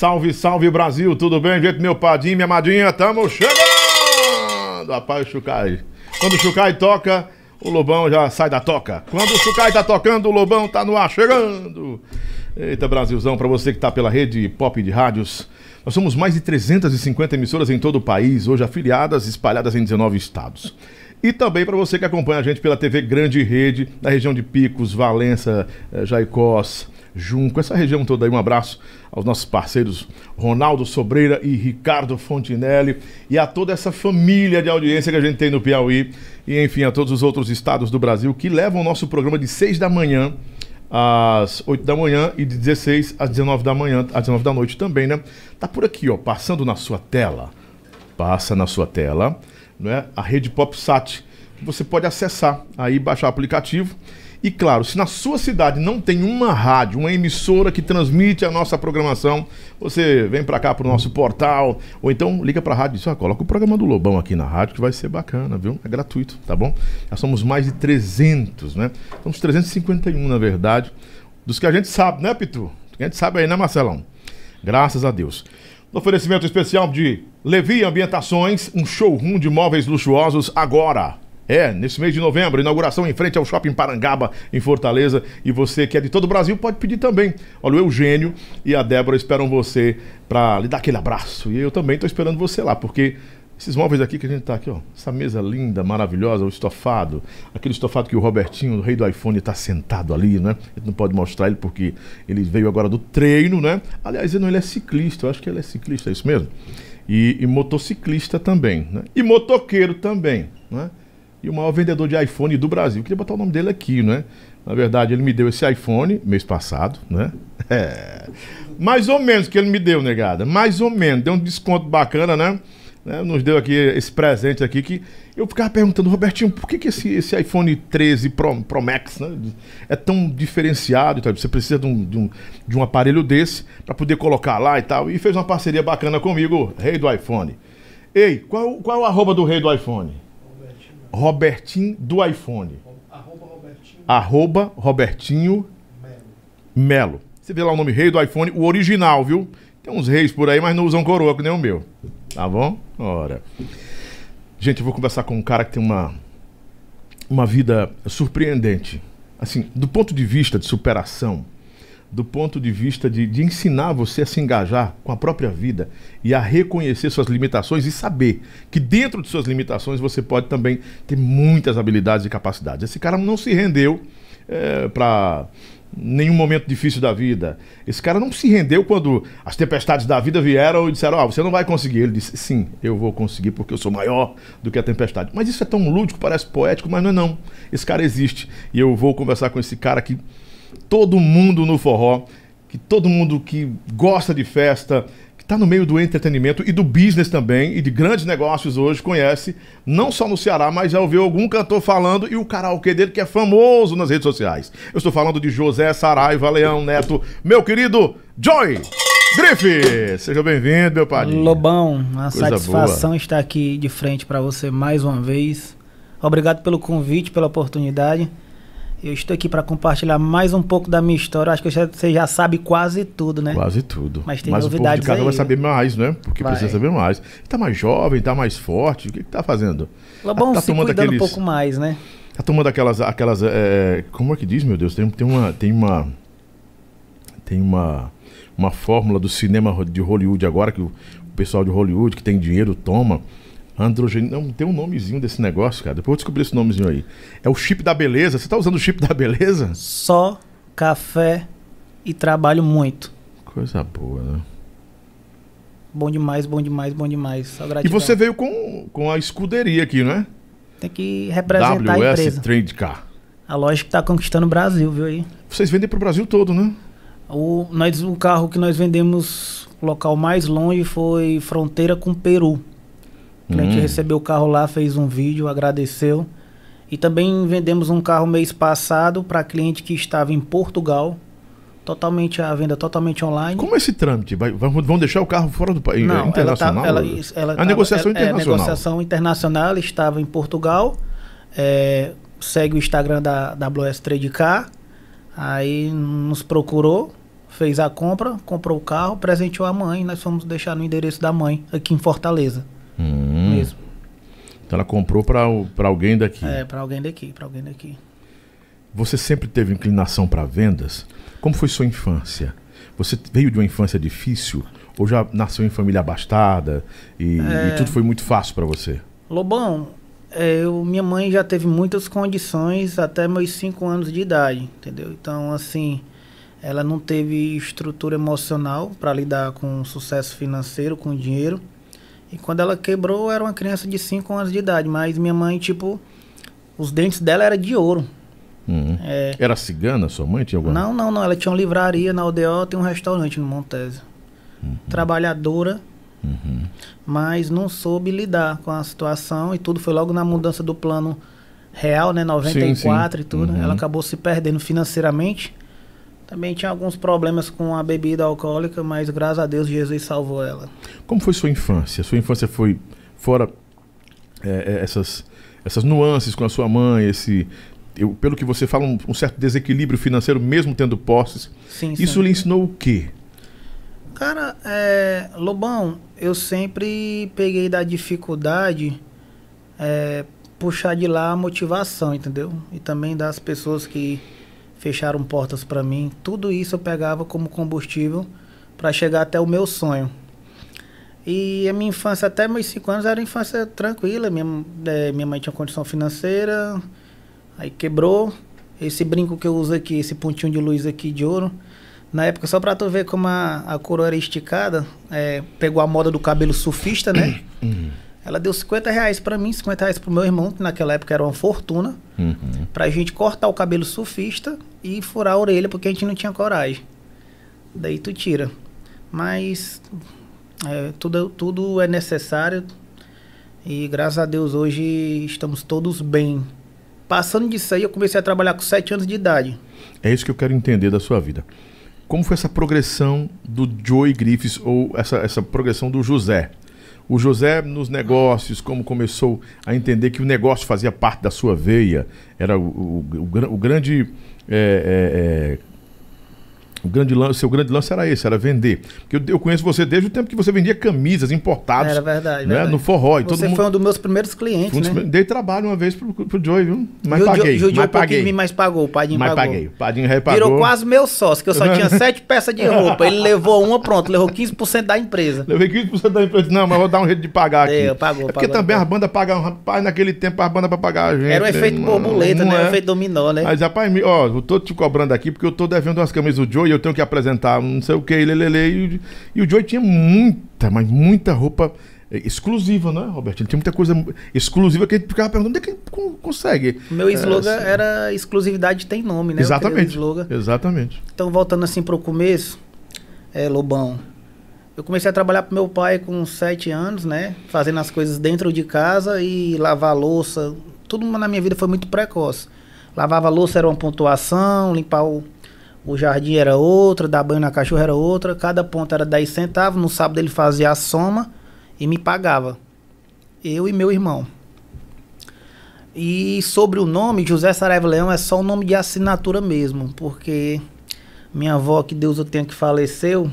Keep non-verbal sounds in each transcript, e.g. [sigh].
Salve, salve Brasil, tudo bem? Gente, meu padinho, minha madrinha, tamo chegando! Rapaz, o Chucai. Quando o Chucai toca, o Lobão já sai da toca. Quando o Chucai tá tocando, o Lobão tá no ar, chegando! Eita, Brasilzão, pra você que tá pela rede pop de rádios. Nós somos mais de 350 emissoras em todo o país, hoje afiliadas, espalhadas em 19 estados. E também para você que acompanha a gente pela TV Grande Rede, na região de Picos, Valença, eh, Jaicós, Junco, essa região toda aí. Um abraço aos nossos parceiros Ronaldo Sobreira e Ricardo Fontinelli e a toda essa família de audiência que a gente tem no Piauí e, enfim, a todos os outros estados do Brasil que levam o nosso programa de 6 da manhã às 8 da manhã e de 16 às 19 da manhã, às 19 da noite também, né? Tá por aqui, ó, passando na sua tela. Passa na sua tela, né? A rede PopSat, você pode acessar aí, baixar o aplicativo. E claro, se na sua cidade não tem uma rádio, uma emissora que transmite a nossa programação, você vem para cá pro nosso portal, ou então liga para a rádio e diz, ah, coloca o programa do Lobão aqui na rádio que vai ser bacana, viu? É gratuito, tá bom? Já somos mais de 300, né? Somos 351, na verdade, dos que a gente sabe, né, Pitu? Que a gente sabe aí, né, Marcelão? Graças a Deus. No oferecimento especial de Levi Ambientações, um showroom de móveis luxuosos agora. É, nesse mês de novembro, inauguração em frente ao Shopping Parangaba, em Fortaleza. E você que é de todo o Brasil pode pedir também. Olha, o Eugênio e a Débora esperam você para lhe dar aquele abraço. E eu também estou esperando você lá, porque esses móveis aqui que a gente tá aqui, ó. Essa mesa linda, maravilhosa, o estofado. Aquele estofado que o Robertinho, o rei do iPhone, está sentado ali, né? A gente não pode mostrar ele porque ele veio agora do treino, né? Aliás, ele, não, ele é ciclista, eu acho que ele é ciclista, é isso mesmo? E, e motociclista também, né? E motoqueiro também, né? E o maior vendedor de iPhone do Brasil. Queria botar o nome dele aqui, né? Na verdade, ele me deu esse iPhone mês passado, né? [laughs] É. Mais ou menos que ele me deu, negada. Mais ou menos. Deu um desconto bacana, né? né? Nos deu aqui esse presente aqui que eu ficava perguntando, Robertinho, por que, que esse, esse iPhone 13 Pro, Pro Max né, é tão diferenciado tal? Você precisa de um, de um, de um aparelho desse para poder colocar lá e tal. E fez uma parceria bacana comigo, rei do iPhone. Ei, qual, qual é o arroba do rei do iPhone? Robertinho do iPhone. Arroba Robertinho. Arroba Robertinho Melo. Você vê lá o nome rei do iPhone, o original, viu? Tem uns reis por aí, mas não usam coroa, que nem o meu. Tá bom? Ora. Gente, eu vou conversar com um cara que tem uma, uma vida surpreendente. Assim, do ponto de vista de superação, do ponto de vista de, de ensinar você a se engajar com a própria vida e a reconhecer suas limitações e saber que dentro de suas limitações você pode também ter muitas habilidades e capacidades. Esse cara não se rendeu é, para nenhum momento difícil da vida. Esse cara não se rendeu quando as tempestades da vida vieram e disseram: oh, você não vai conseguir. Ele disse: Sim, eu vou conseguir porque eu sou maior do que a tempestade. Mas isso é tão lúdico, parece poético, mas não é não. Esse cara existe. E eu vou conversar com esse cara que todo mundo no forró, que todo mundo que gosta de festa, que está no meio do entretenimento e do business também, e de grandes negócios hoje, conhece, não só no Ceará, mas já ouviu algum cantor falando e o karaokê dele que é famoso nas redes sociais. Eu estou falando de José Saraiva Leão Neto, meu querido Joy! Grife, seja bem-vindo, meu pai. Lobão, uma Coisa satisfação boa. estar aqui de frente para você mais uma vez. Obrigado pelo convite, pela oportunidade. Eu estou aqui para compartilhar mais um pouco da minha história. Acho que você já sabe quase tudo, né? Quase tudo. Mas tem Mas novidades o povo de casa vai saber mais, né? Porque vai. precisa saber mais. Está mais jovem, está mais forte. O que está fazendo? Lobão tá, tá se cuidando aqueles... um pouco mais, né? Está tomando aquelas... aquelas é... Como é que diz, meu Deus? Tem, tem uma... Tem uma... Tem uma... Uma fórmula do cinema de Hollywood agora, que o pessoal de Hollywood que tem dinheiro toma Androgênio. Não, tem um nomezinho desse negócio, cara. Depois eu descobri esse nomezinho aí. É o chip da beleza. Você tá usando o chip da beleza? Só café e trabalho muito. Coisa boa, né? Bom demais, bom demais, bom demais. Só E você veio com, com a escuderia aqui, não é? Tem que representar WS a empresa. Trade Car. A loja que tá conquistando o Brasil, viu aí? Vocês vendem pro Brasil todo, né? O, nós, o carro que nós vendemos, o local mais longe foi fronteira com Peru. O cliente hum. recebeu o carro lá, fez um vídeo, agradeceu. E também vendemos um carro mês passado para cliente que estava em Portugal. Totalmente a venda totalmente online. Como é esse trâmite? Vai, vão deixar o carro fora do país? Não, internacional? Ela, tá, ela, ela a tava, negociação é, internacional. É, a negociação internacional estava em Portugal. É, segue o Instagram da WS Trade Car. Aí nos procurou, fez a compra, comprou o carro, presenteou a mãe, nós fomos deixar no endereço da mãe, aqui em Fortaleza. Hum. Mesmo. Então ela comprou para alguém daqui. É, para alguém daqui, para alguém daqui. Você sempre teve inclinação para vendas? Como foi sua infância? Você veio de uma infância difícil ou já nasceu em família abastada e, É. e tudo foi muito fácil para você? Lobão, é, eu, minha mãe já teve muitas condições até meus 5 anos de idade, entendeu? Então, assim, ela não teve estrutura emocional para lidar com sucesso financeiro, com dinheiro. E quando ela quebrou, eu era uma criança de 5 anos de idade, mas minha mãe, tipo, os dentes dela eram de ouro. Hum. É, Era cigana sua mãe? Tinha alguma... não, não, não. Ela tinha uma livraria na ODO, tem um restaurante no Montese. Trabalhadora, Uhum. mas não soube lidar com a situação e tudo foi logo na mudança do plano real, né, 94 sim. e tudo. Uhum. Ela acabou se perdendo financeiramente. Também tinha alguns problemas com a bebida alcoólica, mas graças a Deus Jesus salvou ela. Como foi sua infância? Sua infância foi fora é, é, essas, essas nuances com a sua mãe, esse... eu- pelo que você fala, um, um certo desequilíbrio financeiro, mesmo tendo posses. Sim, sim. Isso lhe ensinou o quê? Cara, é, Lobão, eu sempre peguei da dificuldade é, puxar de lá a motivação, entendeu? E também das pessoas que fecharam portas pra mim. Tudo isso eu pegava como combustível para chegar até o meu sonho. E a minha infância, até meus 5 anos, era infância tranquila. Minha, é, minha mãe tinha condição financeira, aí quebrou. Esse brinco que eu uso aqui, esse pontinho de luz aqui de ouro, na época, só pra tu ver como a, a coroa era esticada, é, pegou a moda do cabelo surfista, né? [coughs] Ela deu 50 reais pra mim, 50 reais pro meu irmão, que naquela época era uma fortuna, Uhum. pra gente cortar o cabelo surfista e furar a orelha, porque a gente não tinha coragem. Daí tu tira. Mas é, tudo, tudo é necessário e graças a Deus hoje estamos todos bem. Passando disso aí, eu comecei a trabalhar com 7 anos de idade. É isso que eu quero entender da sua vida. Como foi essa progressão do Joey Griffiths ou essa, essa progressão do José? O José nos negócios, como começou a entender que o negócio fazia parte da sua veia, era o, o, o o grande. é, é, é, o grande lance, seu grande lance era esse, era vender. Porque eu, eu conheço você desde o tempo que você vendia camisas importadas Era verdade, né, verdade. no forró. E Você mundo, foi um dos meus primeiros clientes, um né? Dei trabalho uma vez pro, pro Joey, viu? Mas Judiou- paguei. judiou mas um pouquinho de paguei. mim, mas pagou. O Padinho Mas pagou. paguei. O Padinho repagou. Virou quase meu sócio, que eu só [laughs] tinha sete peças de roupa. Ele levou uma, pronto, levou 15% da empresa. Levei 15% da empresa. Não, mas vou dar um jeito de pagar aqui. Deu, pagou, é porque pagou, também pagou. as bandas pagam. Rapaz, naquele tempo as bandas pra pagar a gente. Era o efeito borboleta, né? O é. efeito dominó, né? Mas, rapaz, me- ó, eu tô te cobrando aqui porque eu tô devendo umas camisas do Joe e eu tenho que apresentar não sei o que, lelele. E, o- e o Joe tinha muita, mas muita roupa eh, exclusiva, não é, Roberto? Ele tinha muita coisa exclusiva que a gente ficava perguntando onde é que ele con- consegue. Meu slogan É, era exclusividade tem nome, né? O Exatamente. Exatamente. Então, voltando assim pro começo, é, Lobão. Eu comecei a trabalhar pro meu pai com sete anos, né? Fazendo as coisas dentro de casa e lavar louça. Tudo na minha vida foi muito precoce. Lavava louça era uma pontuação, limpar o, o jardim era outra, dar banho na cachorra era outra. Cada ponto era 10 centavos. No sábado ele fazia a soma e me pagava. Eu e meu irmão. E sobre o nome, José Saraiva Leão é só um nome de assinatura mesmo, porque minha avó, que Deus o tenha que faleceu,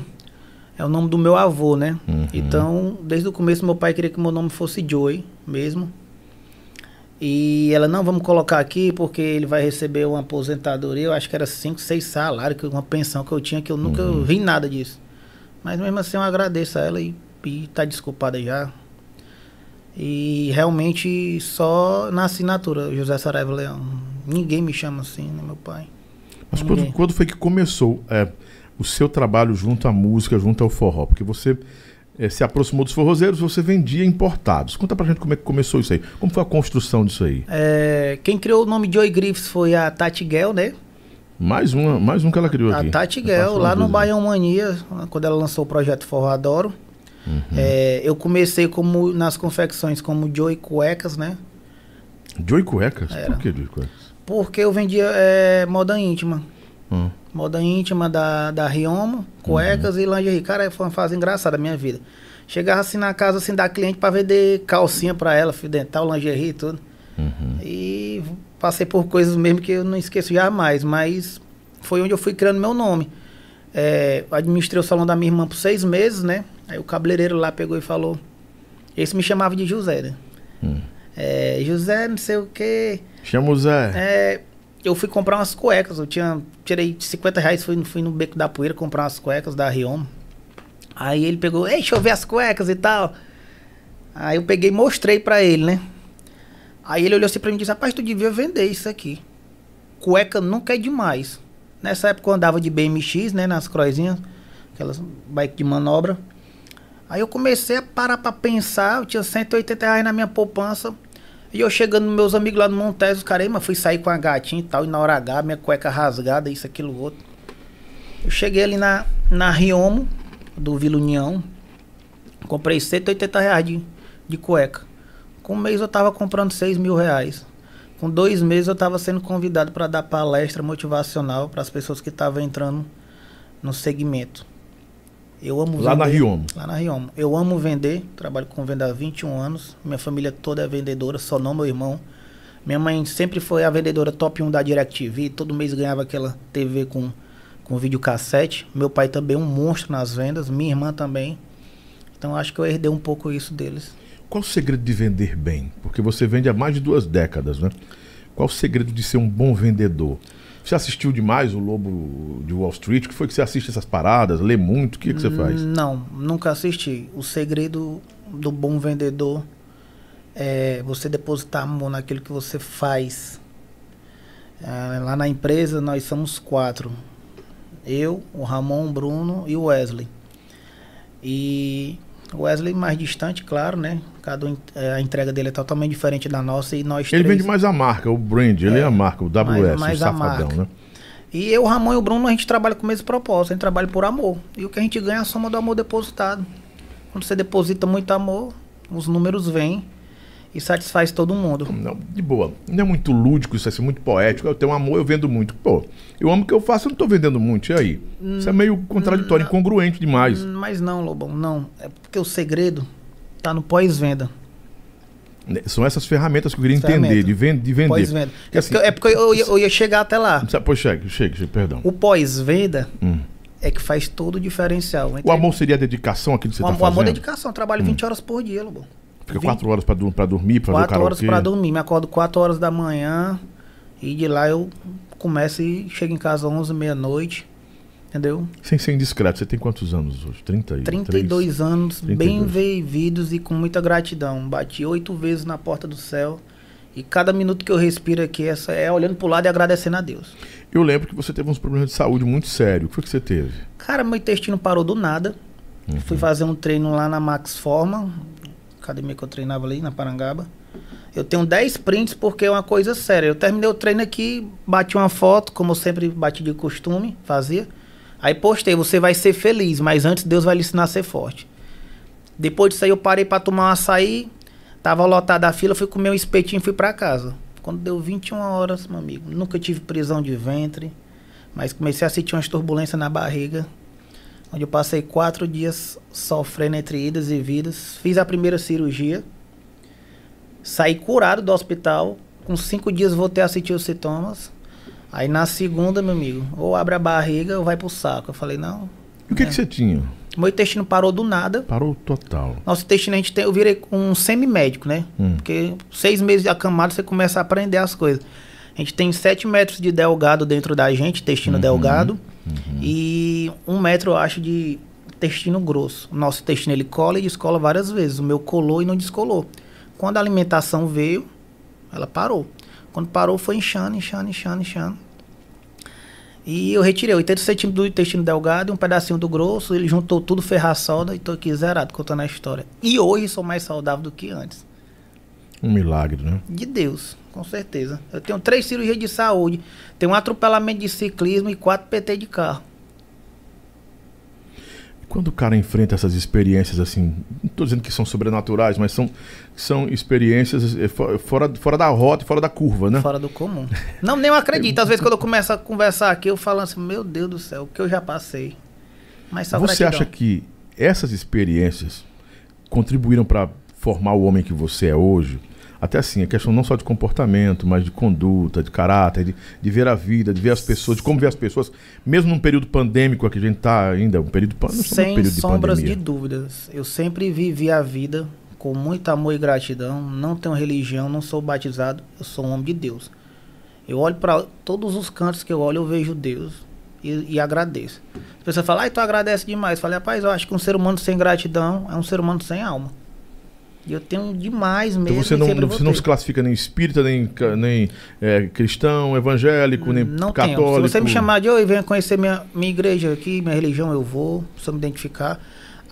é o nome do meu avô, né? Uhum. Então, desde o começo, meu pai queria que meu nome fosse Joey mesmo. E ela, não, vamos colocar aqui porque ele vai receber uma aposentadoria. Eu acho que era 5, 6 salários, uma pensão que eu tinha, que eu nunca vi nada disso. Mas mesmo assim, eu agradeço a ela e, e tá desculpada já. E realmente só na assinatura, José Saraiva Leão. Ninguém me chama assim, né, meu pai? Mas quando, quando foi que começou é, o seu trabalho junto à música, junto ao forró? Porque você é, se aproximou dos forrozeiros, você vendia importados. Conta pra gente como é que começou isso aí. Como foi a construção disso aí? É, quem criou o nome Joy Griffiths foi a Tati Gell, né? Mais, uma, mais um que ela criou A aqui. Tati Eu Gell, lá no. Baião Mania, quando ela lançou o projeto Forró Adoro. Uhum. É, eu comecei como nas confecções como Joy Cuecas, né? Joey Cuecas? Era. Por que Joey Cuecas? Porque eu vendia é, moda íntima. Hum. Moda íntima da, da Riomo, cuecas Uhum. e lingerie. Cara, foi uma fase engraçada da minha vida. Chegava assim na casa assim da cliente pra vender calcinha pra ela, fio dental, lingerie e tudo. Uhum. E passei por coisas mesmo que eu não esqueço jamais, mas foi onde eu fui criando meu nome. é, administrei o salão da minha irmã por seis meses, né? Aí o cabeleireiro lá pegou e falou. Esse me chamava de José, né? Hum. É, José, não sei o quê. Chama o Zé. É, eu fui comprar umas cuecas. Eu tinha. Tirei 50 reais, fui, fui no beco da poeira comprar umas cuecas da Riom. Aí ele pegou, ei, deixa eu ver as cuecas e tal. Aí eu peguei e mostrei pra ele, né? Aí ele olhou assim pra mim e disse, rapaz, tu devia vender isso aqui. Cueca nunca é demais. Nessa época eu andava de BMX, né, nas croizinhas, aquelas bike de manobra. Aí eu comecei a parar pra pensar, eu tinha 180 reais na minha poupança. E eu chegando meus amigos lá no Montes, os caras, mas fui sair com a gatinha e tal, e na hora H, minha cueca rasgada, isso, aquilo, outro. Eu cheguei ali na, na Riomo, do Vila União, comprei 180 reais de, de cueca. Com um mês eu tava comprando 6 mil reais. Com dois meses eu estava sendo convidado para dar palestra motivacional para as pessoas que estavam entrando no segmento. Eu amo Lá vender, na Riomo. Lá na Riomo. Eu amo vender, trabalho com venda há 21 anos. Minha família toda é vendedora, só não meu irmão. Minha mãe sempre foi a vendedora top 1 da DirecTV, todo mês ganhava aquela TV com, com videocassete. Meu pai também é um monstro nas vendas, minha irmã também. Então acho que eu herdei um pouco isso deles. Qual o segredo de vender bem? Porque você vende há mais de duas décadas, né? Qual o segredo de ser um bom vendedor? Você assistiu demais o Lobo de Wall Street? O que foi que você assiste essas paradas? Lê muito? O que, que você faz? Não, nunca assisti. O segredo do bom vendedor é você depositar amor naquilo que você faz. É, lá na empresa nós somos quatro. Eu, o Ramon, o Bruno e o Wesley. E Wesley mais distante, claro, né? Cada é, a entrega dele é totalmente diferente da nossa e nós Ele três... vende mais a marca, o brand, ele é, é a marca, o WS, mais, mais o safadão, né? E eu, Ramon e o Bruno, a gente trabalha com o mesmo propósito, a gente trabalha por amor. E o que a gente ganha é a soma do amor depositado. Quando você deposita muito amor, os números vêm e satisfaz todo mundo. Não, de boa. Não é muito lúdico isso, é assim, muito poético. Eu tenho amor, eu vendo muito. Pô, eu amo o que eu faço, eu não tô vendendo muito. E aí? Isso é meio contraditório, não, incongruente demais. Mas não, Lobão, não. É porque o segredo tá no pós-venda. Né, são essas ferramentas que eu queria entender, de, vend de vender. Pós-venda. É, assim, é, porque eu ia, eu ia, chegar até lá. Pois chega, chega, perdão. O pós-venda hum. é que faz todo o diferencial. O amor seria a dedicação aquilo que você está fazendo? O amor é dedicação. Eu trabalho hum. 20 horas por dia, Lobão. Fica 4 horas para dormir, para 4 horas para dormir. Me acordo 4 horas da manhã e de lá eu começo e chego em casa 11, meia-noite. Entendeu? Sem ser indiscreto, você tem quantos anos hoje? 30 32 anos, 32. bem vividos e com muita gratidão. Bati oito vezes na porta do céu. E cada minuto que eu respiro aqui essa é olhando pro lado e agradecendo a Deus. Eu lembro que você teve uns problemas de saúde muito sérios. O que foi que você teve? Cara, meu intestino parou do nada. Uhum. Fui fazer um treino lá na Max Forma, academia que eu treinava ali na Parangaba. Eu tenho 10 prints porque é uma coisa séria. Eu terminei o treino aqui, bati uma foto, como eu sempre bati de costume, fazia. Aí postei, você vai ser feliz, mas antes Deus vai lhe ensinar a ser forte. Depois disso aí eu parei para tomar um açaí, tava lotada a fila, fui comer um espetinho e fui para casa. Quando deu 21 horas, meu amigo, nunca tive prisão de ventre, mas comecei a sentir umas turbulências na barriga, onde eu passei quatro dias sofrendo entre idas e vidas. Fiz a primeira cirurgia, saí curado do hospital, com cinco dias voltei a sentir os sintomas. Aí na segunda, meu amigo, ou abre a barriga ou vai pro saco. Eu falei, não. E o que, é. que você tinha? Meu intestino parou do nada. Parou total. Nosso intestino, a gente tem, eu virei um semi-médico, né? Hum. Porque seis meses de acamado você começa a aprender as coisas. A gente tem sete metros de delgado dentro da gente, intestino uhum. delgado. Uhum. E um metro, eu acho, de intestino grosso. O nosso intestino ele cola e descola várias vezes. O meu colou e não descolou. Quando a alimentação veio, ela parou. Quando parou, foi inchando, inchando, inchando, inchando. E eu retirei 80 centímetros do intestino delgado e um pedacinho do grosso. Ele juntou tudo ferraçoda e tô aqui zerado contando a história. E hoje sou mais saudável do que antes. Um milagre, né? De Deus, com certeza. Eu tenho três cirurgias de saúde, tenho um atropelamento de ciclismo e quatro PT de carro. Quando o cara enfrenta essas experiências assim, não estou dizendo que são sobrenaturais, mas são, são experiências eh, fora, fora da rota, fora da curva, né? Fora do comum. Não, nem eu acredito. Às vezes quando eu começo a conversar aqui, eu falo assim, meu Deus do céu, o que eu já passei. Mas Você gratidão. acha que essas experiências contribuíram para formar o homem que você é hoje? Até assim, a questão não só de comportamento, mas de conduta, de caráter, de, de ver a vida, de ver as pessoas, de como ver as pessoas, mesmo num período pandêmico que a gente está ainda, um período, Sem período de sombras pandemia. de dúvidas. Eu sempre vivi a vida com muito amor e gratidão, não tenho religião, não sou batizado, eu sou um homem de Deus. Eu olho para todos os cantos que eu olho, eu vejo Deus e, e agradeço. A pessoa fala, ah, tu agradece demais. Eu falei, rapaz, eu acho que um ser humano sem gratidão é um ser humano sem alma. E eu tenho demais então mesmo. Então você não, você não se classifica nem espírita, nem, nem é, cristão, evangélico, nem não católico? Tenho. Se você me chamar de oi, venha conhecer minha, minha igreja aqui, minha religião, eu vou, se eu me identificar.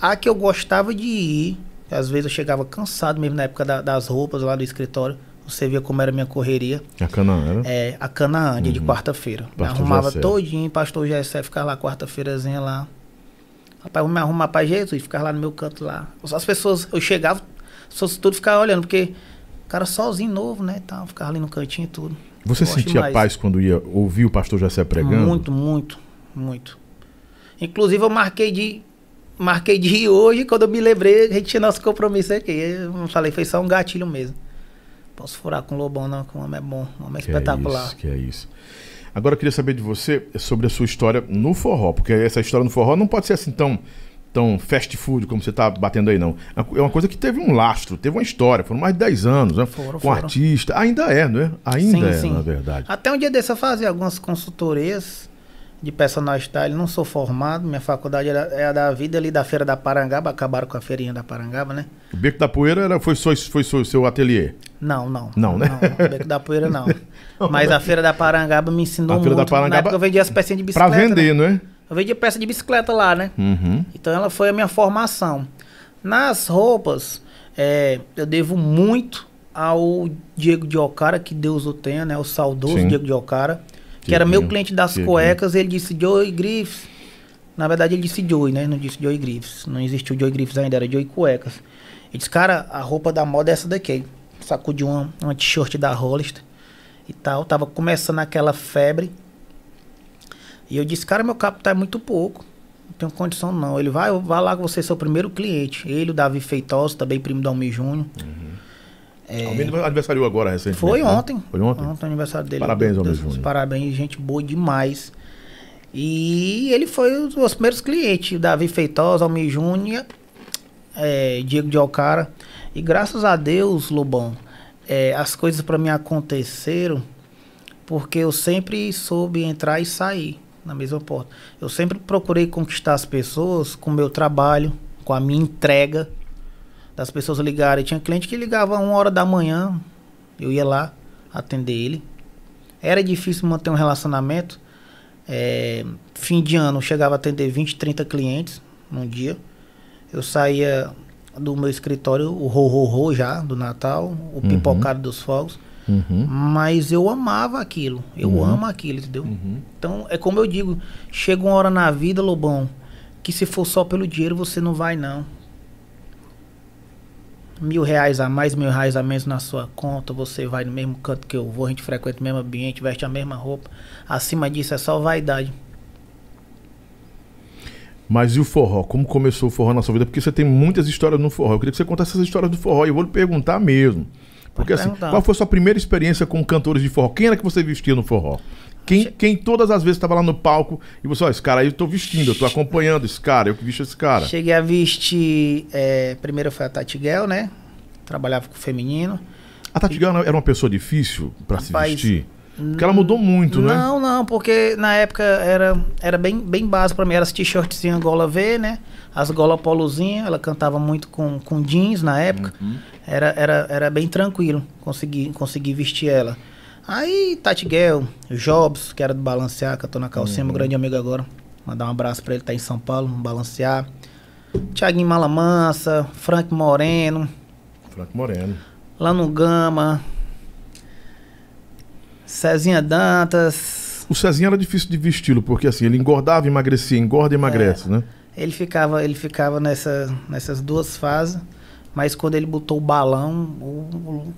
A que eu gostava de ir, às vezes eu chegava cansado mesmo na época da, das roupas lá do escritório. Você via como era a minha correria. A Canaã? É, a Canaã, dia uhum. de quarta-feira. Arrumava Gessé. todinho, pastor Gessé, ficava lá quarta-feirazinha lá. Rapaz, vou me arrumar pra Jesus, ficar lá no meu canto lá. As pessoas, eu chegava, as tudo ficava olhando, porque o cara sozinho, novo, né, tal, ficava ali no cantinho e tudo. Você sentia demais. paz quando ia ouvir o pastor Gessé pregando? Muito, muito, muito. Inclusive eu marquei de marquei de ir hoje, quando eu me lembrei, a gente tinha nosso compromisso aqui. Eu não falei, foi só um gatilho mesmo. Posso furar com o Lobão, não, que o homem é bom, o homem é que espetacular. É isso, que é isso. Agora eu queria saber de você sobre a sua história no forró, porque essa história no forró não pode ser assim tão, tão fast food como você está batendo aí, não. É uma coisa que teve um lastro, teve uma história, foram mais de 10 anos, né? Foram, com foram. artista. Ainda é, não é? Ainda sim, é, sim. na verdade. Até um dia desse eu fazia algumas consultorias de personal style, não sou formado, minha faculdade era, é a da vida ali da Feira da Parangaba, acabaram com a feirinha da Parangaba, né? O Beco da Poeira era, foi, só, foi só, seu ateliê? Não, não. Não, né? Não, o Beco da Poeira não. [laughs] Mas a Feira da Parangaba me ensinou a Feira muito. Da Parangaba, na época eu vendia as pecinhas de bicicleta. Pra vender, né? não é? Eu vendia peça de bicicleta lá, né? Uhum. Então ela foi a minha formação. Nas roupas, é, eu devo muito ao Diego de Ocara, que Deus o tenha, né? O saudoso Sim. Diego de Ocara que era meu cliente das cuecas, ele disse Joey Griffiths. Na verdade, ele disse Joey, né? Não disse Joey Griffiths. Não existiu Joey Griffiths ainda, era Joey Cuecas. Ele disse, cara, a roupa da moda é essa daqui. Ele sacudiu uma, uma t-shirt da Hollister e tal. Tava começando aquela febre. E eu disse, cara, meu capital é muito pouco. Não tenho condição não. Ele vai, vai lá que você é seu primeiro cliente. Ele, o Davi Feitosa, também primo do Almi Júnior. Uhum. É... Almeida aniversariou agora recentemente. Foi né? ontem. Foi ontem? Ontem o aniversário dele. Parabéns, Almeida Júnior. Parabéns, gente boa demais. E ele foi um dos primeiros clientes. Davi Feitosa, Almeida Júnior, é, Diego de Alcara. E graças a Deus, Lobão, é, as coisas para mim aconteceram porque eu sempre soube entrar e sair na mesma porta. Eu sempre procurei conquistar as pessoas com o meu trabalho, com a minha entrega das pessoas ligarem. Tinha cliente que ligava uma hora da manhã, eu ia lá atender ele. Era difícil manter um relacionamento. É, fim de ano, chegava a atender 20, 30 clientes num dia. Eu saía do meu escritório, o ro-ro-ro já, do Natal, o uhum. pipocado dos fogos. Uhum. Mas eu amava aquilo. Eu uhum. amo aquilo, entendeu? Uhum. Então, é como eu digo, chega uma hora na vida, Lobão, que se for só pelo dinheiro, você não vai, não mil reais a mais, mil reais a menos na sua conta, você vai no mesmo canto que eu vou, a gente frequenta o mesmo ambiente, veste a mesma roupa. Acima disso é só vaidade. Mas e o forró? Como começou o forró na sua vida? Porque você tem muitas histórias no forró. Eu queria que você contasse essas histórias do forró e eu vou lhe perguntar mesmo. Porque assim, qual foi a sua primeira experiência com cantores de forró? Quem era que você vestia no forró? Quem, quem todas as vezes estava lá no palco e você, ó, esse cara aí eu tô vestindo, eu tô acompanhando esse cara, eu que visto esse cara. Cheguei a vestir, é, primeiro foi a Tati Guel, né? Trabalhava com o feminino. A Tati Guel era uma pessoa difícil para se vestir? Porque ela mudou muito, não, né? Não, não, porque na época era, era bem, bem básico para mim. Era as t-shirtzinhas gola V, né? As gola polozinha. Ela cantava muito com, com jeans na época. Uhum. Era, era, era bem tranquilo conseguir, conseguir vestir ela. Aí, Tati Guel, Jobs, que era do Balancear, tô na calcinha, uhum. meu grande amigo agora. Mandar um abraço pra ele, tá em São Paulo, no Balancear. Tiaguinho Malamansa, Frank Moreno. Frank Moreno. Lá no Gama. Cezinha Dantas. O Cezinha era difícil de vesti-lo, porque assim, ele engordava, emagrecia, engorda e emagrece, é, né? Ele ficava, ele ficava nessa, nessas duas fases, mas quando ele botou o balão, o, o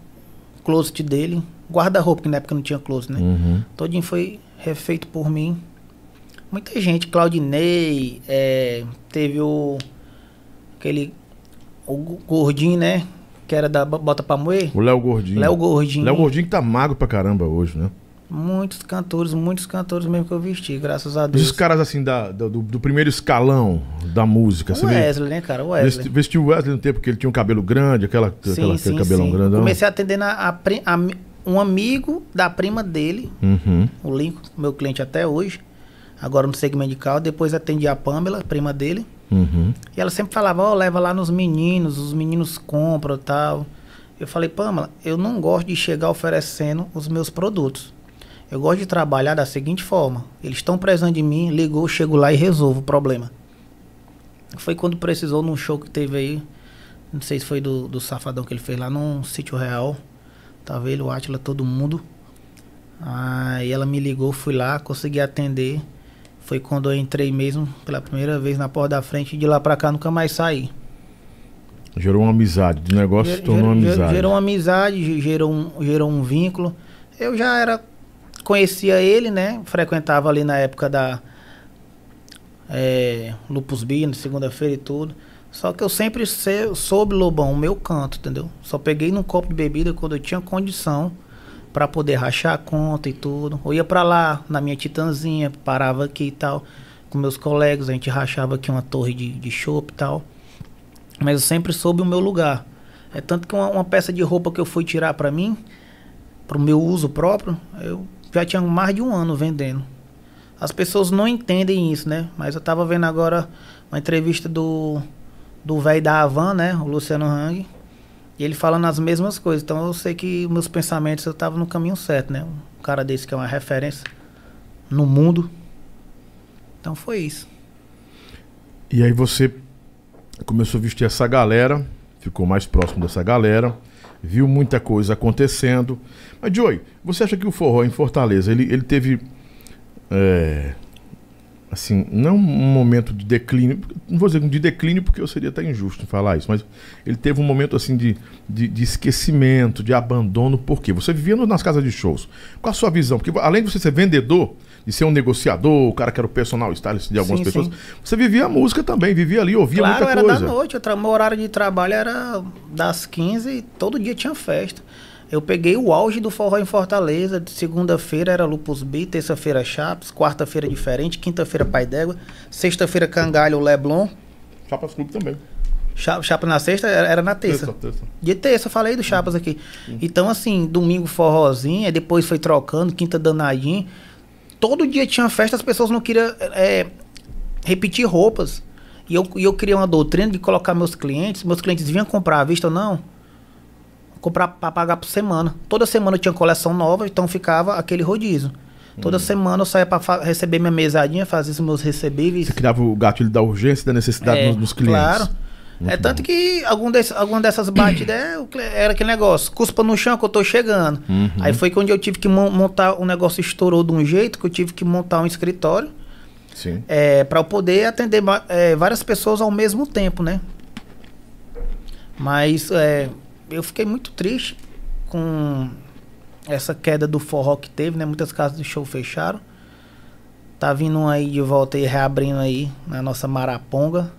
closet dele guarda-roupa, que na época não tinha close, né? Uhum. Todinho foi refeito por mim. Muita gente, Claudinei, é, teve o. aquele. o gordinho, né? Que era da Bota Pra Moer. O Léo Gordinho. Léo Gordinho. Léo Gordinho que tá magro pra caramba hoje, né? Muitos cantores, muitos cantores mesmo que eu vesti, graças a Os Deus. caras assim da, do, do primeiro escalão da música. O Wesley, né, cara? O Wesley. vesti- vestiu o Wesley no tempo que ele tinha um cabelo grande, aquela, aquela- aquele cabelão grandão. Comecei atendendo a, a a um amigo da prima dele, Uhum. o Lincoln, meu cliente até hoje. Agora no segmento de carro. Depois atendi a Pamela, prima dele. Uhum. E ela sempre falava, ó, leva lá nos meninos, os meninos compram e tal. Eu falei, Pamela, eu não gosto de chegar oferecendo os meus produtos. Eu gosto de trabalhar da seguinte forma. Eles estão precisando de mim, ligou, chego lá e resolvo o problema. Foi quando precisou num show que teve aí. Não sei se foi do, do Safadão que ele fez lá num sítio real. Tava ele, o Atila, todo mundo. Aí ela me ligou, fui lá, consegui atender. Foi quando eu entrei mesmo pela primeira vez na porta da frente e de lá pra cá nunca mais saí. Gerou uma amizade. O negócio se Ger- tornou uma ger- ger- amizade. Gerou uma amizade, ge- gerou um, gerou um vínculo. Eu já era. Conhecia ele, né? Frequentava ali na época da. É, Lupus Bia, na segunda-feira e tudo. Só que eu sempre se- soube, Lobão, o meu canto, entendeu? Só peguei num copo de bebida quando eu tinha condição pra poder rachar a conta e tudo. Eu ia pra lá, na minha titanzinha, parava aqui e tal, com meus colegas, a gente rachava aqui uma torre de, de chopp e tal. Mas eu sempre soube o meu lugar. É tanto que uma, uma peça de roupa que eu fui tirar pra mim, pro meu uso próprio, eu já tinha mais de um ano vendendo. As pessoas não entendem isso, né? Mas eu tava vendo agora uma entrevista do do velho da Havan, né? O Luciano Hang. E ele falando as mesmas coisas. Então eu sei que meus pensamentos eu tava no caminho certo, né? Um cara desse que é uma referência no mundo. Então foi isso. E aí você começou a vestir essa galera, ficou mais próximo dessa galera, viu muita coisa acontecendo. Mas, Joey, você acha que o forró em Fortaleza, ele, ele teve. é, assim, não um momento de declínio, não vou dizer de declínio porque eu seria até injusto em falar isso, mas ele teve um momento assim de, de, de esquecimento, de abandono, por quê? Você vivia nas casas de shows. Qual a sua visão? Porque além de você ser vendedor, de ser um negociador, o cara que era o personal stylist de algumas Sim, pessoas, sim. você vivia a música também, vivia ali, ouvia claro, muita era coisa. da noite. Tra- meu horário de trabalho era das 15 e todo dia tinha festa. Eu peguei o auge do forró em Fortaleza. Segunda-feira era Lupus B, terça-feira Chaps, quarta-feira diferente, quinta-feira Pai d'Égua, sexta-feira Cangalho Leblon. Chapas Clube também. Cha- Chapa na sexta era, na terça. Terça, terça. De terça, eu falei do Chapas aqui. Então, assim, domingo forrozinho, aí depois foi trocando, quinta danadinho. Todo dia tinha festa, as pessoas não queriam é, repetir roupas. E eu, e eu criei uma doutrina de colocar meus clientes, meus clientes vinham comprar à vista ou não, comprar para pagar por semana. Toda semana eu tinha coleção nova, então ficava aquele rodízio. Toda semana eu saía para receber minha mesadinha, fazer os meus recebíveis. Você criava o gatilho da urgência da necessidade É, nos, nos clientes. Claro. Muito é tanto bom. que algum desse, alguma dessas batidas é, era aquele negócio, cuspa no chão que eu tô chegando. Uhum. Aí foi quando eu tive que mon- montar, o negócio estourou de um jeito que eu tive que montar um escritório Sim. é, para eu poder atender é, várias pessoas ao mesmo tempo, né? Mas é, eu fiquei muito triste com essa queda do forró que teve, né? Muitas casas de show fecharam. Tá vindo um aí de volta e reabrindo aí na nossa Maraponga.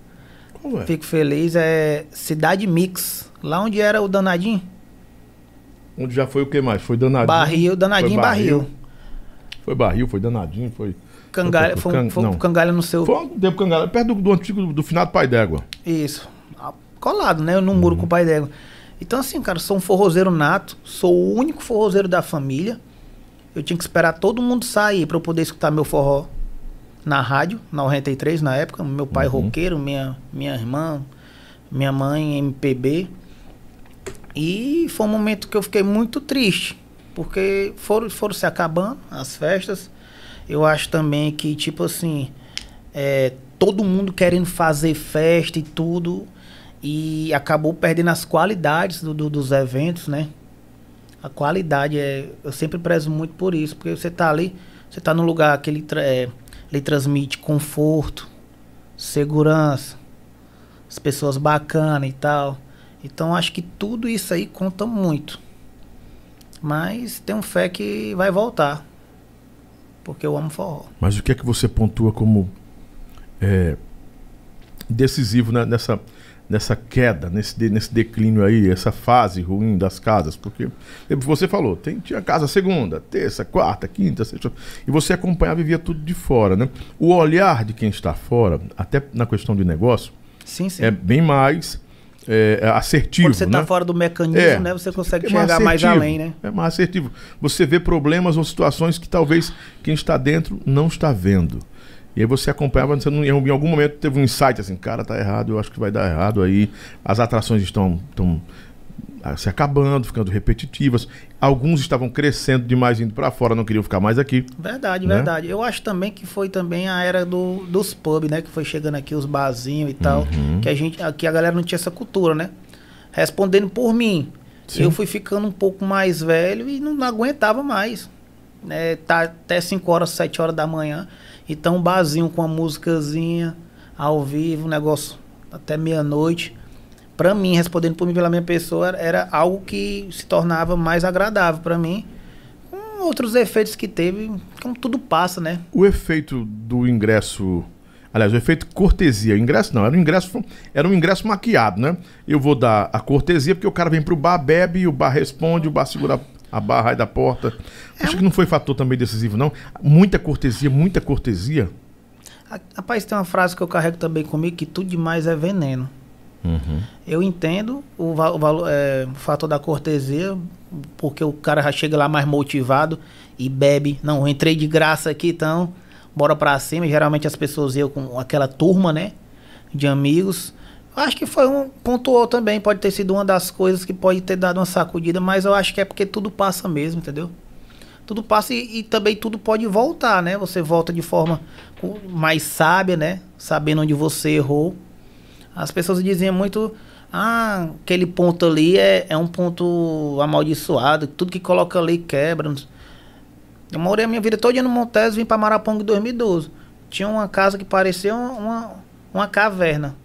Como é? Fico feliz. É Cidade Mix. Lá onde era o Danadinho? Onde já foi o que mais? Foi danadinho. Barril, Danadinho foi Barril. Foi barril, foi danadinho, foi. Cangalha, Foi foi, um- Can- foi Cangalha no seu. Foi um tempo cangalha, perto do, do antigo do finado Pai d'Égua. Isso. Ah, Colado, né? No muro com o pai d'égua. Então, assim, cara, sou um forrozeiro nato. Sou o único forrozeiro da família. Eu tinha que esperar todo mundo sair pra eu poder escutar meu forró na rádio, na 93 na época. Meu pai Uhum. roqueiro, minha, minha irmã, minha mãe MPB. E foi um momento que eu fiquei muito triste. Porque foram, foram se acabando as festas. Eu acho também que, tipo assim, é, todo mundo querendo fazer festa e tudo. E acabou perdendo as qualidades do- do- dos eventos, né? A qualidade é. Eu sempre prezo muito por isso, porque você tá ali, você tá num lugar que ele, é, ele transmite conforto, segurança, as pessoas bacanas e tal. Então acho que tudo isso aí conta muito. Mas tenho fé que vai voltar. Porque eu amo forró. Mas o que é que você pontua como é, decisivo né, nessa, nessa queda, nesse, nesse declínio aí, essa fase ruim das casas? Porque você falou, tem, tinha casa segunda, terça, quarta, quinta, sexta, e você acompanhava e via tudo de fora, né? O olhar de quem está fora, até na questão de negócio, sim, sim. é bem mais é, é assertivo. Quando você está né? fora do mecanismo, É. né? Você consegue É mais chegar mais além, né? É mais assertivo. Você vê problemas ou situações que talvez quem está dentro não está vendo. E aí você acompanhava, você não, em algum momento teve um insight assim, cara, tá errado, eu acho que vai dar errado aí. As atrações estão, estão ah, se acabando, ficando repetitivas. Alguns estavam crescendo demais, indo para fora, não queriam ficar mais aqui. Verdade, Né? verdade. Eu acho também que foi também a era do, dos pubs, né? Que foi chegando aqui os barzinhos e tal. Uhum. Que a gente, aqui a galera não tinha essa cultura, né? Respondendo por mim, Sim. eu fui ficando um pouco mais velho e não, não aguentava mais. Né? Tá até 5 horas, 7 horas da manhã. Então, um barzinho com uma músicazinha ao vivo, um negócio até meia-noite. Pra mim, respondendo por mim pela minha pessoa, era, algo que se tornava mais agradável pra mim. Com outros efeitos que teve, como tudo passa, né? O efeito do ingresso. Aliás, o efeito cortesia. Ingresso não, era um ingresso, era um ingresso maquiado, né? Eu vou dar a cortesia porque o cara vem pro bar, bebe, o bar responde, o bar segura a barra aí da porta. Acho que não foi fator também decisivo, não. Muita cortesia, muita cortesia. A- Rapaz, tem uma frase que eu carrego também comigo, que tudo demais é veneno. Eu entendo o, é, o fator da cortesia, porque o cara já chega lá mais motivado e bebe. Não, eu entrei de graça aqui, então bora pra cima. Geralmente as pessoas iam com aquela turma, né? De amigos. Acho que foi um pontuou também, pode ter sido uma das coisas que pode ter dado uma sacudida, mas eu acho que é porque tudo passa mesmo, entendeu? Tudo passa e, e também tudo pode voltar, né? Você volta de forma mais sábia, né? Sabendo onde você errou. As pessoas diziam muito, ah, aquele ponto ali é, é um ponto amaldiçoado, tudo que coloca ali quebra. Eu morei a minha vida toda no Montes, vim para Maraponga em 2012. Tinha uma casa que parecia uma, uma caverna.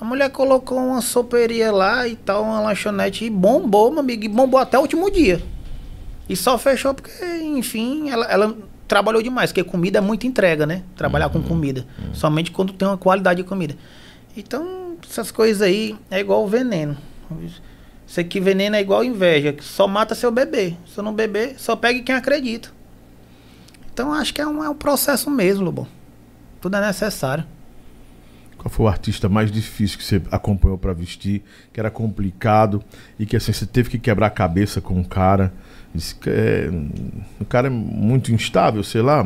A mulher colocou uma soperia lá e tal, uma lanchonete e bombou, meu amigo, e bombou até o último dia. E só fechou porque, enfim, ela, ela trabalhou demais, porque comida é muita entrega, né? Trabalhar com comida. Somente quando tem uma qualidade de comida. Então, essas coisas aí é igual veneno. Isso aqui veneno é igual inveja, que só mata seu bebê. Se eu não beber, só pegue quem acredita. Então, acho que é um, é um processo mesmo, Lobão. Tudo é necessário. Qual foi o artista mais difícil que você acompanhou pra vestir, que era complicado e que assim você teve que quebrar a cabeça com o cara? É, o cara é muito instável, sei lá,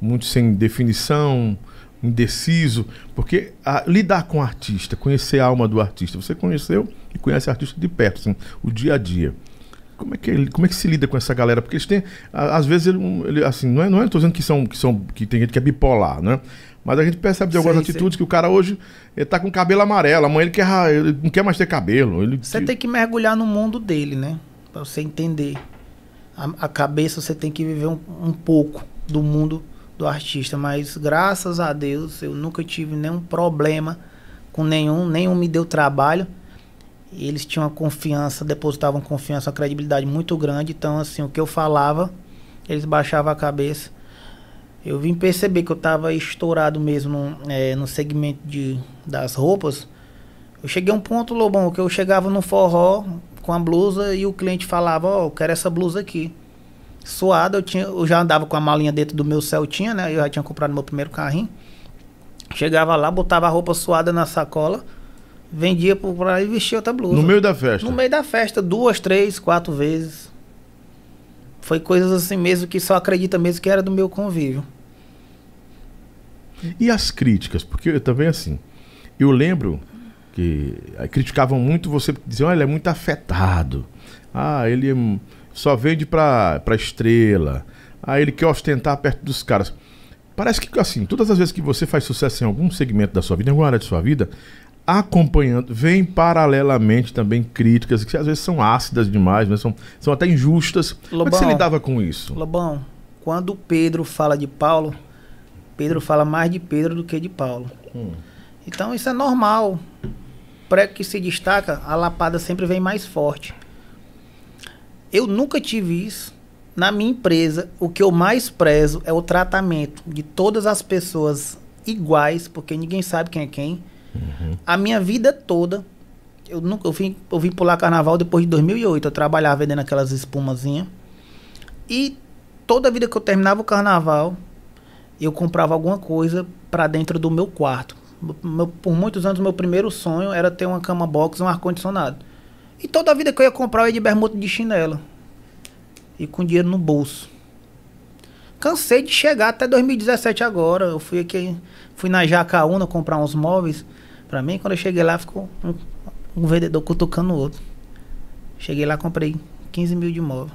muito sem definição, indeciso, porque a- lidar com o artista, conhecer a alma do artista, você conheceu e conhece o artista de perto, assim, o dia a dia. Como é que ele, como é que se lida com essa galera? Porque eles têm, às vezes ele, ele, assim, não é, não é, tô dizendo que são que são que tem gente que é bipolar, né? Mas a gente percebe de algumas Sei, sei. atitudes que o cara hoje ele tá com cabelo amarelo, amanhã ele quer ele não quer mais ter cabelo, ele Você tem que mergulhar no mundo dele, né? Pra você entender. A, a cabeça você tem que viver um, um pouco do mundo do artista. Mas graças a Deus eu nunca tive nenhum problema com nenhum, nenhum me deu trabalho. Eles tinham uma confiança, depositavam confiança, uma credibilidade muito grande. Então, assim, o que eu falava, eles baixavam a cabeça. Eu vim perceber que eu estava estourado mesmo no, eh, no segmento de, das roupas. Eu cheguei a um ponto, Lobão, que eu chegava no forró com a blusa e o cliente falava, ó, eu quero essa blusa aqui. Suado, eu, tinha, eu já andava com a malinha dentro do meu Celtinha, né? Eu já tinha comprado meu primeiro carrinho. Chegava lá, botava a roupa suada na sacola, vendia por aí e vestia outra blusa. no meio da festa. No meio da festa, duas, três, quatro vezes. Foi coisas assim mesmo que só acredita mesmo que era do meu convívio. E as críticas? Porque eu também assim, eu lembro que criticavam muito você, diziam, ah, ele é muito afetado. Ah, ele é- só vende pra, pra estrela. Ah, ele quer ostentar perto dos caras. Parece que assim, todas as vezes que você faz sucesso em algum segmento da sua vida, em alguma área de sua vida, acompanhando, vem paralelamente também críticas que às vezes são ácidas demais, né? são, são até injustas. Como é que você Lobão. lidava com isso? Lobão, quando Pedro fala de Paulo, Pedro fala mais de Pedro do que de Paulo. Hum. Então isso é normal. Prego que se destaca, a lapada sempre vem mais forte. Eu nunca tive isso. Na minha empresa, o que eu mais prezo é o tratamento de todas as pessoas iguais, porque ninguém sabe quem é quem. Uhum. A minha vida toda, eu nunca eu vim, eu vim pular carnaval depois de 2008. Eu trabalhava vendendo aquelas espumazinhas. E toda vida que eu terminava o carnaval, eu comprava alguma coisa para dentro do meu quarto. Meu, por muitos anos, meu primeiro sonho era ter uma cama box e um ar-condicionado. E toda a vida que eu ia comprar, eu ia de bermuda de chinelo. E com dinheiro no bolso. Cansei de chegar até 2017 agora. Eu fui aqui, fui na Jacaúna comprar uns móveis para mim. Quando eu cheguei lá, ficou um, um vendedor cutucando o outro. Cheguei lá, comprei 15 mil de móvel.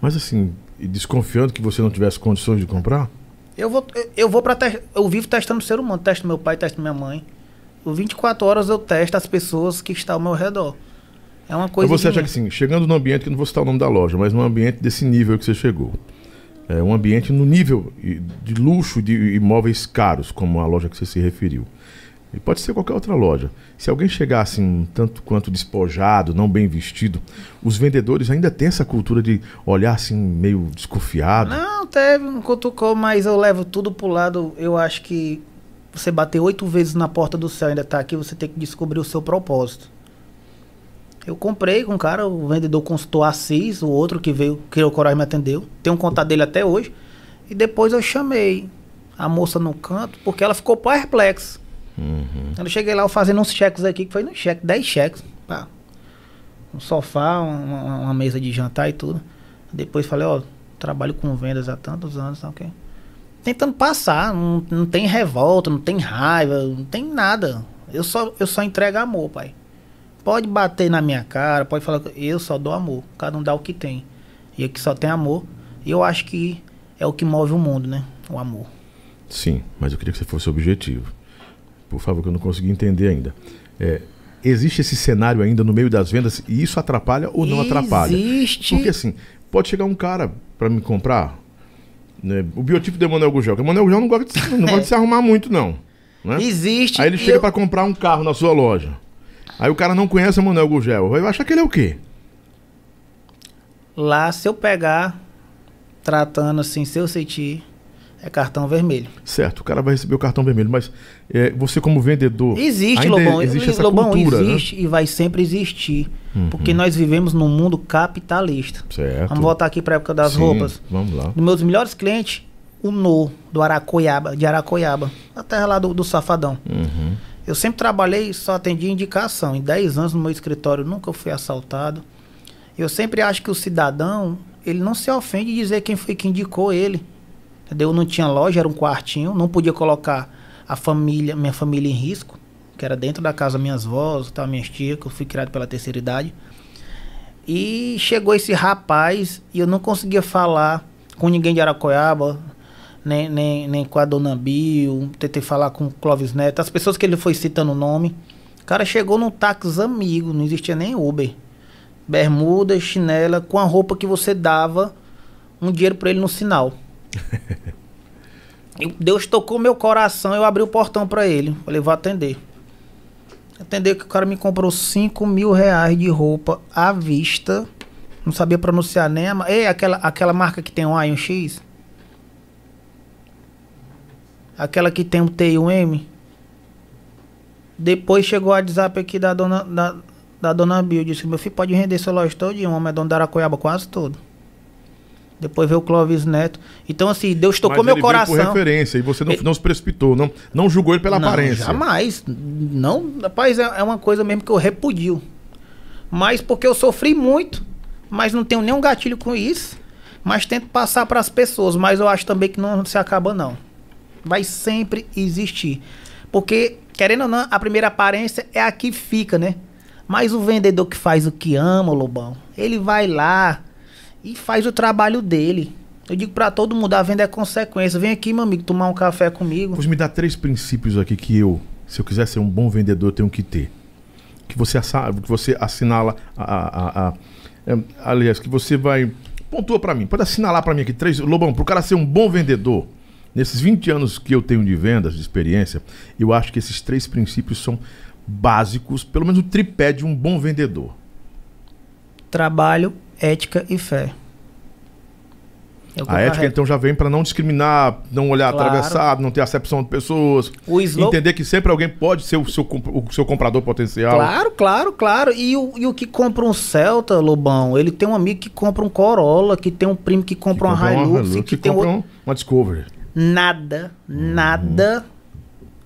Mas assim, desconfiando que você não tivesse condições de comprar? Eu vou, eu vou para eu vivo testando o ser humano, testo meu pai, testo minha mãe. Por 24 horas eu testo as pessoas que estão ao meu redor. É uma coisa. Mas você acha que assim, chegando no ambiente, que não vou citar o nome da loja, mas num ambiente desse nível que você chegou, é um ambiente no nível de luxo de imóveis caros, como a loja que você se referiu. E pode ser qualquer outra loja. Se alguém chegar assim, tanto quanto despojado, não bem vestido, os vendedores ainda têm essa cultura de olhar assim, meio desconfiado. Não, teve um cutucou, mas eu levo tudo pro lado. Eu acho que você bater oito vezes na porta do céu ainda tá aqui, você tem que descobrir o seu propósito. Eu comprei com um cara, o vendedor consultou Assis, o outro que veio, que o coragem me atendeu. Tem um contato dele até hoje. E depois eu chamei a moça no canto, porque ela ficou perplexa. Uhum. Quando eu cheguei lá, eu fazendo uns cheques aqui, que foi no cheque, 10 cheques. Pá. Um sofá, uma, uma, mesa de jantar e tudo. Depois falei, ó, trabalho com vendas há tantos anos, tá ok? Tentando passar, não, não tem revolta, não tem raiva, não tem nada. Eu só, eu só entrego amor, pai. Pode bater na minha cara, pode falar eu só dou amor. Cada um dá o que tem. E aqui só tem amor. E eu acho que é o que move o mundo, né? O amor. Sim, mas eu queria que você fosse objetivo. Por favor, que eu não consegui entender ainda. É, existe esse cenário ainda no meio das vendas e isso atrapalha ou não existe. atrapalha? Existe. Porque assim, pode chegar um cara para me comprar. Né, o biotipo do Emanuel Gugel. O Emanuel Gugel não gosta de, não gosta de se [laughs] arrumar muito, não. Né? Existe. Aí ele chega eu... para comprar um carro na sua loja. Aí o cara não conhece o Manuel Gugel. Vai achar que ele é o quê? Lá, se eu pegar, tratando assim, se eu sentir, é cartão vermelho. Certo, o cara vai receber o cartão vermelho, mas é, você como vendedor. Existe, Lobão. Existe essa Lobão, cultura, né? existe né? e vai sempre existir. Uhum. Porque nós vivemos num mundo capitalista. Certo. Vamos voltar aqui para a época das Sim, roupas. Vamos lá. Dos meus melhores clientes, o No, do Aracoiaba, de Aracoiaba. A terra lá do, do Safadão. Uhum. Eu sempre trabalhei, só atendi indicação. Em 10 anos no meu escritório nunca fui assaltado. Eu sempre acho que o cidadão, ele não se ofende de dizer quem foi que indicou ele. Entendeu? Não tinha loja, era um quartinho, não podia colocar a família, minha família em risco, que era dentro da casa minhas vós, tal, minhas tias, que eu fui criado pela terceira idade. E chegou esse rapaz e eu não conseguia falar com ninguém de Aracoiaba, nem, nem, nem com a Dona Bill, tentei falar com o Clóvis Neto, as pessoas que ele foi citando o nome. O cara chegou num táxi amigo, não existia nem Uber. Bermuda, chinela, com a roupa que você dava um dinheiro para ele no sinal. Deus tocou meu coração, eu abri o portão para ele. Falei, vou atender. Atender que o cara me comprou 5 mil reais de roupa à vista. Não sabia pronunciar nem a. Ei, aquela, aquela marca que tem um A e um X? Aquela que tem um T e um M? Depois chegou o WhatsApp aqui da dona, da, da dona Bill. Disse: Meu filho pode render seu loja todo. E um homem é dono da Aracoiaba quase todo. Depois veio o Clóvis Neto. Então, assim, Deus tocou Mas meu ele coração. Veio por referência e você não, ele... não se precipitou, não, não julgou ele pela não, aparência. Jamais. Não, rapaz, é, é uma coisa mesmo que eu repudio. Mas porque eu sofri muito, mas não tenho nenhum gatilho com isso. Mas tento passar para as pessoas. Mas eu acho também que não se acaba, não. Vai sempre existir. Porque, querendo ou não, a primeira aparência é a que fica, né? Mas o vendedor que faz o que ama, Lobão, ele vai lá e faz o trabalho dele. Eu digo para todo mundo, a venda é consequência. Vem aqui, meu amigo, tomar um café comigo. Pois me dá três princípios aqui que eu, se eu quiser ser um bom vendedor, tenho que ter. Que você, que você assinala a, a, a, é, aliás, que você vai pontua para mim. Pode assinalar para mim aqui três, Lobão, pro cara ser um bom vendedor. Nesses 20 anos que eu tenho de vendas, de experiência, eu acho que esses três princípios são básicos, pelo menos o tripé de um bom vendedor. Trabalho, ética e fé. É que A ética então já vem para não discriminar, não olhar Claro. atravessado, não ter acepção de pessoas. Slogan- Entender que sempre alguém pode ser o seu, o seu comprador potencial. Claro, claro, claro. E o, e o que compra um Celta, Lobão, ele tem um amigo que compra um Corolla, que tem um primo que compra, Compra uma Hilux, e Hilux, que tem compra um- uma Discovery. Nada, nada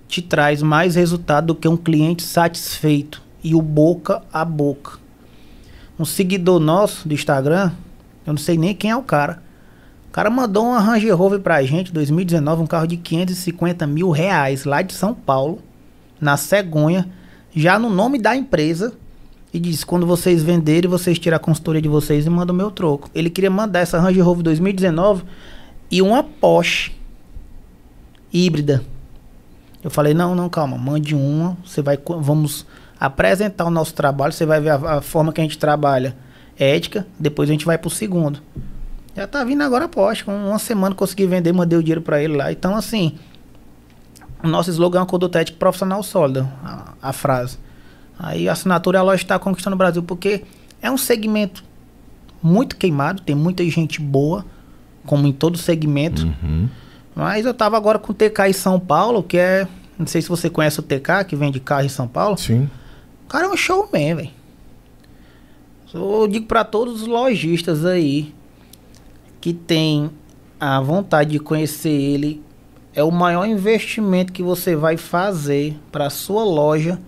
te traz mais resultado do que um cliente satisfeito. E o boca a boca. Um seguidor nosso do Instagram, eu não sei nem quem é o cara. O cara mandou uma Range Rover pra gente, 2019, um carro de 550 mil reais, lá de São Paulo, na cegonha, já no nome da empresa. E disse, quando vocês venderem, vocês tiram a consultoria de vocês e mandam o meu troco. Ele queria mandar essa Range Rover 2019 e uma Porsche híbrida. Eu falei, não, não, calma, mande uma, você vai, vamos apresentar o nosso trabalho, você vai ver a, a forma que a gente trabalha, ética, depois a gente vai pro segundo. Já tá vindo agora a Porsche, com uma semana consegui vender, mandei o dinheiro pra ele lá. Então, assim, o nosso slogan é uma conduta ética profissional sólida, a, a frase. Aí a assinatura a loja está conquistando o Brasil, porque é um segmento muito queimado, tem muita gente boa, como em todo segmento. Uhum. Mas eu tava agora com o TK em São Paulo, que é. Não sei se você conhece o TK, que vende carro em São Paulo. Sim. O cara é um showman, velho. Eu digo pra todos os lojistas aí que tem a vontade de conhecer ele, é o maior investimento que você vai fazer para sua loja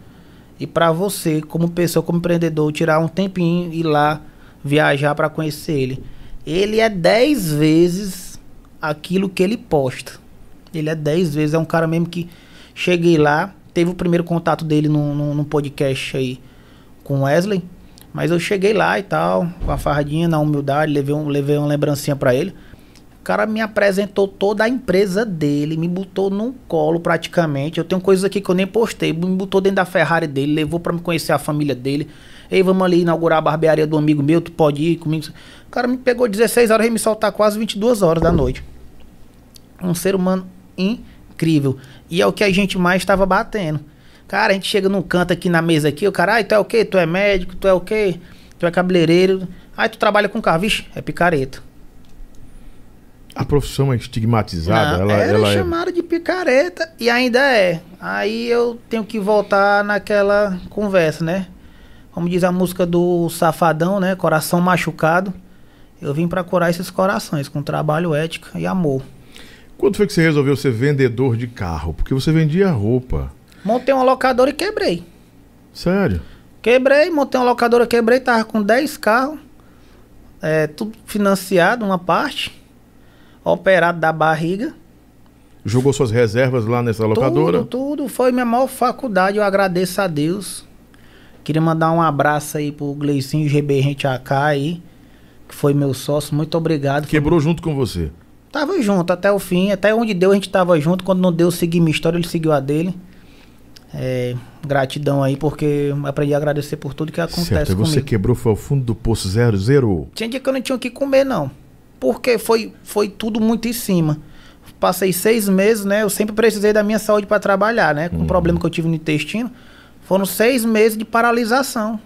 e para você, como pessoa, como empreendedor, tirar um tempinho e ir lá viajar para conhecer ele. Ele é 10 vezes aquilo que ele posta. Ele é 10 vezes, é um cara mesmo que cheguei lá, teve o primeiro contato dele num, num, num podcast aí com Wesley, mas eu cheguei lá e tal, com a farradinha, na humildade, levei, um, levei uma lembrancinha pra ele. O cara me apresentou toda a empresa dele, me botou num colo praticamente. Eu tenho coisas aqui que eu nem postei, me botou dentro da Ferrari dele, levou pra me conhecer a família dele. Ei, vamos ali inaugurar a barbearia do amigo meu, tu pode ir comigo. O cara me pegou 16 horas e me soltar quase 22 horas da noite. Um ser humano incrível. E é o que a gente mais estava batendo. Cara, a gente chega num canto aqui na mesa aqui, o cara, ai, tu é o quê? Tu é médico, tu é o quê? Tu é cabeleireiro. Ai, tu trabalha com carro, vixe, é picareta. A profissão é estigmatizada. Não, ela, era ela é. chamada de picareta e ainda é. Aí eu tenho que voltar naquela conversa, né? Como diz a música do Safadão, né? Coração machucado. Eu vim pra curar esses corações com trabalho, ética e amor. Quando foi que você resolveu ser vendedor de carro? Porque você vendia roupa. Montei uma locadora e quebrei. Sério? Quebrei, montei uma locadora, quebrei, tava com 10 carros. É, tudo financiado, uma parte. Operado da barriga. Jogou suas reservas lá nessa locadora? Tudo, tudo. Foi minha maior faculdade. Eu agradeço a Deus. Queria mandar um abraço aí pro Gleicinho GB Gente AK aí, que foi meu sócio. Muito obrigado. Foi- Quebrou junto com você. Tava junto até o fim. Até onde deu, a gente tava junto. Quando não deu, eu segui minha história, ele seguiu a dele. É, gratidão aí, porque aprendi a agradecer por tudo que acontece certo. E você comigo. quebrou foi ao fundo do poço zero, zero? Tinha dia que eu não tinha o que comer, não. Porque foi, foi tudo muito em cima. Passei seis meses, né? Eu sempre precisei da minha saúde para trabalhar, né? Com o problema que eu tive no intestino. Foram seis meses de paralisação.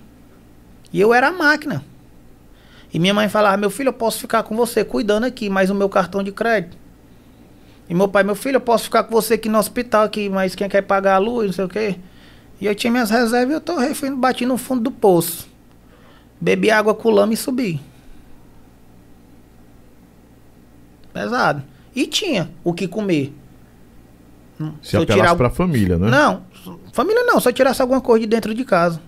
E eu era a máquina. E minha mãe falava, meu filho, eu posso ficar com você cuidando aqui, mas o meu cartão de crédito. E meu pai, meu filho, eu posso ficar com você aqui no hospital aqui, mas quem quer pagar a luz, não sei o quê. E eu tinha minhas reservas e eu tô fui, bati no fundo do poço. Bebi água com lama e subi. Pesado. E tinha o que comer. Hum, Se apelasse pra família, né? Não, família não, só tirasse alguma coisa de dentro de casa.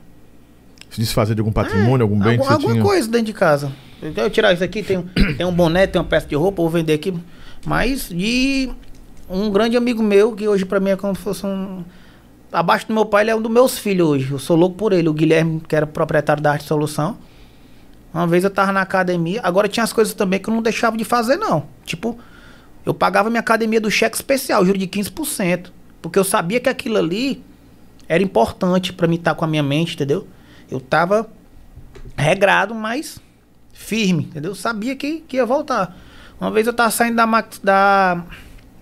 Se desfazer de algum patrimônio, algum bem Algum- que você alguma tinha. coisa dentro de casa. Então, Eu tirar isso aqui, tem, um- [coughs] tem um boné, tem uma peça de roupa, vou vender aqui. Mas de um grande amigo meu, que hoje pra mim é como se fosse um. Abaixo do meu pai, ele é um dos meus filhos hoje. Eu sou louco por ele, o Guilherme, que era proprietário da Arte Solução. Uma vez eu tava na academia, agora tinha as coisas também que eu não deixava de fazer, não. Tipo, eu pagava minha academia do cheque especial, juro de 15%. Porque eu sabia que aquilo ali era importante pra mim estar com a minha mente, entendeu? Eu tava regrado, mas firme, entendeu? Eu sabia que, que ia voltar. Uma vez eu tava saindo da, da,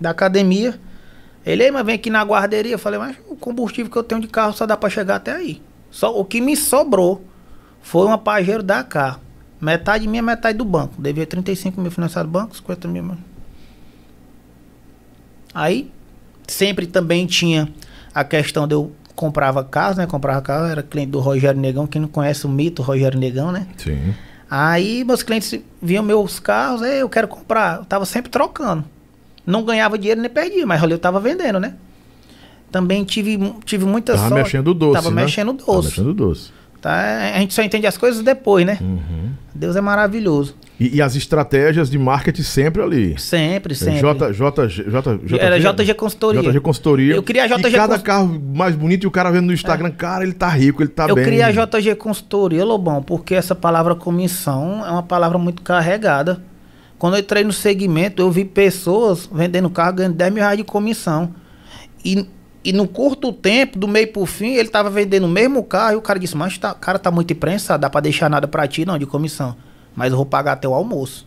da academia, ele, "Ei, mas vem aqui na guarderia. Eu falei, mas o combustível que eu tenho de carro só dá pra chegar até aí. Só, o que me sobrou foi uma Pajero Dakar. Metade minha, metade do banco. Devia 35 mil financiado do banco, 50 mil. Aí, sempre também tinha a questão de eu comprava casa, né? Comprava casa, era cliente do Rogério Negão. Quem não conhece o mito Rogério Negão, né? Sim. Aí meus clientes viam meus carros, eu quero comprar. Eu tava sempre trocando. Não ganhava dinheiro nem perdia, mas eu tava vendendo, né? Também tive, tive muita tava sorte. mexendo doce, Tava né? mexendo doce. Tava mexendo doce. Tá? A gente só entende as coisas depois, né? Uhum. Deus é maravilhoso. E, e, as estratégias de marketing sempre ali. Sempre, sempre. J, J, J, J, Era JG Consultoria. JG Consultoria. Eu queria a JG E cada carro mais bonito e o cara vendo no Instagram, é. cara, ele tá rico, ele tá eu bem. Eu queria a JG Consultoria, Lobão, porque essa palavra comissão é uma palavra muito carregada. Quando eu entrei no segmento, eu vi pessoas vendendo carro ganhando 10 mil reais de comissão. E, e no curto tempo, do meio pro fim, ele tava vendendo o mesmo carro e o cara disse, mas tá, cara tá muito imprensa, dá pra deixar nada pra ti, não, de comissão. Mas eu vou pagar até o almoço.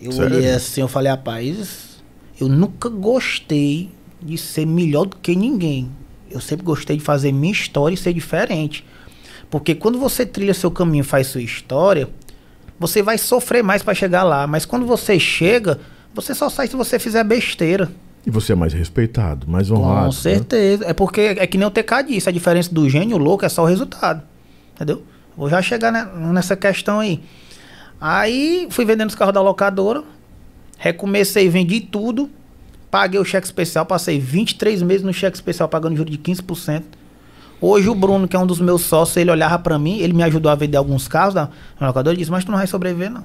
Eu Sério? olhei assim, eu falei, rapaz, eu nunca gostei de ser melhor do que ninguém. Eu sempre gostei de fazer minha história e ser diferente. Porque quando você trilha seu caminho e faz sua história, você vai sofrer mais para chegar lá. Mas quando você chega, você só sai se você fizer besteira. E você é mais respeitado, mais honrado. Com né? certeza. Né? É porque é que nem o TK disse, a diferença do gênio louco é só o resultado. Entendeu? Vou já chegar nessa questão aí. Aí fui vendendo os carros da locadora. Recomecei, vendi tudo. Paguei o cheque especial, passei 23 meses no cheque especial pagando juro de 15%. Hoje o Bruno, que é um dos meus sócios, ele olhava para mim, ele me ajudou a vender alguns carros da locadora e disse, mas tu não vai sobreviver, não.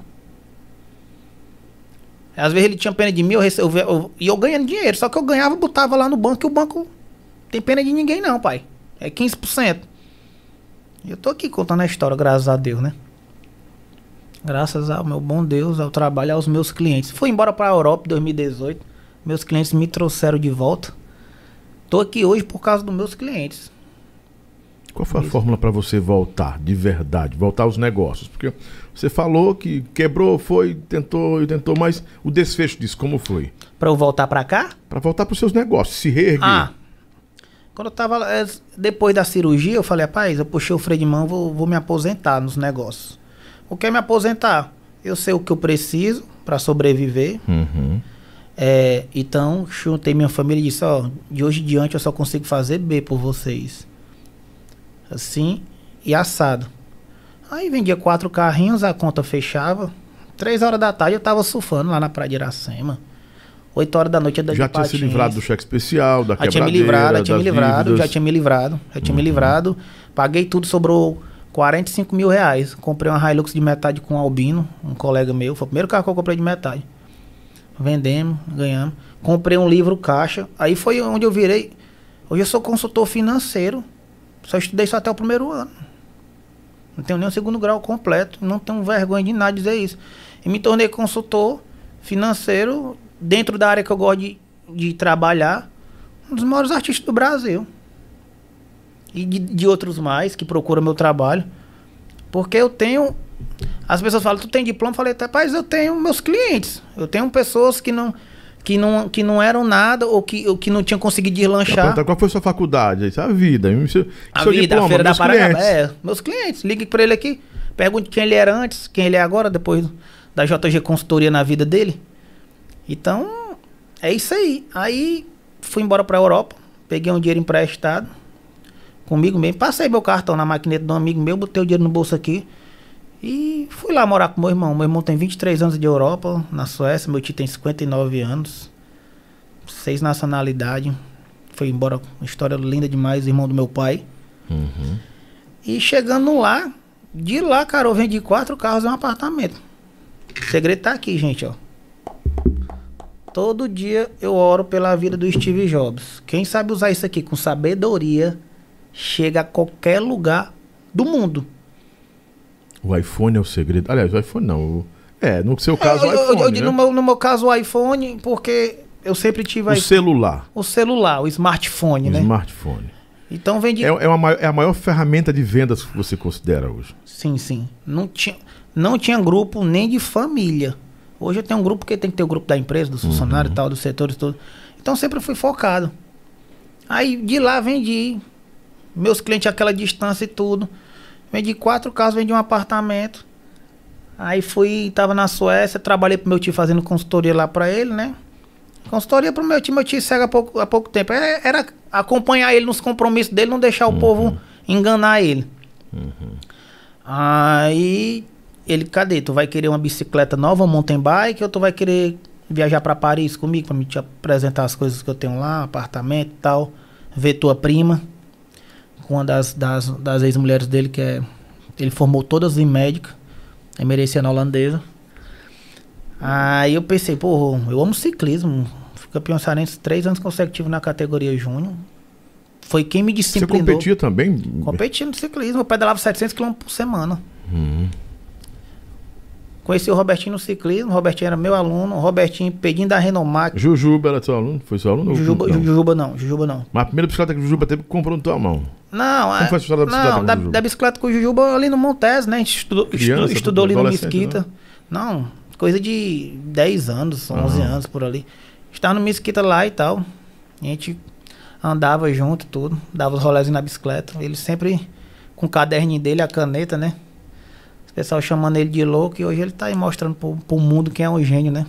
Às vezes ele tinha pena de mim, eu, eu, e eu ganhando dinheiro. Só que eu ganhava, botava lá no banco, e o banco tem pena de ninguém não, pai. É 15%. E eu tô aqui contando a história, graças a Deus, né? Graças ao meu bom Deus, ao trabalho, aos meus clientes. Fui embora para a Europa em 2018. Meus clientes me trouxeram de volta. Tô aqui hoje por causa dos meus clientes. Qual foi a Isso. fórmula para você voltar de verdade, voltar aos negócios? Porque você falou que quebrou, foi, tentou e tentou, mas o desfecho disso como foi? Para eu voltar para cá? Para voltar para os seus negócios, se reerguer. Ah, quando eu tava. É, depois da cirurgia, eu falei, rapaz, eu puxei o freio de mão, vou, vou me aposentar nos negócios. O que é me aposentar? Eu sei o que eu preciso para sobreviver. Uhum. É, então, juntei minha família e disse, ó, de hoje em diante eu só consigo fazer B por vocês. Assim, e assado. Aí vendia quatro carrinhos, a conta fechava. Três horas da tarde eu tava surfando lá na Praia de Iracema. 8 horas da noite eu Já tinha se livrado do cheque especial, da já tinha me livrado, já tinha me livrado, já tinha me livrado, já tinha uhum. me livrado. Paguei tudo, sobrou 45 mil reais. Comprei uma Hilux de metade com o Albino, um colega meu. Foi o primeiro carro que eu comprei de metade. Vendemos, ganhamos. Comprei um livro caixa. Aí foi onde eu virei. Hoje eu sou consultor financeiro. Só estudei só até o primeiro ano. Não tenho nem o segundo grau completo. Não tenho vergonha de nada dizer isso. E me tornei consultor financeiro dentro da área que eu gosto de, de trabalhar, um dos maiores artistas do Brasil. E de, de outros mais que procuram meu trabalho. Porque eu tenho. As pessoas falam, tu tem diploma? Eu falei, rapaz, eu tenho meus clientes. Eu tenho pessoas que não, que não, que não eram nada ou que, ou que não tinham conseguido deslanchar. Qual foi a sua faculdade? Isso é a vida. Seu, a vida, diploma, a feira da Paracaba. É, meus clientes. Ligue para ele aqui. Pergunte quem ele era antes, quem ele é agora, depois da JG Consultoria na vida dele. Então, é isso aí. Aí fui embora para a Europa, peguei um dinheiro emprestado comigo mesmo, passei meu cartão na maquineta de um amigo meu, botei o dinheiro no bolso aqui e fui lá morar com meu irmão. Meu irmão tem 23 anos de Europa, na Suécia, meu tio tem 59 anos, seis nacionalidades. Foi embora, uma história linda demais, irmão do meu pai. Uhum. E chegando lá, de lá, cara, eu vendi quatro carros e um apartamento. O segredo tá aqui, gente, ó. Todo dia eu oro pela vida do Steve Jobs. Quem sabe usar isso aqui com sabedoria, chega a qualquer lugar do mundo. O iPhone é o segredo. Aliás, o iPhone não. O... É, no seu caso, é, o iPhone. Eu, eu, né? no, meu, no meu caso, o iPhone, porque eu sempre tive. O iPhone. celular. O celular, o smartphone, o né? Smartphone. Então vende. É, é, uma, é a maior ferramenta de vendas que você considera hoje. Sim, sim. Não tinha, não tinha grupo nem de família. Hoje eu tenho um grupo que tem que ter o grupo da empresa, dos funcionários uhum. e tal, dos setores todos. Então sempre fui focado. Aí de lá vendi. Meus clientes aquela distância e tudo. Vendi quatro carros, vendi um apartamento. Aí fui, tava na Suécia, trabalhei pro meu tio fazendo consultoria lá pra ele, né? Consultoria pro meu tio, meu tio segue há pouco, há pouco tempo. Era, era acompanhar ele nos compromissos dele, não deixar o Uhum. povo enganar ele. Aí ele, cadê? Tu vai querer uma bicicleta nova, um mountain bike, ou tu vai querer viajar pra Paris comigo pra me te apresentar as coisas que eu tenho lá, apartamento e tal, ver tua prima, com uma das, das, das ex-mulheres dele, que é. Ele formou todas em médica, é merecendo holandesa. Aí eu pensei, pô, eu amo ciclismo. Fui campeão cearense três anos consecutivos na categoria júnior. Foi quem me Você disciplinou. competia também? Competindo no ciclismo, eu pedalava 700 km por semana. Uhum. Conheci o Robertinho no ciclismo, o Robertinho era meu aluno, o Robertinho pedinho da Renomac. Jujuba era seu aluno? Foi seu aluno? Jujuba, não? Jujuba não, Jujuba não. Mas a primeira bicicleta que o Jujuba teve, comprou na tua mão. Não, Como é- foi a história da bicicleta não, da, da bicicleta com o Jujuba ali no Montes, né? A gente estudou, Criança, estu- estudou ali no Mesquita. Não, coisa de 10 anos, 11 Aham. anos por ali. Estava no Mesquita lá e tal. A gente andava junto, tudo. Dava os rolés na bicicleta. Ele sempre com o caderninho dele, a caneta, né? O pessoal chamando ele de louco e hoje ele tá aí mostrando pro, pro mundo quem é um gênio, né?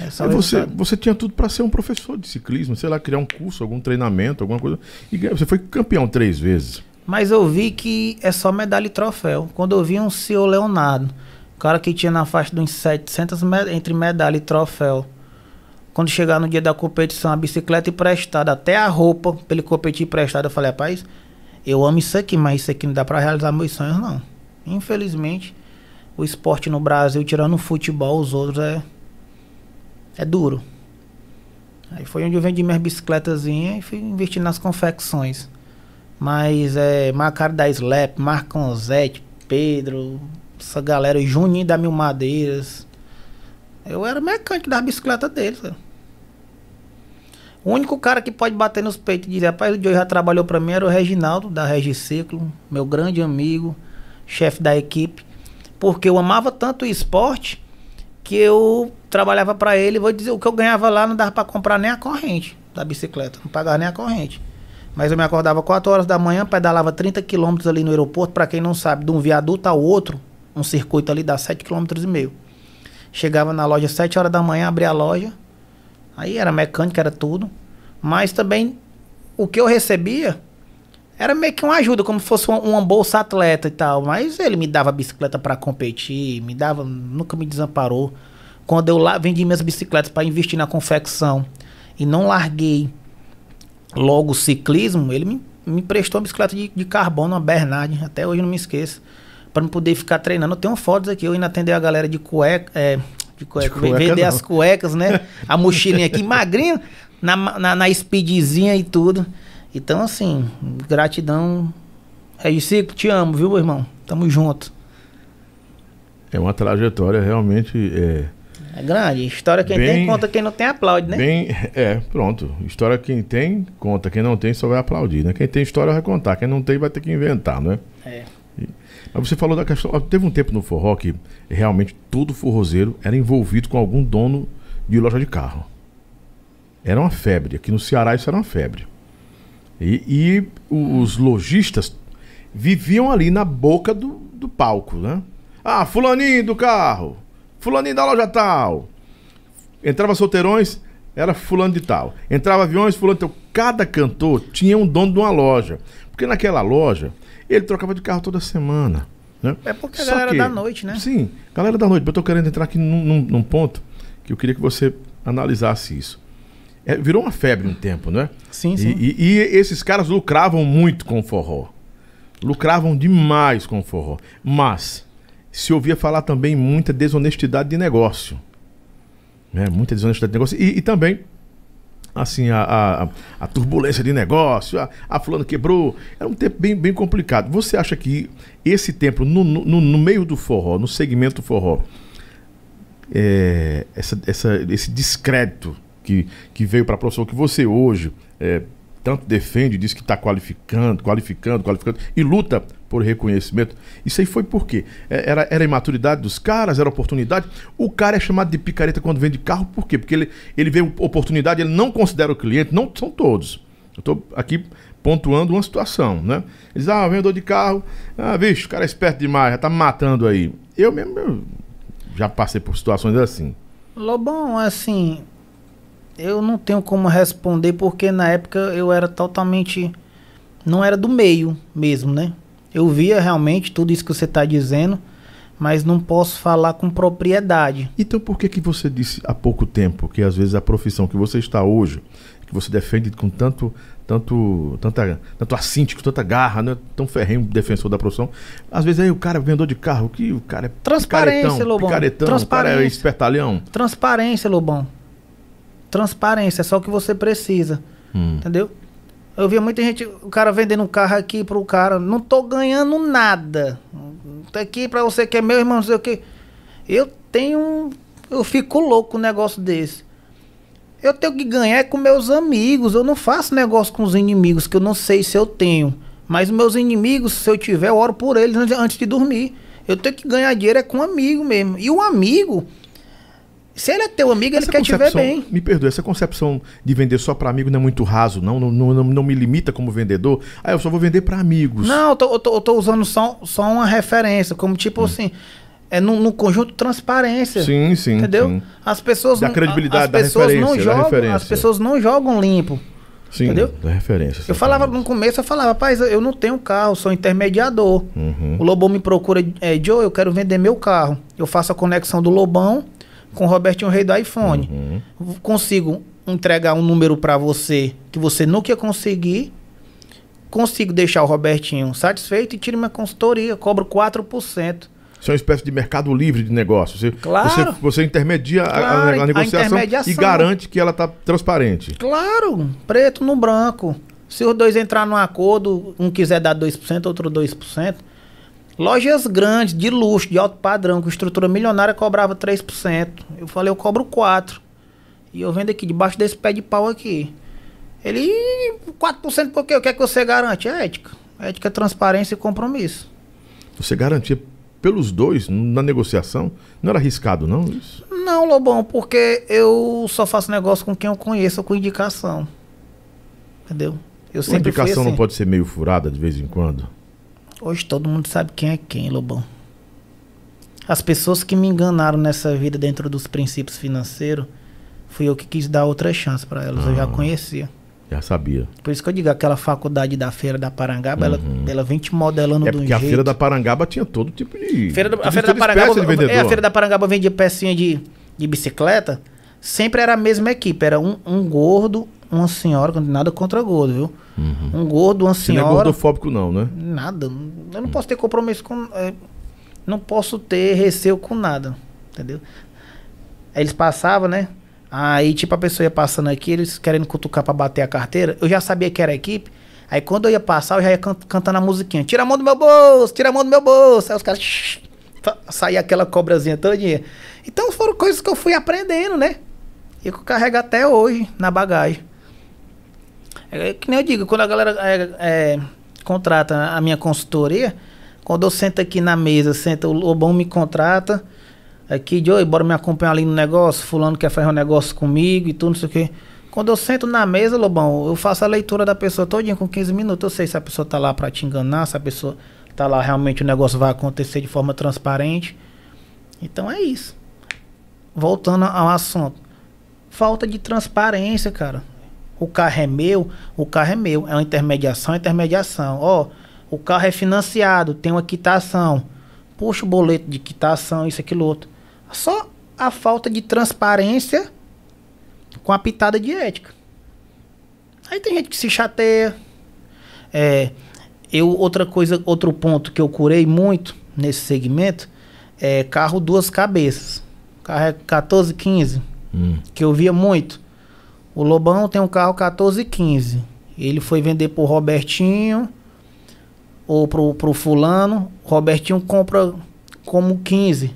É o você, resultado. você tinha tudo para ser um professor de ciclismo, sei lá, criar um curso, algum treinamento, alguma coisa. E você foi campeão três vezes. Mas eu vi que é só medalha e troféu. Quando eu vi um senhor Leonardo, o cara que tinha na faixa de uns 700 me- entre medalha e troféu. Quando chegar no dia da competição, a bicicleta emprestada, até a roupa pra ele competir emprestada, eu falei, rapaz, eu amo isso aqui, mas isso aqui não dá pra realizar meus sonhos, não. Infelizmente, o esporte no Brasil, tirando o futebol, os outros é. É duro. Aí foi onde eu vendi minhas bicicletazinhas e fui investindo nas confecções. Mas é Macari da Slap, Marconzete, Pedro, essa galera, Juninho da Mil Madeiras. Eu era mecânico das bicicletas deles. cara. O único cara que pode bater nos peitos e dizer, rapaz, o Joe já trabalhou pra mim era o Reginaldo, da Regiciclo, meu grande amigo, chefe da equipe. Porque eu amava tanto o esporte que eu trabalhava pra ele, vou dizer, o que eu ganhava lá não dava pra comprar nem a corrente da bicicleta, não pagava nem a corrente. Mas eu me acordava 4 horas da manhã, pedalava 30 quilômetros ali no aeroporto, pra quem não sabe, de um viaduto ao outro, um circuito ali dá 7 quilômetros e meio. Chegava na loja 7 horas da manhã, abria a loja. Aí era mecânica, era tudo. Mas também o que eu recebia era meio que uma ajuda, como se fosse uma, uma bolsa atleta e tal. Mas ele me dava bicicleta pra competir, me dava, nunca me desamparou. Quando eu lá vendi minhas bicicletas para investir na confecção e não larguei logo o ciclismo, ele me, me prestou uma bicicleta de, de carbono, uma Bernard, até hoje não me esqueço, para me poder ficar treinando. Eu tenho fotos aqui, eu indo atender a galera de cueca, é, de cueca, De cueca vender não. as cuecas, né? A mochilinha aqui, magrinho, na, na, na speedzinha e tudo. Então, assim, gratidão. Regiciclo, te amo, viu, meu irmão? Tamo junto. É uma trajetória realmente. É, É grande. História quem Bem- tem, conta quem não tem, aplaude, né? Bem, [laughs] é, pronto. História quem tem, conta. Quem não tem, só vai aplaudir, né? Quem tem história vai contar. Quem não tem, vai ter que inventar, né? É. Mas você falou da questão. Teve um tempo no forró que realmente todo forrozeiro era envolvido com algum dono de loja de carro. Era uma febre. Aqui no Ceará isso era uma febre. E, e os lojistas viviam ali na boca do, do palco, né? Ah, fulaninho do carro, fulaninho da loja tal. Entrava solteirões, era fulano de tal. Entrava aviões, fulano de tal. Cada cantor tinha um dono de uma loja. Porque naquela loja, ele trocava de carro toda semana. Né? É porque a Só galera que- da noite, né? Sim, galera da noite. Eu tô querendo entrar aqui num, num- num ponto que eu queria que você analisasse isso. É, virou uma febre um tempo, né? Sim, E, sim. e- e esses caras lucravam muito com o forró. Lucravam demais com o forró. Mas se ouvia falar também muita desonestidade de negócio. Né? Muita desonestidade de negócio. E, e também, assim, a, a, a turbulência de negócio, a, a fulano quebrou. Era um tempo bem, bem complicado. Você acha que esse tempo, no, no, no meio do forró, no segmento do forró, é, essa, essa, esse descrédito que, que veio para a profissão que você hoje é, tanto defende, diz que está qualificando, qualificando, qualificando e luta por reconhecimento. Isso aí foi por quê? É, Era, era imaturidade dos caras, era oportunidade. O cara é chamado de picareta quando vende carro, por quê? Porque ele, ele vê oportunidade, ele não considera o cliente, não são todos. Eu estou aqui pontuando uma situação, né? Eles, ah, vendedor de carro, ah, vixe, o cara é esperto demais, já tá matando aí. Eu mesmo eu já passei por situações assim. Lobão, assim, eu não tenho como responder porque na época eu era totalmente. Não era do meio mesmo, né? Eu via realmente tudo isso que você está dizendo, mas não posso falar com propriedade. Então por que, que você disse há pouco tempo que às vezes a profissão que você está hoje, que você defende com tanto tanto tanta tanto assinte, com tanta garra, né? tão ferrenho defensor da profissão. Às vezes aí o cara vendedor de carro, que o cara é Transparência, Lobão. Transparência. o cara é espertalhão. Transparência, Lobão. Transparência, é só o que você precisa. Hum. Entendeu? Eu via muita gente, o cara vendendo um carro aqui pro cara, não tô ganhando nada. Tô aqui pra você que é meu irmão, não sei o que. Eu tenho. Eu fico louco com um negócio desse. Eu tenho que ganhar é com meus amigos. Eu não faço negócio com os inimigos, que eu não sei se eu tenho. Mas meus inimigos, se eu tiver, eu oro por eles antes- antes de dormir. Eu tenho que ganhar dinheiro é com um amigo mesmo. E o amigo, se ele é teu amigo, ele Essa quer te ver bem. Me perdoe, essa concepção de vender só para amigo não é muito raso, não? Não, não, não, não me limita como vendedor. Ah, eu só vou vender para amigos. Não, eu tô, eu tô, eu tô usando só, só uma referência, como tipo assim, é no, no conjunto transparência. Hum. Sim, sim. Entendeu? sim. As pessoas Da não, credibilidade, as da pessoas não referência, da jogam, referência. as pessoas não jogam limpo. Sim, Entendeu? da referência. Eu falava no começo, eu falava, rapaz, eu não tenho carro, sou intermediador. Uhum. O Lobão me procura, é, Joe, eu quero vender meu carro. Eu faço a conexão do Lobão com o Robertinho Rei do iPhone. Uhum. Consigo entregar um número pra você que você nunca ia conseguir. Consigo deixar o Robertinho satisfeito e tiro minha consultoria, cobro 4%. Isso é uma espécie de mercado livre de negócio. Você, Claro. você, você intermedia a- a, Claro, a a negociação intermediação. e garante que ela está transparente. Claro, preto no branco. Se os dois entrar num acordo, um quiser dar 2%, outro 2%. Lojas grandes, de luxo, de alto padrão, com estrutura milionária, cobrava 3%. Eu falei, eu cobro 4%. E eu vendo aqui, debaixo desse pé de pau aqui. Ele, 4% por quê? O que é que você garante? Ética. Ética, transparência e compromisso. Você garantia pelos dois na negociação? Não era arriscado, não? Isso. Não, Lobão, porque eu só faço negócio com quem eu conheço, com indicação. Entendeu? Eu Uma indicação assim. não pode ser meio furada de vez em quando? Hoje todo mundo sabe quem é quem, Lobão. As pessoas que me enganaram nessa vida dentro dos princípios financeiros, fui eu que quis dar outra chance pra elas. Eu já Ah. conhecia. Já sabia. Por isso que eu digo, aquela faculdade da Feira da Parangaba, ela, ela vem te modelando É de um porque a jeito. Feira da Parangaba tinha todo tipo de. Feira toda- a Feira da toda Parangaba, é, a Feira da Parangaba vendia pecinha de, de bicicleta. Sempre era a mesma equipe. Era um, um gordo, uma senhora, nada contra gordo, viu? Um gordo, uma Você não é senhora. gordofóbico, não, né? Nada. Eu não posso ter compromisso com. é, não posso ter receio com nada. Entendeu? Aí eles passavam, né? Aí, tipo, a pessoa ia passando aqui, eles querendo cutucar pra bater a carteira. Eu já sabia que era a equipe. Aí quando eu ia passar, eu já ia can- cantando a musiquinha. Tira a mão do meu bolso, tira a mão do meu bolso. Aí os caras. Saía aquela cobrazinha todinha. Então foram coisas que eu fui aprendendo, né? E que eu carrego até hoje na bagagem. É que nem eu digo, quando a galera é, é, contrata a minha consultoria, quando eu sento aqui na mesa, senta o Lobão me contrata, aqui, Joey, bora me acompanhar ali no negócio, fulano quer fazer um negócio comigo e tudo, não sei o quê. Quando eu sento na mesa, Lobão, eu faço a leitura da pessoa todinha com 15 minutos. Eu sei se a pessoa tá lá pra te enganar, se a pessoa tá lá realmente o negócio vai acontecer de forma transparente. Então é isso. Voltando ao assunto. Falta de transparência, cara. O carro é meu, o carro é meu. É uma intermediação, é intermediação. Ó, o carro é financiado, tem uma quitação. Puxa o boleto de quitação, isso, aquilo, outro. Só a falta de transparência com a pitada de ética. Aí tem gente que se chateia. É, eu, outra coisa, outro ponto que eu curei muito nesse segmento é carro duas cabeças. Carro é 14, 15 Hum. que eu via muito. O Lobão tem um carro 1415. Ele foi vender pro Robertinho ou pro, pro fulano. Robertinho compra como 15,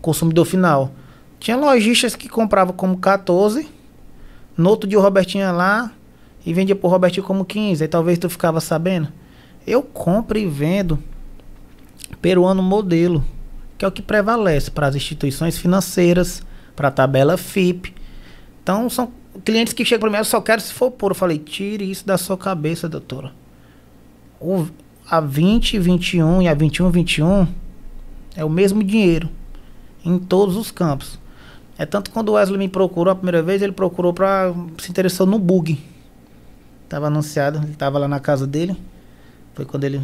consumidor final. Tinha lojistas que compravam como 14. No outro dia o Robertinho ia lá e vendia pro Robertinho como 15. Aí talvez tu ficava sabendo. Eu compro e vendo peruano modelo, que é o que prevalece para as instituições financeiras, para a tabela FIP. Então são clientes que chegam mim, eu só quero se for puro. Eu falei, tire isso da sua cabeça, doutora. o, a 20, 21 e a 21, 21 é o mesmo dinheiro em todos os campos. É tanto quando o Wesley me procurou a primeira vez, ele procurou para se interessou no bug. Tava anunciado, ele tava lá na casa dele. Foi quando ele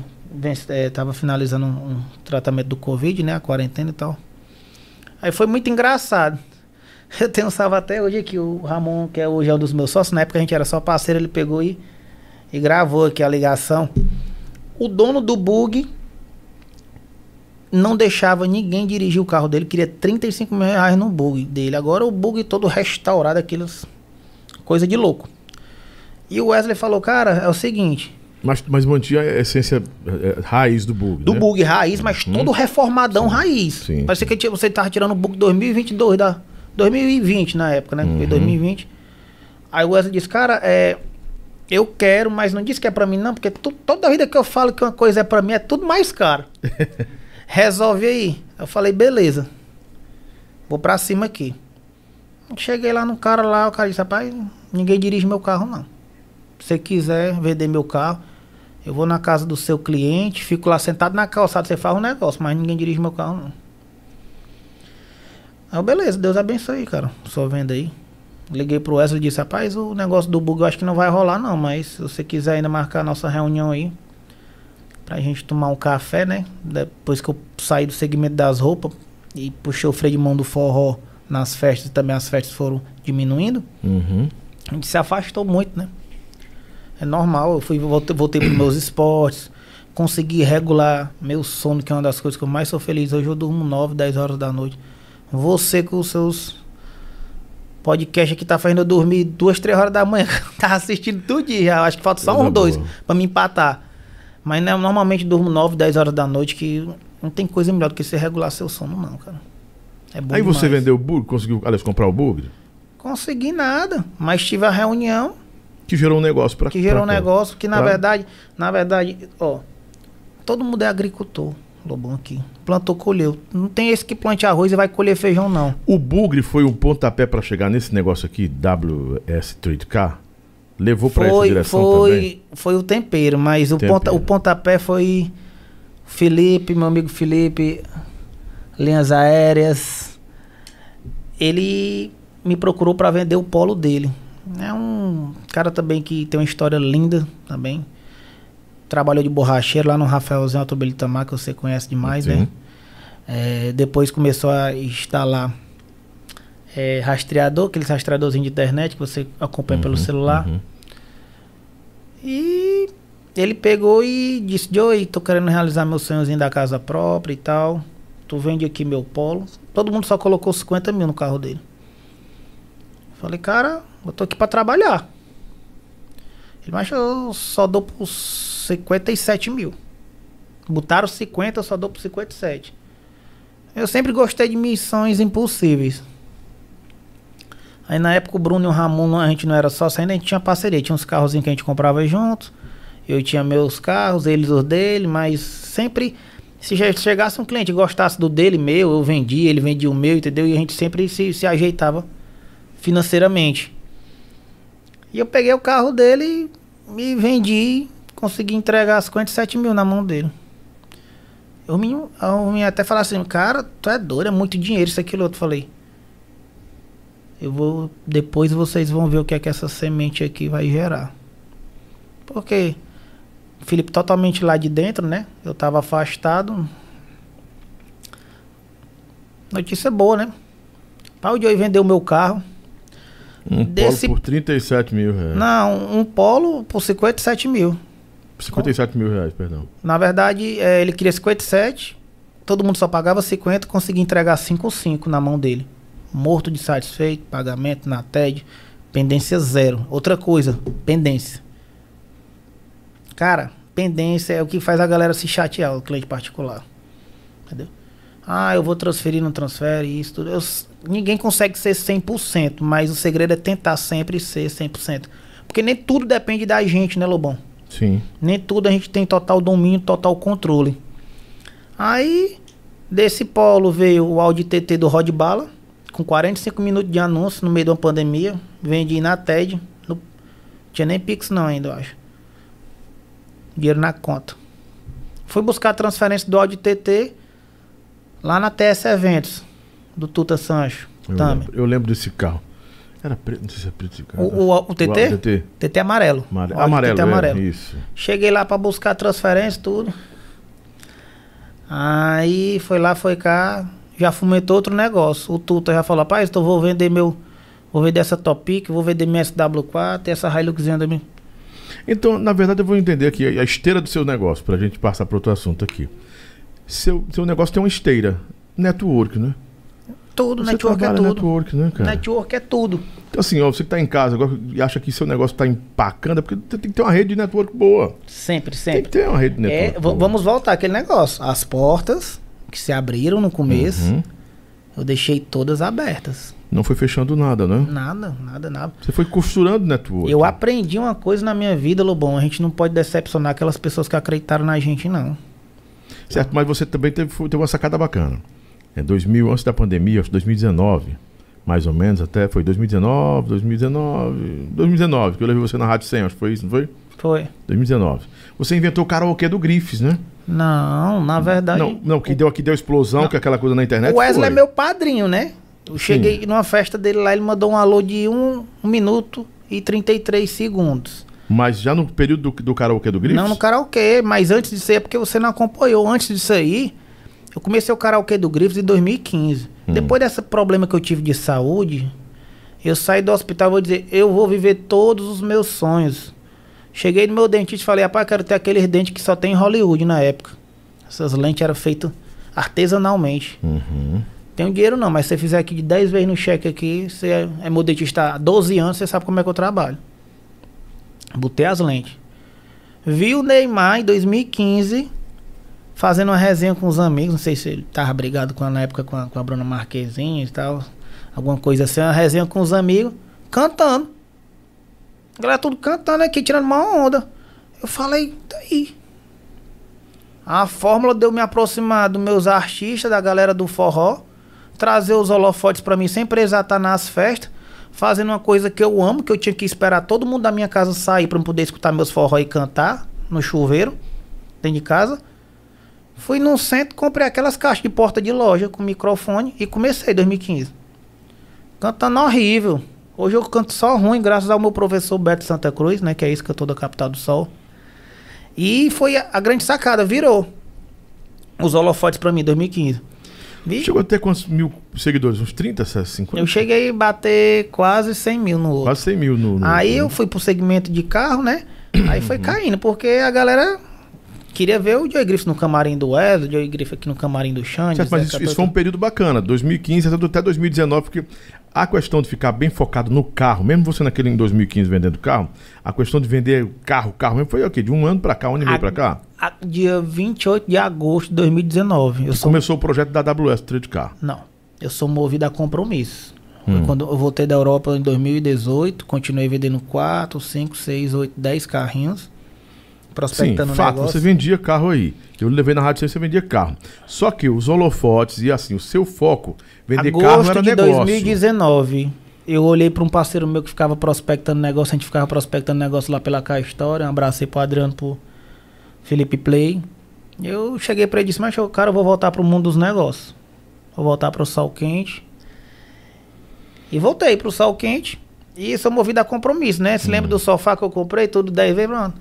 estava é, finalizando um, um, tratamento do Covid, né? A quarentena e tal. Aí foi muito engraçado. [laughs] Eu tenho um salvo até hoje aqui, o Ramon, que é hoje é um dos meus sócios, na época a gente era só parceiro, ele pegou e, e gravou aqui a ligação. O dono do bug não deixava ninguém dirigir o carro dele, queria 35 mil reais no bug dele. Agora o bug todo restaurado, aquelas coisa de louco. E o Wesley falou, cara, é o seguinte. Mas, mas mantinha a essência é, é, raiz do bug. Do né? bug raiz, mas hum. todo reformadão sim, raiz. Sim. Parecia que você tava tirando o bug 2022 da. 2020 na época, né? Uhum. Foi 2020. Aí o Wesley disse, cara, é, eu quero, mas não disse que é pra mim, não, porque tu, toda vida que eu falo que uma coisa é pra mim é tudo mais caro. [laughs] Resolve aí. Eu falei, beleza. Vou pra cima aqui. Cheguei lá no cara lá, o cara disse, rapaz, ninguém dirige meu carro não. Se você quiser vender meu carro, eu vou na casa do seu cliente, fico lá sentado na calçada, você faz um negócio, mas ninguém dirige meu carro não. Aí, beleza, Deus abençoe, cara. Só venda aí. Liguei pro Wesley e disse, rapaz, o negócio do bug eu acho que não vai rolar não, mas se você quiser ainda marcar a nossa reunião aí, pra gente tomar um café, né? Depois que eu saí do segmento das roupas e puxei o freio de mão do forró nas festas, também as festas foram diminuindo, uhum. a gente se afastou muito, né? É normal, eu fui, voltei, voltei pros meus esportes, consegui regular meu sono, que é uma das coisas que eu mais sou feliz. Hoje eu durmo 9, 10 horas da noite. Você com os seus podcast aqui tá fazendo eu dormir 2, 3 horas da manhã. [laughs] tá assistindo tudo dia. Acho que falta só um, dois pra me empatar. Mas né, normalmente durmo 9, 10 horas da noite, que não tem coisa melhor do que você regular seu sono, não, cara. É bom Aí demais. você vendeu o bug, conseguiu, aliás, comprar o bug? Consegui nada, mas tive a reunião. Que gerou um negócio para Que gerou um negócio que, na pra... verdade, na verdade, ó, todo mundo é agricultor, Lobão aqui. Plantou, colheu. Não tem esse que plante arroz e vai colher feijão, não. O bugre foi um pontapé para chegar nesse negócio aqui, WS Trade Car? Levou para essa direção foi, também? Foi o tempero, mas tempero. O, ponta, o pontapé foi Felipe, meu amigo Felipe, linhas aéreas. Ele me procurou para vender o polo dele. É um cara também que tem uma história linda também. Trabalhou de borracheiro lá no Rafaelzinho Autobelitamar, que você conhece demais, Sim. né? É, depois começou a instalar é, rastreador, aqueles rastreadorzinhos de internet que você acompanha uhum, pelo celular. Uhum. E ele pegou e disse, Joey, tô querendo realizar meu sonhozinho da casa própria e tal. Tu vende aqui meu polo. Todo mundo só colocou 50 mil no carro dele. Falei, cara, eu tô aqui pra trabalhar. Ele, mas eu só dou por 57 mil. Botaram 50, eu só dou por 57. Eu sempre gostei de missões impossíveis. Aí na época o Bruno e o Ramon, a gente não era só ainda a gente tinha parceria. Tinha uns carrozinhos que a gente comprava juntos. Eu tinha meus carros, eles os dele, mas sempre, se chegasse um cliente gostasse do dele, meu, eu vendia, ele vendia o meu, entendeu? E a gente sempre se, se ajeitava financeiramente. E eu peguei o carro dele e vendi, consegui entregar 57 mil na mão dele. Eu me, eu me até falar assim, cara, tu é doido, é muito dinheiro isso, aquilo, outro. Falei, eu vou. Depois vocês vão ver o que é que essa semente aqui vai gerar. Porque Felipe totalmente lá de dentro, né? Eu tava afastado. Notícia boa, né? Pau de hoje vendeu o meu carro. Um Desse... polo por 37 mil reais. Não, um polo por 57 mil. 57 mil reais, perdão. Na verdade, é, ele queria 57, todo mundo só pagava 50, consegui entregar 5 ou 5 na mão dele morto de satisfeito, pagamento na TED, pendência zero. Outra coisa, pendência. Cara, pendência é o que faz a galera se chatear, o cliente particular. Entendeu? Ah, eu vou transferir, não transfere, isso tudo. Eu, ninguém consegue ser 100%, mas o segredo é tentar sempre ser 100%. Porque nem tudo depende da gente, né, Lobão? Sim. Nem tudo a gente tem total domínio, total controle. Aí, desse polo veio o Audi TT do Rod Bala, com 45 minutos de anúncio no meio de uma pandemia. Vendi na TED. No, tinha nem Pix não ainda, eu acho. dinheiro na conta. Fui buscar a transferência do Audi TT lá na TS Eventos, do Tuta Sancho. Eu lembro, eu lembro desse carro. Era preto, não sei se é preto carro. O, o, o TT? O TT. TT amarelo. Amare- O Audi Amarelo, TT é, amarelo. isso. Cheguei lá pra buscar transferência, tudo. Aí foi lá, foi cá, já fomentou outro negócio. O Tuta já falou, rapaz, então vou vender meu. Vou vender essa Topic, vou vender minha SW4 e essa Hiluxzinha da minha. Então, na verdade, eu vou entender aqui a a esteira do seu negócio, pra gente passar para outro assunto aqui. Seu, seu negócio tem uma esteira. Network, né? Tudo, Você network é tudo. network, né, cara? Network é tudo. Então, assim, ó, você que tá em casa agora e acha que seu negócio tá empacando, é porque tem que ter uma rede de network boa. Sempre, Tem sempre. que ter uma rede de É, network. v- boa. vamos voltar àquele negócio. As portas que se abriram no começo, Uhum. eu deixei todas abertas. Não foi fechando nada, né? Nada, nada, nada. Você foi costurando network. Eu aprendi uma coisa na minha vida, Lobão. A gente não pode decepcionar aquelas pessoas que acreditaram na gente, não. Certo, mas você também teve, teve uma sacada bacana. É 2000, antes da pandemia, acho que 2019, mais ou menos, até foi 2019, 2019, 2019, que eu levei você na Rádio 100, acho que foi isso, não foi? Foi. 2019. Você inventou o karaokê do Grifes, né? Não, na verdade. Não, não, que deu, que deu explosão, que é aquela coisa na internet. o Wesley foi. é meu padrinho, né? Eu cheguei numa festa dele lá, ele mandou um alô de 1 um, minuto e 33 segundos. Mas já no período do, do karaokê do Grifes? Não no karaokê, mas antes disso aí é porque você não acompanhou. Antes disso aí, eu comecei o karaokê do Grifes em 2015. Hum. Depois desse problema que eu tive de saúde, eu saí do hospital e vou dizer, eu vou viver todos os meus sonhos. Cheguei no meu dentista e falei, rapaz, quero ter aqueles dentes que só tem em Hollywood na época. Essas lentes eram feitas artesanalmente. Uhum. Tenho dinheiro não, mas se você fizer aqui de 10 vezes no cheque aqui, você é, é meu dentista há 12 anos, você sabe como é que eu trabalho. Botei as lentes. Vi o Neymar em 2015 fazendo uma resenha com os amigos, não sei se ele tava brigado com na época com a, com a Bruna Marquezine e tal, alguma coisa assim, uma resenha com os amigos, cantando. A galera tudo cantando aqui, tirando uma onda. Eu falei, daí. A fórmula deu me aproximar dos meus artistas, da galera do forró, trazer os holofotes pra mim sem precisar estar nas festas, fazendo uma coisa que eu amo, que eu tinha que esperar todo mundo da minha casa sair eu poder escutar meus forró e cantar no chuveiro, dentro de casa. Fui num centro, comprei aquelas caixas de porta de loja com microfone e comecei em 2015. Cantando horrível. Hoje eu canto só ruim, graças ao meu professor Beto Santa Cruz, né? Que é ex-cantor da Capital do Sol. E foi a, a grande sacada, virou. Os holofotes pra mim, 2015. Vi- Chegou a ter quantos mil seguidores? Uns 30, 50? Eu cheguei a bater quase 100 mil no outro. Quase 100 mil no. no Aí no- eu fui pro segmento de carro, né? Aí foi caindo, porque a galera queria ver o Joey Griffith no camarim do Wesley, o Joey Griffith aqui no camarim do Xande. Certo, mas isso, isso foi um período bacana, 2015 até 2019, porque a questão de ficar bem focado no carro, mesmo você naquele em 2015 vendendo carro, a questão de vender carro, carro mesmo, foi o quê? De um ano pra cá, um ano e meio A- pra cá? A- Dia 28 de agosto de 2019. Eu sou... começou o projeto da AWS, Trade Car. Não, eu sou movido a compromisso. Hum. Quando eu voltei da Europa em 2018, continuei vendendo 4, 5, 6, 8, 10 carrinhos. Sim, Prospectando o fato, negócio. você vendia carro aí. Eu levei na rádio, você vendia carro. Só que os holofotes e assim, o seu foco, vender carro Agosto era de negócio. 2019, eu olhei para um parceiro meu que ficava prospectando negócio, a gente ficava prospectando negócio lá pela Cá História, um abraço aí pro Adriano, pro Felipe Play. Eu cheguei para ele e disse, mas cara, eu vou voltar pro mundo dos negócios. Vou voltar pro sol quente. E voltei pro sol quente. E sou movido a compromisso, né? Se lembra do sofá que eu comprei, tudo 10 vezes, pronto.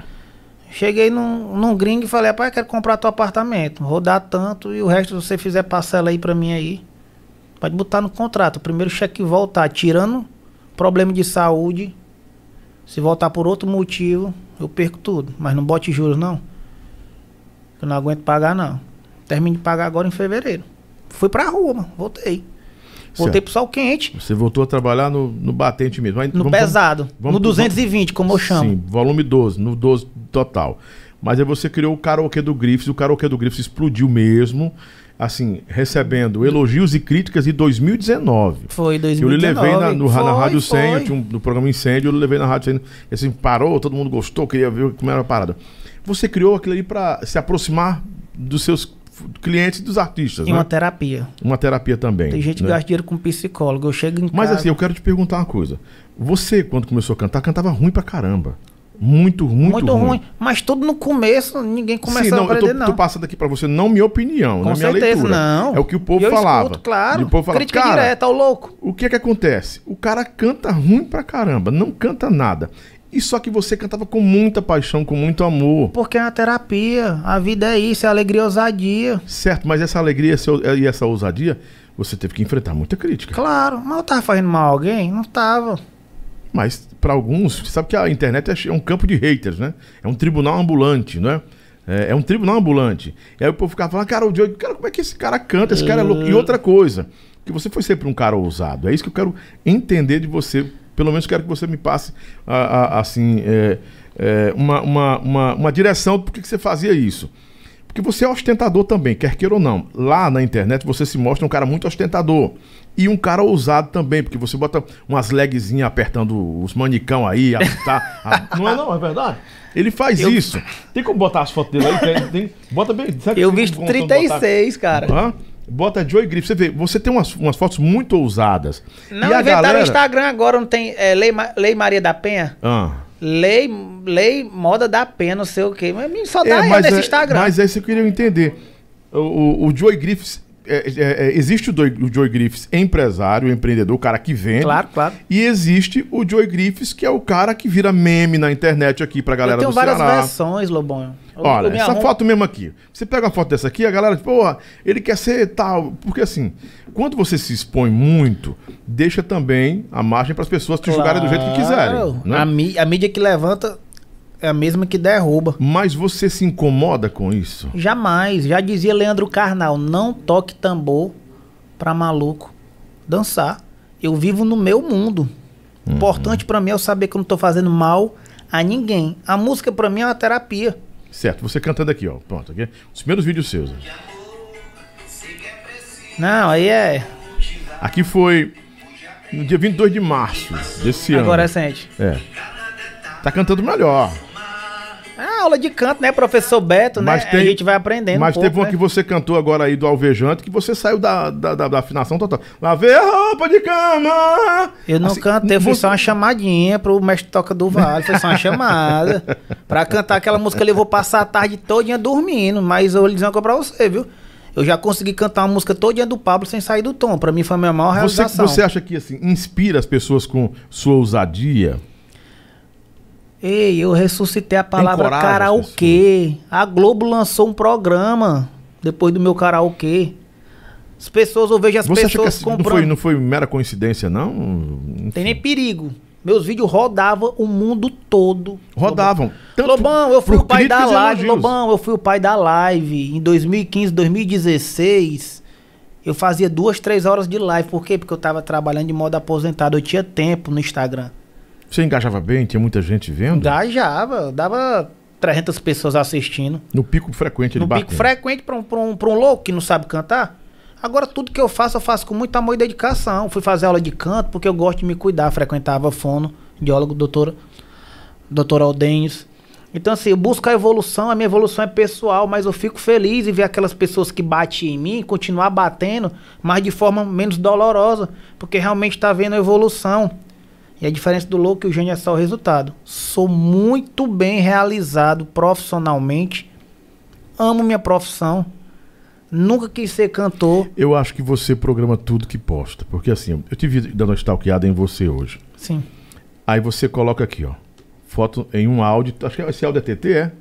Cheguei num, num gringo e falei, rapaz, quero comprar teu apartamento. Vou dar tanto e o resto, se você fizer parcela aí pra mim aí. Pode botar no contrato. O primeiro cheque voltar, tirando problema de saúde. Se voltar por outro motivo, eu perco tudo. Mas não bote juros, não. Eu não aguento pagar, não. Termino de pagar agora em fevereiro. Fui pra rua, mano. Voltei. Voltei Certo. pro sol quente. Você voltou a trabalhar no, no batente mesmo. No vamos- pesado. vamos- no 220, como eu chamo. Sim, volume 12, no 12 total. Mas aí você criou o karaokê do Griffiths, o karaokê do Griffiths explodiu mesmo, assim, recebendo elogios e críticas em 2019. Foi Que 2019. eu levei na, no, na Foi, Rádio 100, foi. eu tinha um, no programa Incêndio, eu levei na Rádio 100, e assim, parou, todo mundo gostou, queria ver como era a parada. Você criou aquilo ali para se aproximar dos seus clientes dos artistas, E né? uma terapia. Uma terapia também. Tem gente que né? gasta dinheiro com psicólogo. Eu chego em Mas casa... assim, eu quero te perguntar uma coisa. Você, quando começou a cantar, cantava ruim pra caramba. Muito, muito, Muito, ruim. Mas tudo no começo, ninguém começa Sim, a não, eu aprender, tô, não. tô passando aqui pra você, não minha opinião, Com minha certeza, leitura. não. É o que o povo eu falava. Escuto, claro. E o povo falava, Crítica cara, direta, ao louco. o que é que acontece? O cara canta ruim pra caramba, não canta nada. E só que você cantava com muita paixão, com muito amor. Porque é uma terapia. A vida é isso, é alegria e ousadia. Certo, mas essa alegria e essa ousadia, você teve que enfrentar muita crítica. Claro, mas eu tava fazendo mal a alguém? Não tava. Mas pra alguns, você sabe que a internet é é um campo de haters, né? É um tribunal ambulante, não é? É, é um tribunal ambulante. E aí o povo ficava falando, cara, o Joey, cara, como é que esse cara canta? Esse cara é louco. E outra coisa, que você foi sempre um cara ousado. É isso que eu quero entender de você. Pelo menos quero que você me passe, a- a- assim, é, é, uma, uma, uma, uma direção do porquê que você fazia isso. Porque você é ostentador também, quer queira ou não. Lá na internet você se mostra um cara muito ostentador. E um cara ousado também, porque você bota umas legzinhas apertando os manicão aí, [laughs] a, tá, a- não é não, é verdade? Ele faz Eu- isso. Tem como botar as fotos dele aí? Tem, tem- bota bem. Eu visto como botar- 36, cara. Hã? Bota Joy Griff. Você vê, você tem umas, umas fotos muito ousadas. Não e inventaram galera... o Instagram agora, não tem é, Lei, Lei Maria da Penha? Ah. Lei, lei Moda da Penha, não sei o quê. Mas só dá É, mas, nesse é, Instagram. mas é isso que eu queria entender. O, o, o Joey Griffiths. É, é, é, existe o, Doi- o Joey Griffiths empresário, empreendedor, o cara que vende. Claro, claro. E existe o Joey Griffiths, que é o cara que vira meme na internet aqui pra galera eu tenho do várias Ceará. versões, Lobão. Eu- Olha, eu essa arrumo- foto mesmo aqui. Você pega uma foto dessa aqui, a galera, tipo, porra, ele quer ser tal. Porque assim, quando você se expõe muito, deixa também a margem para as pessoas te julgarem do jeito que quiserem. Claro. né? A, mí- a mídia que levanta é a mesma que derruba. Mas você se incomoda com isso? Jamais. Já dizia Leandro Carnal, não toque tambor pra maluco dançar. Eu vivo no meu mundo. Uhum. Importante pra mim é eu saber que eu não tô fazendo mal a ninguém. A música pra mim é uma terapia. Certo, você cantando aqui, ó. Pronto, aqui. Os primeiros vídeos seus. Não, aí é Aqui foi no dia 22 de março desse ano. agora recente. É. Tá cantando melhor. É aula de canto, né, professor Beto, né? Mas tem- a gente vai aprendendo Mas um teve pouco, uma né? que você cantou agora aí do Alvejante, que você saiu da, da, da- da afinação total. Lavei a roupa de cama. Eu não Assim, cantei, foi você- só uma chamadinha pro mestre Toca do Vale, foi só uma chamada. [laughs] pra cantar aquela música ali, eu vou passar a tarde todinha dormindo, mas eu vou dizer uma coisa pra você, viu? Eu já consegui cantar uma música todinha do Pablo sem sair do tom. Pra mim foi a minha maior Você, realização. você acha que assim, inspira as pessoas com sua ousadia? Ei, eu ressuscitei a palavra as karaokê. A Globo lançou um programa depois do meu karaokê. As pessoas, eu vejo as Você pessoas assim, não, comprando. foi, não foi mera coincidência, não? Enfim, Tem nem perigo. Meus vídeos rodavam o mundo todo. Rodavam. Tanto Lobão, eu fui o pai da live. elogios. Lobão, eu fui o pai da live. Em 2015, 2016, eu fazia duas, três horas de live. Por quê? Porque eu tava trabalhando de modo aposentado. Eu tinha tempo no Instagram. Você engajava bem? Tinha muita gente vendo? Engajava, dava 300 pessoas assistindo. No pico frequente No de pico frequente pra um, pra, um, pra um louco que não sabe cantar. Agora, tudo que eu faço, eu faço com muito amor e dedicação. Fui fazer aula de canto porque eu gosto de me cuidar. Frequentava fono, biólogo, doutora, doutora Aldenhos. Então, assim, eu busco a evolução. A minha evolução é pessoal, mas eu fico feliz em ver aquelas pessoas que batem em mim continuar batendo, mas de forma menos dolorosa, porque realmente tá vendo a evolução. E a diferença do louco e o gênio é só o resultado. Sou muito bem realizado profissionalmente. Amo minha profissão. Nunca quis ser cantor. Eu acho que você programa tudo que posta. Porque assim, eu te vi dando uma stalkeada em você hoje. Sim. Aí você coloca aqui, ó. Foto em um áudio. Acho que esse áudio é TT, é?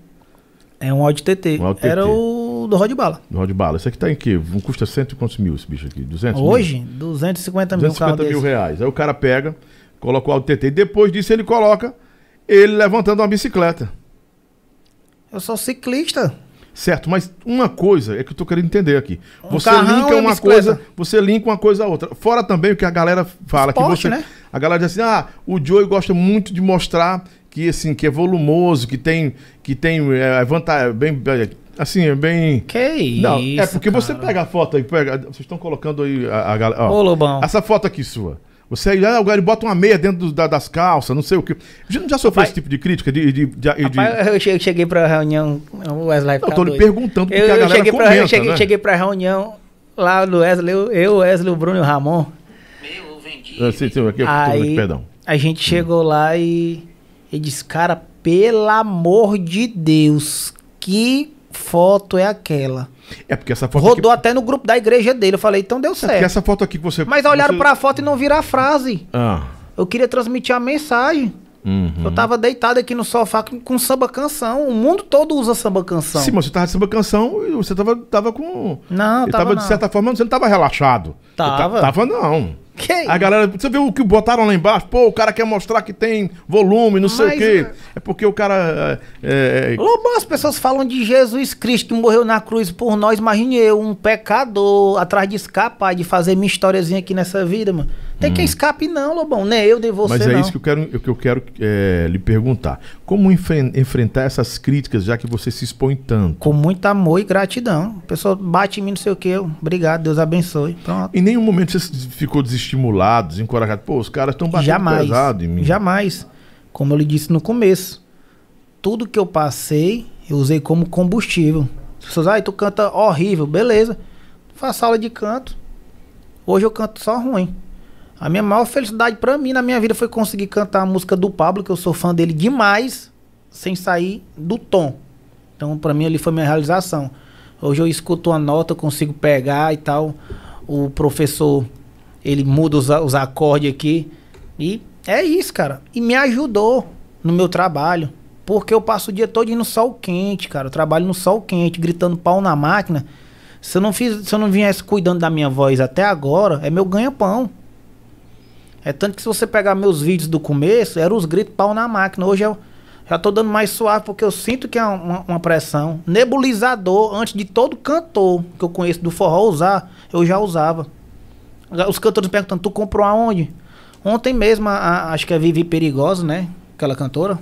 É um áudio TT. Um áudio TT. Era o do Rod Bala. No Rod Bala. Esse aqui tá em quê? Não custa cento e quantos mil esse bicho aqui? 200 mil? Hoje, 250 mil 250 carro mil desse. reais. Aí o cara pega, coloca o TT. E depois disso ele coloca ele levantando uma bicicleta. Eu sou ciclista. Certo, mas uma coisa é que eu tô querendo entender aqui. Um Você linka e uma coisa, você linka uma coisa a outra. Fora também o que a galera fala Esporte, que você, né? a galera diz assim: "Ah, o Joey gosta muito de mostrar que assim, que é volumoso, que tem que tem é, vantagem bem é, assim, é bem Que Não, isso. é porque você cara. pega a foto aí, pega, vocês estão colocando aí a, a galera, ó. Ô, Lobão. Essa foto aqui sua. Você aí, ah, agora ele bota uma meia dentro do- da- das calças, não sei o que. Já, já sofreu Pai- esse tipo de crítica? De, de, de- de- Rapaz, eu cheguei, eu cheguei pra reunião. O Wesley Não, fica tô lhe perguntando porque Eu, a eu galera cheguei pra, comenta, eu cheguei, né? cheguei pra reunião lá do Wesley, eu, eu, Wesley, o Bruno e o Ramon. Ah, sim, sim, aqui, eu tô- Aí perdão. a gente chegou lá e ele disse, cara, pelo amor de Deus, que foto é aquela? É porque essa foto Rodou aqui... até no grupo da igreja dele. Eu falei, então deu certo. É porque essa foto aqui que você. Mas olharam você... pra foto e não viram a frase. Ah. Eu queria transmitir a mensagem. Uhum. Eu tava deitado aqui no sofá com, com, samba canção. O mundo todo usa samba canção. Sim, mas você tava de samba canção e você tava, tava com. Não, tava, tava de certa forma, você não tava relaxado. Tava. Tava não. Que a galera, você viu o que botaram lá embaixo? Pô, o cara quer mostrar que tem volume, não sei Mas, o quê. É, é porque o cara. É, é... Lobão, as pessoas falam de Jesus Cristo que morreu na cruz por nós. Imagine eu, um pecador, atrás de escapar, de fazer minha historiazinha aqui nessa vida, mano. Tem hum. quem escape, não, Lobão. Nem eu, nem você. Mas é não. isso que eu quero, que eu quero é, lhe perguntar. Como enfrentar essas críticas, já que você se expõe tanto? Com muito amor e gratidão. A pessoa bate em mim, não sei o quê. Obrigado, Deus abençoe. Pronto. Em nenhum momento você ficou desestimulado, desencorajado. Pô, os caras estão batendo jamais, pesado em mim. Jamais. Como eu lhe disse no começo. Tudo que eu passei, eu usei como combustível. As pessoas, ah, tu canta horrível. Beleza. Faço aula de canto. Hoje eu canto só ruim. A minha maior felicidade para mim na minha vida foi conseguir cantar a música do Pablo, que eu sou fã dele demais, sem sair do tom. Então, para mim, ali foi minha realização. Hoje eu escuto uma nota, eu consigo pegar e tal. O professor, ele muda os, os acordes aqui. E é isso, cara. E me ajudou no meu trabalho. Porque eu passo o dia todo no sol quente, cara. Eu trabalho no sol quente, gritando pau na máquina. Se eu não, fiz, se eu não viesse cuidando da minha voz até agora, é meu ganha-pão. É tanto que se você pegar meus vídeos do começo, eram os gritos pau na máquina. Hoje eu já tô dando mais suave porque eu sinto que é uma, uma, pressão. Nebulizador, antes de todo cantor que eu conheço do forró usar, eu já usava. Os cantores perguntando, tu comprou aonde? Ontem mesmo, a, a, acho que é Vivi Perigosa, né? Aquela cantora.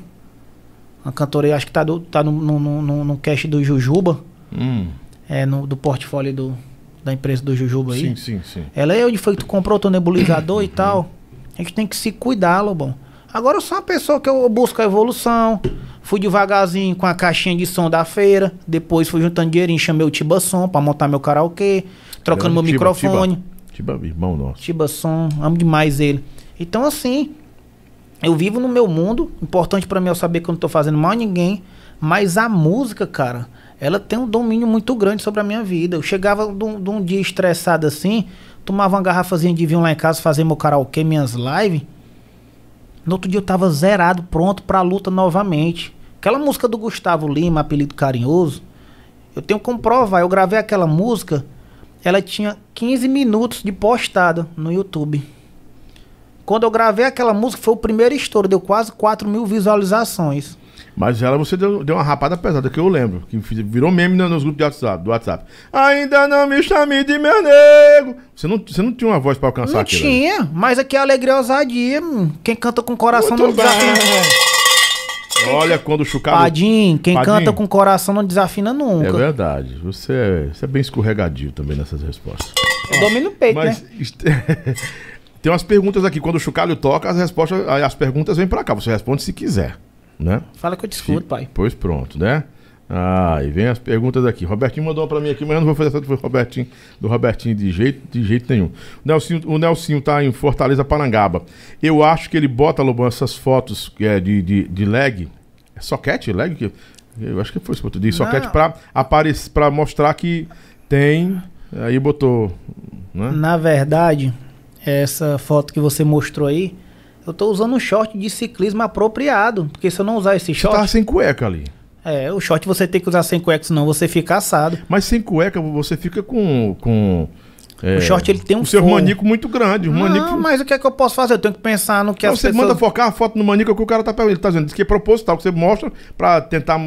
A cantora, acho que tá, do, tá no, no, no, no cast do Jujuba. Hum. É, no, do portfólio do, da empresa do Jujuba aí. Sim, sim, sim. Ela é onde foi que tu comprou teu nebulizador e tal. A gente tem que se cuidar, Lobão. Agora eu sou uma pessoa que eu busco a evolução. Fui devagarzinho com a caixinha de som da feira. Depois fui juntando dinheirinho, chamei o Tiba Som pra montar meu karaokê. Trocando meu tiba, microfone. Tiba, tiba, irmão nosso. Tiba Som, amo demais ele. Então assim, eu vivo no meu mundo. Importante para mim é saber que eu não tô fazendo mal a ninguém. Mas a música, cara, ela tem um domínio muito grande sobre a minha vida. Eu chegava de um, de um dia estressado assim tomava uma garrafazinha de vinho lá em casa, fazer meu karaokê, minhas lives. No outro dia eu tava zerado, pronto pra luta novamente. Aquela música do Gustavo Lima, apelido carinhoso, eu tenho como provar. Eu gravei aquela música, ela tinha 15 minutos de postada no YouTube. Quando eu gravei aquela música, foi o primeiro estouro, deu quase 4 mil visualizações. Mas ela você deu, deu uma rapada pesada, que eu lembro. Que virou meme nos grupos de WhatsApp, do WhatsApp. Ainda não me chame de meu nego. Você não, você não tinha uma voz pra alcançar aquilo? Não tinha, mas aqui é alegria e ousadia. Quem canta com coração Muito não desafina. Olha quando o. Padim, quem Padim. canta com coração não desafina nunca. É verdade. Você é, você é bem escorregadio também nessas respostas. Eu domino o peito, mas, né? [laughs] Tem umas perguntas aqui. Quando o chocalho toca, as respostas, as perguntas vêm pra cá. Você responde se quiser né? Fala que eu te escuto, pai. Pois pronto, né? Ah, e vem as perguntas aqui. Robertinho mandou uma pra mim aqui, mas eu não vou fazer essa do Robertinho, do Robertinho de jeito, de jeito nenhum. O Nelsinho, o Nelsinho tá em Fortaleza, Parangaba. Eu acho que ele bota, Lobão, essas fotos é, de, de, de lag. É soquete, lag? Que, eu acho que foi isso que eu disse. Soquete pra, aparecer, pra mostrar que tem. Aí botou. Né? Na verdade, essa foto que você mostrou aí eu tô usando um short de ciclismo apropriado. Porque se eu não usar esse short. Você tá sem cueca ali. É, o short você tem que usar sem cueca, senão você fica assado. Mas sem cueca você fica com. com é, o short ele tem um. O seu manico muito grande. Um não, manico... mas o que é que eu posso fazer? Eu tenho que pensar no que não, as você pessoas... manda focar a foto no manico que o cara tá Ele tá dizendo. Diz que é proposital, que você mostra pra tentar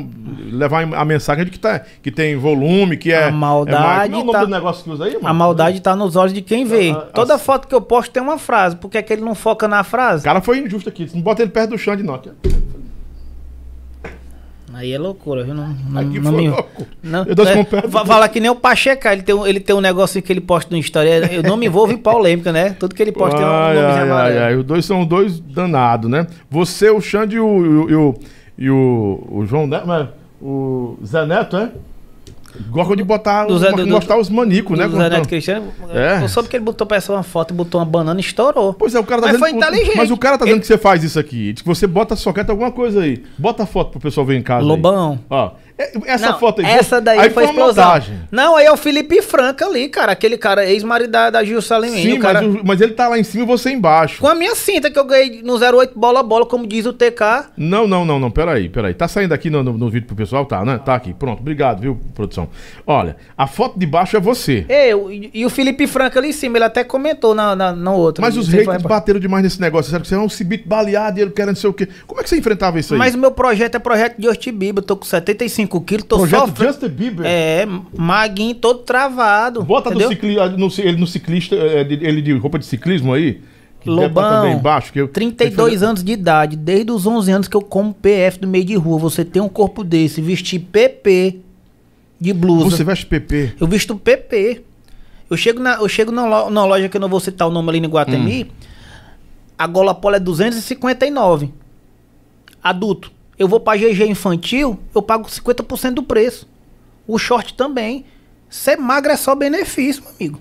levar a mensagem de que, tá, que tem volume, que é. A maldade. É, é o nome tá... do negócio que usa aí, mano? A maldade tá nos olhos de quem vê. Ah, Toda foto que eu posto tem uma frase. Por que, é que ele não foca na frase? O cara foi injusto aqui. Não bota ele perto do chão de nota. Aí é loucura, viu? Não, não, Aqui não me... louco. Não, é, fala que nem o Pacheco, ele tem, ele tem um negocinho que ele posta no Instagram. Eu não me envolvo em polêmica, né? Tudo que ele posta tem um ai, ai, ai, ai, Os dois são dois danados, né? Você, o Xande e o, e o, e o, o João Neto, o Zé Neto, é? Gosta de botar, Do Zé- uma- do- mostrar os manicos, né? do Zé Neto Cristiano. É. Eu soube que ele botou pra essa uma foto botou uma banana e estourou. Pois é, o cara tá Mas dizendo. foi inteligente. Mas o cara tá dizendo Ele- que você faz isso aqui. Diz que você bota soquete alguma coisa aí. Bota a foto pro pessoal ver em casa. aí. Lobão. Ó. é- Essa Não, foto aí. Essa daí aí foi uma explosão. montagem. Não, aí é o Felipe Franca ali, cara. Aquele cara, ex-marido da, da Gil Salimini. Sim, cara... mas, o- mas ele tá lá em cima e você embaixo. Com a minha cinta que eu ganhei no 08 bola a bola, como diz o TK. Não, não, não, não. Peraí, peraí. Tá saindo aqui no, no, no vídeo pro pessoal? Tá, né? Tá aqui. Pronto. Obrigado, viu, produção? Olha, a foto de baixo é você. Eu, e, e o Felipe Franca ali em cima, ele até comentou na, na, na outra. Mas os haters bateram demais nesse negócio. Sério que você é um cibito baleado e ele quer não sei o quê. Como é que você enfrentava isso aí? Mas o meu projeto é projeto de Justin Bieber. Eu tô com 75 quilos, tô Projeto sofrendo. Justin Bieber. É, maguinho todo travado. Bota cicli, no, ci- ele no ciclista, é, ele de roupa de ciclismo aí. tá Lobão, embaixo, que eu, 32 anos de idade, desde os 11 anos que eu como PF do meio de rua. Você tem um corpo desse, vestir PP de blusa. Você veste PP. Eu visto PP. Eu chego na, eu chego na, lo- na loja que eu não vou citar o nome ali no Guatemi. Hum. A gola polo é 259. Adulto. Eu vou pra GG infantil, eu pago 50% do preço. O short também. Ser magro é só benefício, meu amigo.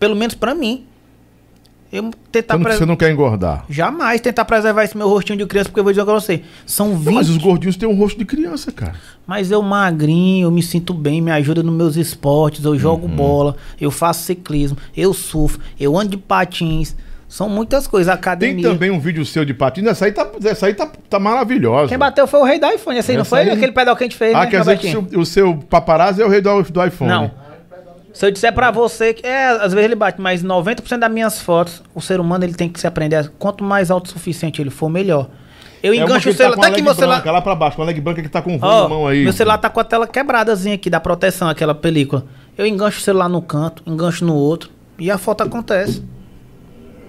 Pelo menos pra mim. Eu tentar não, pres- você não quer engordar. Jamais tentar preservar esse meu rostinho de criança, porque eu vou dizer pra você. São 20. Não, mas os gordinhos têm um rosto de criança, cara. Mas eu magrinho, eu me sinto bem, me ajuda nos meus esportes, eu jogo Uhum. bola, eu faço ciclismo, eu surfo, eu ando de patins. São muitas coisas, Tem academia. também um vídeo seu de patins. Essa aí tá, essa aí tá, tá maravilhosa. Quem bateu foi o rei do iPhone, esse aí não Essa foi? aí- Aquele pedal que a gente fez, Ah, né, quer dizer que o o seu paparazzi é o rei do, do iPhone. Não. Se eu disser pra você que, é, às vezes ele bate, mas 90% das minhas fotos, o ser humano ele tem que se aprender. a- Quanto mais autossuficiente ele for, melhor. Eu É uma engancho o tá celular. Tá a aqui meu celular. lá pra baixo, com a leg branca que tá com o Ó, na mão aí. Meu celular tá com a tela quebradazinha aqui da proteção, aquela película. Eu engancho o celular no canto, engancho no outro e a foto acontece.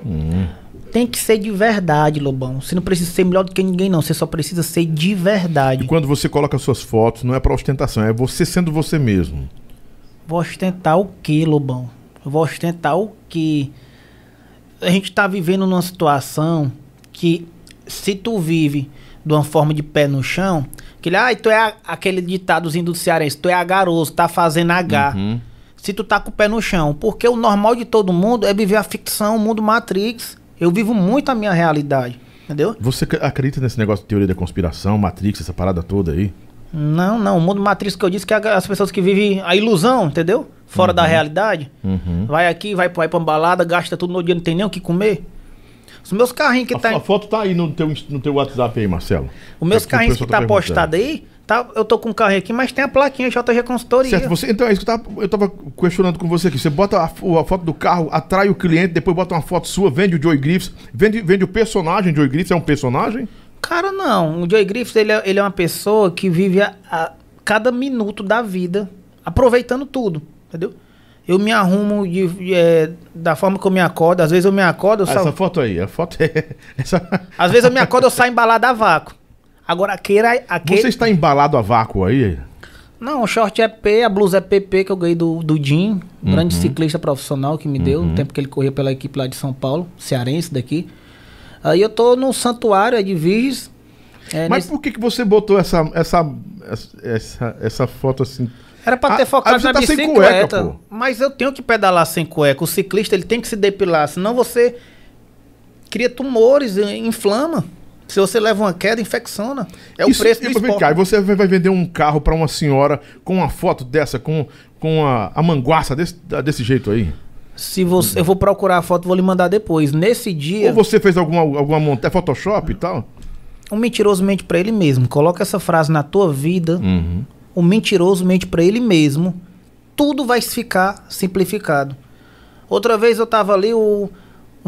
Hum. Tem que ser de verdade, Lobão. Você não precisa ser melhor do que ninguém, não. Você só precisa ser de verdade. E quando você coloca suas fotos, não é pra ostentação, é você sendo você mesmo. Vou ostentar o quê, Lobão? Vou ostentar o quê? A gente tá vivendo numa situação que se tu vive de uma forma de pé no chão, que ele, ai, tu é a- aquele ditadozinho do cearense, tu é agaroso, tá fazendo H. Uhum. Se tu tá com o pé no chão, porque o normal de todo mundo é viver a ficção, o mundo Matrix. Eu vivo muito a minha realidade, entendeu? Você ac- acredita nesse negócio de teoria da conspiração, Matrix, essa parada toda aí? Não, não, o mundo Matrix que eu disse que é as pessoas que vivem a ilusão, entendeu? Fora da realidade. Uhum. Vai aqui, vai, vai pra uma balada, gasta tudo no dia, não tem nem o que comer. Os meus carrinhos que A, tá. a foto tá aí no teu, no teu WhatsApp aí, Marcelo. Os meus É carrinhos que pessoal tá perguntando. postado aí, tá, eu tô com um carrinho aqui, mas tem a plaquinha JG Consultoria. Certo, você, então é isso que eu tava, eu tava questionando com você aqui. Você bota a, a foto do carro, atrai o cliente, depois bota uma foto sua, vende o Joey Griffiths, vende, vende o personagem Joey Griffiths, é um personagem? Cara, não. O Joey Griffiths, ele é, ele é uma pessoa que vive a, a cada minuto da vida, aproveitando tudo, entendeu? Eu me arrumo de, de, é, da forma que eu me acordo. Às vezes eu me acordo, eu Ah, saio... essa foto aí, a foto é. [laughs] Essa... Às vezes eu me acordo, eu saio embalado a vácuo. Agora, aquele... aquele... Você está embalado a vácuo aí? Não, o short é P, a blusa é PP que eu ganhei do, do Jim, um grande Uhum. ciclista profissional que me deu, no tempo que ele corria pela equipe lá de São Paulo, cearense daqui. Aí eu tô no santuário de Virgens. é, Mas nesse- por que, que você botou essa, essa, essa, essa foto assim? Era pra ter Ah, focado você na tá sem bicicleta. cueca, pô. mas eu tenho que pedalar sem cueca. O ciclista ele tem que se depilar, senão você cria tumores, eh, inflama. Se você leva uma queda, infecciona. É o Isso- preço do esporte. cá, e você vai vender um carro para uma senhora com uma foto dessa, com, com a, a manguaça desse, desse jeito aí? Se você, eu vou procurar a foto, vou lhe mandar depois. Nesse dia, Ou você fez alguma, alguma montagem, é Photoshop e tal? um mentiroso mente pra ele mesmo. Coloca essa frase na tua vida. Uhum. O mentiroso mente pra ele mesmo. Tudo vai ficar simplificado. Outra vez eu tava ali, o,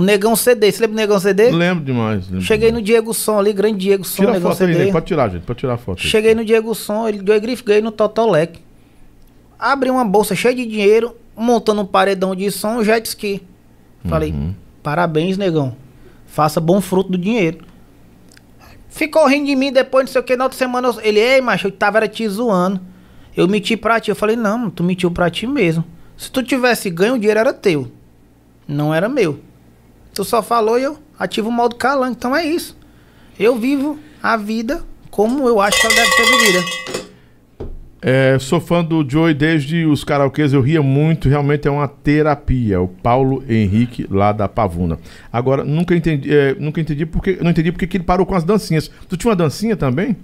o Negão CD. Você lembra do Negão CD? Lembro demais. lembro Cheguei demais. no Diego Som ali, grande Diego Som, Tira Negão foto aí, CD. né? pode tirar, gente, pode tirar a foto. aí. Cheguei no Diego Som, ele deu grife, ganhei no Totolec. Abri uma bolsa cheia de dinheiro, montando um paredão de som, um jet ski. Falei, Uhum. parabéns, negão. Faça bom fruto do dinheiro. Ficou rindo de mim depois, não sei o que, na outra semana eu- ele, ei, macho, eu tava era te zoando. Eu menti pra ti. Eu falei, não, tu mentiu pra ti mesmo. Se tu tivesse ganho, o dinheiro era teu. Não era meu. Tu só falou e eu ativo o modo calango. Então é isso. Eu vivo a vida como eu acho que ela deve ser vivida. É, sou fã do Joey desde os karaokês, eu ria muito, realmente é uma terapia. O Paulo Henrique, lá da Pavuna. Agora, nunca entendi, é, nunca entendi porque. Não entendi porque que ele parou com as dancinhas. Tu tinha uma dancinha também?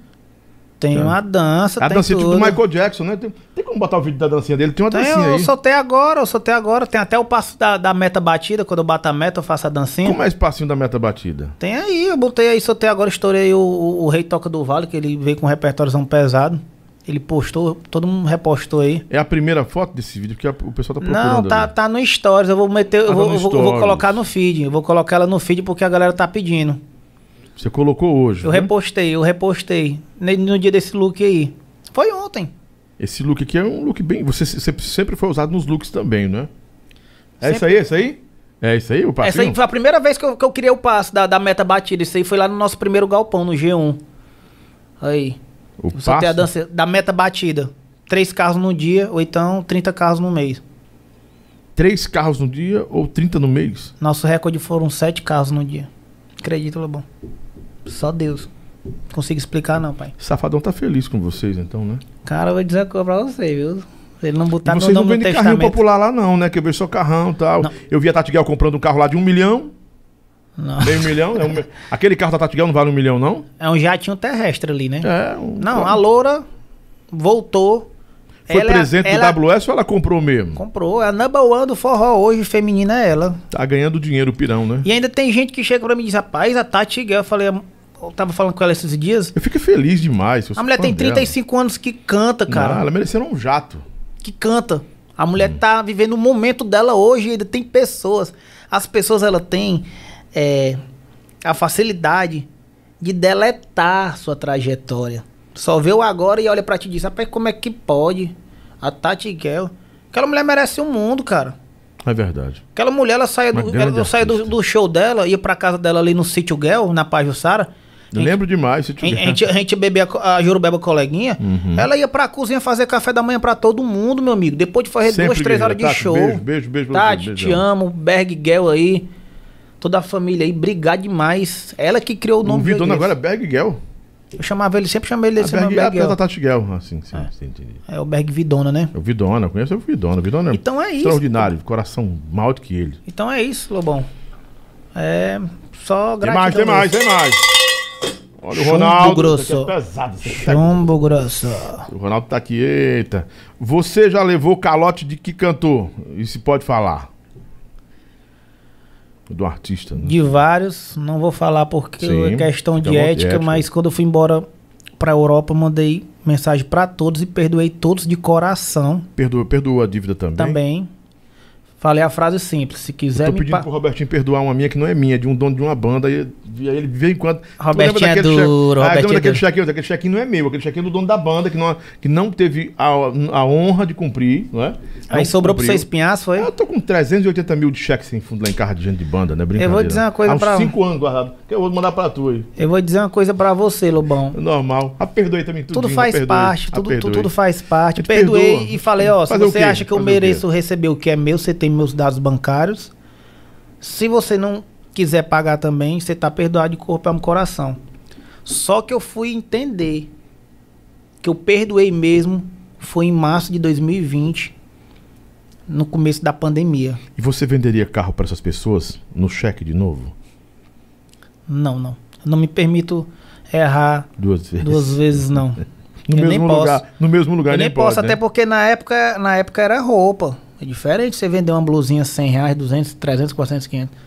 Tem Tá. uma dança, a tem dancinha tipo tudo. do Michael Jackson, né? Tem, tem como botar o vídeo da dancinha dele? Tem uma Tem, dancinha eu aí. soltei agora, eu soltei agora. Tem até o passo da, da meta batida. Quando eu bato a meta, eu faço a dancinha. Como é esse passinho da meta batida? Tem aí, eu botei aí, soltei agora, estourei o, o, o Rei Toca do Vale, que ele veio com um repertóriozão pesado. Ele postou, todo mundo repostou aí. É a primeira foto desse vídeo que a- o pessoal tá procurando. Não, tá, ali. tá no Stories. Eu vou meter, eu Ah, vou, tá eu vou, eu vou Stories. colocar no feed. Eu vou colocar ela no feed porque a galera tá pedindo. Você colocou hoje. Eu né? repostei, eu repostei. No dia desse look aí. Foi ontem. Esse look aqui é um look bem. Você se- sempre foi usado nos looks também, né? É Sempre. isso aí, é isso aí? É isso aí, o passinho? Essa aí foi a primeira vez que eu, que eu criei o passo da, da meta batida. Isso aí foi lá no nosso primeiro galpão, no G1. Aí. O Eu soltei a passo? dança da meta batida. Três carros no dia, ou então 30 carros no mês. Três carros no dia ou 30 no mês? Nosso recorde foram sete carros no dia. Acredita, Lobão? Só Deus. Não consigo explicar não, pai. Safadão tá feliz com vocês, então, né? Cara, eu vou dizer uma coisa pra você, viu? Ele não botar e meu vocês não nome no vendem carrinho popular lá, não, né? Que eu vejo só carrão e tal. Não. Eu vi a Tatiguel comprando um carro lá de um milhão, Não. meio milhão. É um [laughs] Aquele carro da Tatiguel não vale um milhão, não? É um jatinho terrestre ali, né? É. Um... Não, a loura voltou. Foi Ela é- presente ela do WS ou ela comprou mesmo? Comprou. É a number one do forró hoje, feminina é ela. Tá ganhando dinheiro pirão, né? E ainda tem gente que chega pra mim e diz, rapaz, a Tati Guel, eu falei, eu tava falando com ela esses dias. Eu fico feliz demais. A mulher tem dela. 35 anos que canta, cara. Não, ela mereceu um jato. que canta. A mulher Hum. tá vivendo o momento dela hoje, ainda tem pessoas. As pessoas, ela tem é, a facilidade de deletar sua trajetória. Só vê o agora e olha pra ti e diz, rapaz, como é que pode? A Tati Gell. Aquela mulher merece o mundo, cara. É verdade. Aquela mulher, ela saia do, grande ela, saia do, do show dela, ia pra casa dela ali no sítio Gel, na Pajussara. Eu lembro demais. Se A gente, a gente, a gente bebia a a Jurubeba coleguinha. Uhum. Ela ia pra cozinha fazer café da manhã pra todo mundo, meu amigo. Depois de fazer Sempre duas, três horas de Tati, show. beijo, beijo, beijo Tati, você, te amo. Berg Gel aí. Toda a família aí. Obrigado demais. Ela que criou o O nome do Vidona agora é Berg Gel. Eu chamava ele, sempre chamei ele A desse nome, Berg é a Berg Gel. da Tati Gel. Ah, sim, sim, sim. É o Berg Vidona, né? O Vidona, conheço o Vidona. O Vidona é Então é isso. extraordinário. Coração maior do que ele. Então é isso, Lobão. É só Tem gratidão. mais, tem mais, tem mais. Olha o Chumbo Ronaldo. grosso. Isso aqui é pesado. Isso tá- Chumbo grosso. O Ronaldo tá aqui, eita. Você já levou calote de que cantor? E se pode falar? Do artista, né? De vários, não vou falar porque Sim, é questão de tem uma ética, ética. mas quando eu fui embora pra Europa, eu mandei mensagem pra todos e perdoei todos de coração Perdoa, perdoa a dívida também. também. Falei a frase simples, se Eu quiser tô me pedindo pa... pro Robertinho perdoar uma minha que não é minha, é de um dono de uma banda. E, e aí ele de vez em quando. Tu Robertinho é cheque- duro, Ah, Robertinho lembra é daquele cheque, aquele cheque não é meu, aquele cheque é do dono da banda que não, que não teve a, a honra de cumprir, não é? Aí Não sobrou pra cumpriu. você espinhar, foi? Eu tô com 380 mil de cheque sem fundo lá em casa de gente de banda, né? Brincadeira. vou dizer uma coisa Há pra- 5 anos guardado. Que eu vou mandar pra tu aí. Eu vou dizer uma coisa pra você, Lobão. Normal. Ah, perdoe também tudo. Tudo faz parte, tudo, tudo, faz parte. Perdoei perdoa. e falei, ó, se Fazer você acha que eu Fazer mereço receber o que é meu, você tem meus dados bancários. Se você não quiser pagar também, você tá perdoado de corpo, e coração. Só que eu fui entender que eu perdoei mesmo foi em março de 2020, no começo da pandemia. E você venderia carro para essas pessoas no cheque de novo? Não, não. Eu não me permito errar Duas vezes. duas vezes, não. [laughs] No eu mesmo nem lugar. posso. No mesmo lugar Eu nem posso, pode, até né? porque na época, na época era roupa. É diferente você vender uma blusinha 100 reais, 200, 300, 400, 500.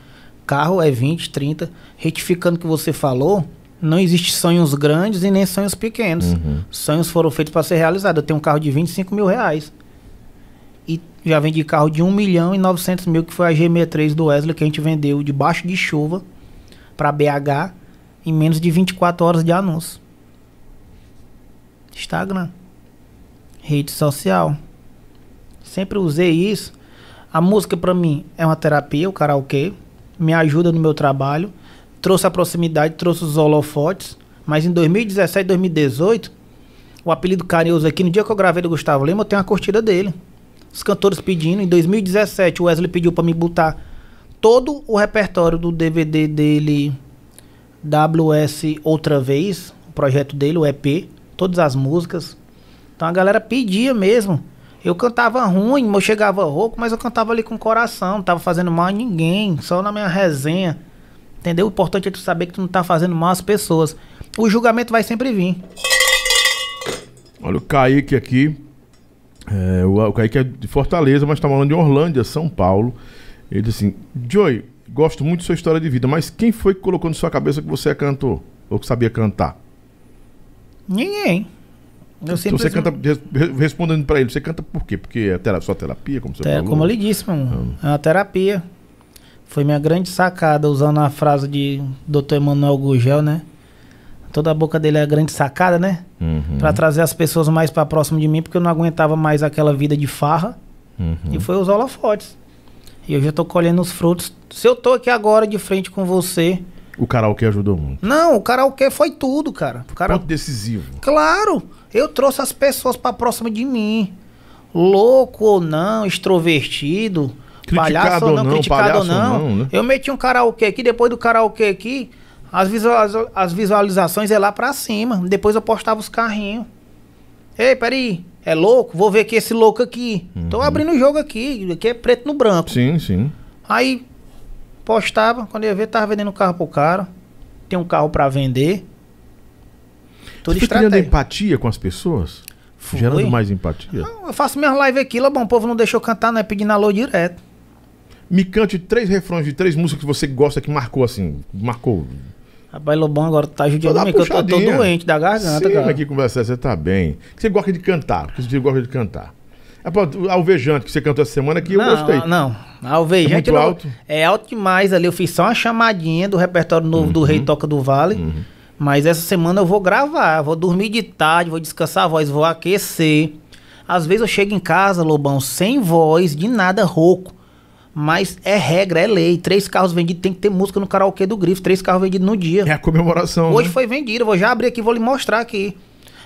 Carro é 20, 30. Retificando o que você falou, não existe sonhos grandes e nem sonhos pequenos. Uhum. Sonhos foram feitos para ser realizados. Eu tenho um carro de 25 mil reais. E já vendi carro de 1 milhão e 900 mil, que foi a G63 do Wesley, que a gente vendeu debaixo de chuva para BH em menos de 24 horas de anúncio. Instagram. Rede social. Sempre usei isso. A música para mim é uma terapia, o karaokê. Me ajuda no meu trabalho. Trouxe a proximidade, trouxe os holofotes. Mas em 2017, 2018, o apelido carinhoso aqui, no dia que eu gravei do Gustavo Lima, eu tenho a curtida dele. Os cantores pedindo. Em 2017, o Wesley pediu para me botar todo o repertório do DVD dele, WS Outra Vez, o projeto dele, o EP, todas as músicas. Então a galera pedia mesmo. Eu cantava ruim, eu chegava rouco, mas eu cantava ali com o coração, não tava fazendo mal a ninguém, só na minha resenha. Entendeu? O importante é tu saber que tu não tá fazendo mal às pessoas. O julgamento vai sempre vir. Olha o Kaique aqui. É, o, o Kaique é de Fortaleza, mas tá falando de Orlândia, São Paulo. Ele disse assim: Joey, gosto muito da sua história de vida, mas quem foi que colocou na sua cabeça que você é cantor? Ou que sabia cantar? Ninguém. Eu Então sempre você canta, res- respondendo pra ele, você canta por quê? Porque é tera- só terapia, como você É, falou? como eu lhe disse, mano, é uma terapia. Foi minha grande sacada, usando a frase de Dr. Emanuel Gugel, né? Toda a boca dele é a grande sacada, né? Uhum, Pra trazer as pessoas mais pra próximo de mim, porque eu não aguentava mais aquela vida de farra. uhum. E foi os holofotes. E eu já tô colhendo os frutos. Se eu tô aqui agora de frente com você. O karaokê ajudou muito. Não, o karaokê foi tudo, cara. O cara... Ponto decisivo. Claro, eu trouxe as pessoas pra próxima de mim. Louco ou não, extrovertido, Criticado palhaço ou não, não, criticado ou palhaço ou não. não, né? Eu meti um karaokê aqui, depois do karaokê aqui, as, visualiza- as visualizações é lá pra cima. Depois eu postava os carrinhos. Ei, peraí, é louco? Vou ver aqui esse louco aqui. Tô Uhum. abrindo o jogo aqui, aqui é preto no branco. Sim, sim. Aí postava, quando eu ia ver, tava vendendo um carro pro cara. Tem um carro pra vender. Tudo você criando estratégia. empatia com as pessoas? Foi. Gerando mais empatia? Não, eu faço minhas lives aqui, bom, o povo não deixou cantar, né? Pedindo alô direto. Me cante três refrões de três músicas que você gosta que marcou assim. Marcou. Rapaz, Lobão agora tá judiando mim, que eu tô, tô doente da garganta, Sim, cara. aqui conversar, você tá bem. Que você gosta de cantar, porque você gosta de cantar. É o Alvejante que você cantou essa semana aqui, eu não, gostei. Não, Alvejante É muito não- alto? É alto demais ali. Eu fiz só uma chamadinha do repertório novo Uhum. do Rei Toca do Vale. Mas essa semana eu vou gravar. Vou dormir de tarde, vou descansar a voz, vou aquecer. Às vezes eu chego em casa, Lobão, sem voz, de nada, rouco. Mas é regra, é lei. Três carros vendidos, tem que ter música no karaokê do Grifo. Três carros vendidos no dia. É a comemoração. Hoje né? foi vendido, eu vou já abrir aqui, vou lhe mostrar aqui.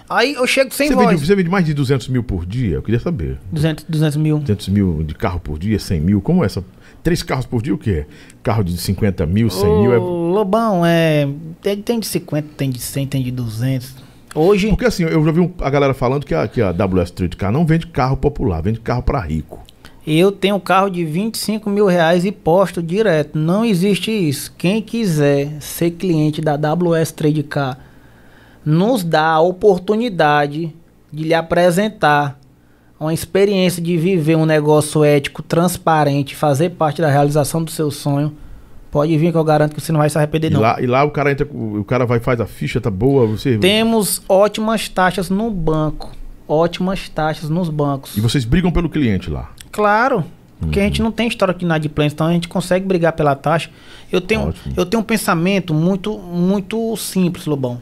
Aí eu chego sem você, voz. vende, você vende mais de 200 mil por dia? Eu queria saber. 200, 200 mil. 200 mil de carro por dia, 100 mil? Como é essa? Três carros por dia, o quê? Carro de 50 mil, 100 Ô, mil? É... Lobão, é. Tem, tem de 50, tem de 100, tem de 200. Hoje. Porque assim, eu já vi um- a galera falando que a, que a WS Street Car não vende carro popular, vende carro pra rico. Eu tenho um carro de 25 mil reais e posto direto. Não existe isso. Quem quiser ser cliente da WS Trade Car, nos dá a oportunidade de lhe apresentar uma experiência de viver um negócio ético, transparente, fazer parte da realização do seu sonho. Pode vir que eu garanto que você não vai se arrepender, E não. lá, e lá o cara entra, o cara vai faz a ficha, tá boa, você. Temos ótimas taxas no banco. Ótimas taxas nos bancos. E vocês brigam pelo cliente lá. Claro. Porque a gente não tem história de inadimplência, então a gente consegue brigar pela taxa. Eu tenho, Ótimo. eu tenho um pensamento muito, muito simples, Lobão.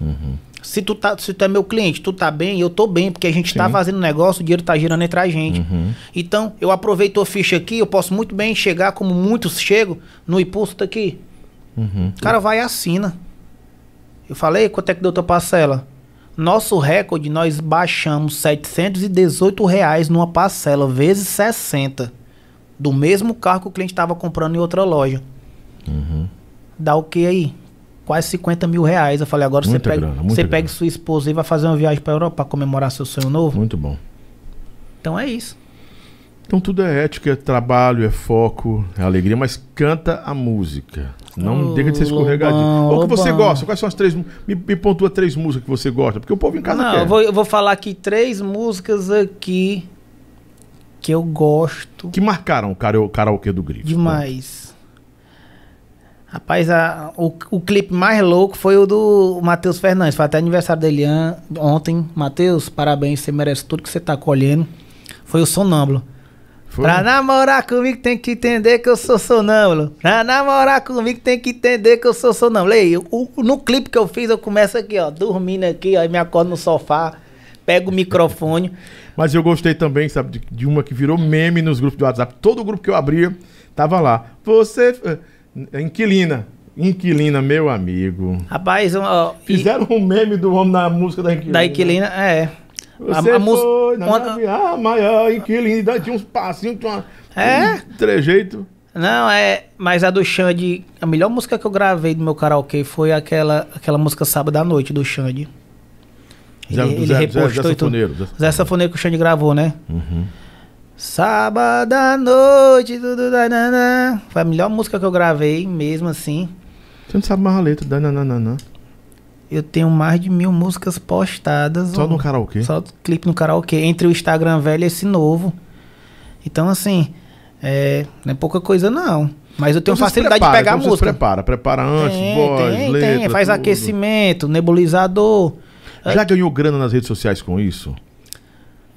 Se tu, tá, se tu é meu cliente, tu tá bem, eu tô bem, porque a gente tá Sim. fazendo negócio, o dinheiro tá girando entre a gente. Uhum. Então, eu aproveito a ficha aqui, eu posso muito bem chegar, como muitos chegam, no impulso daqui. Uhum. O cara vai e assina. Eu falei, quanto é que deu tua parcela? Nosso recorde, nós baixamos 718 reais numa parcela, vezes 60. Do mesmo carro que o cliente estava comprando em outra loja. Uhum. Dá o que aí? Quase 50 mil reais. Eu falei, agora você Muita pega, grana, você grana. pega sua esposa e vai fazer uma viagem para Europa para comemorar seu sonho novo. Muito bom. Então é isso. Então tudo é ética, é trabalho, é foco, é alegria, mas canta a música. Não Ô, deixa de ser escorregadinho. Lobão, O que você gosta? Quais são as três. Me, me pontua três músicas que você gosta. Porque o povo em casa Não, quer. eu vou, eu vou falar aqui três músicas aqui que eu gosto. Que marcaram o karaokê do Grifo. Demais. Rapaz, a- o, o clipe mais louco foi o do Matheus Fernandes. Foi até aniversário dele an- ontem. Matheus, parabéns, você merece tudo que você tá colhendo. Foi o Sonâmbulo. Foi? Pra namorar comigo tem que entender que eu sou sonâmbulo. Pra namorar comigo tem que entender que eu sou sonâmbulo. Ei, o- no clipe que eu fiz, eu começo aqui, ó, dormindo aqui, ó, me acordo no sofá, pego o microfone. Mas eu gostei também, sabe, de, de uma que virou meme nos grupos do WhatsApp. Todo grupo que eu abria tava lá. Você. Inquilina. Inquilina, meu amigo. Rapaz, ó, e- Fizeram um meme do homem na música da Inquilina. da Inquilina, é. Você a música- foi na quando- nave, a maior inquilina. Tinha uns passinhos, tinha uma, É? um trejeito. Não, é. Mas a do Xande. A melhor música que eu gravei do meu karaokê foi aquela, aquela música Sábado à Noite do Xande. Zé, ele, ele Zé, Zé, repostou Zé e tudo. Safoneiro. Zé- Zé Safoneiro que o Xande gravou, né? Uhum. Sábado à noite, tudo dananã. Foi a melhor música que eu gravei, mesmo assim. Você não sabe mais a letra. Dananana. Eu tenho mais de mil músicas postadas. Só no karaokê. Só clipe no karaokê. Entre o Instagram velho e esse novo. Então, assim, é, não é pouca coisa, não. Mas eu tenho Então facilidade prepara, de pegar então a música. prepara. Prepara antes, tem, voz, tem, letra, tem. Faz tudo. aquecimento, nebulizador. Já ganhou grana nas redes sociais com isso?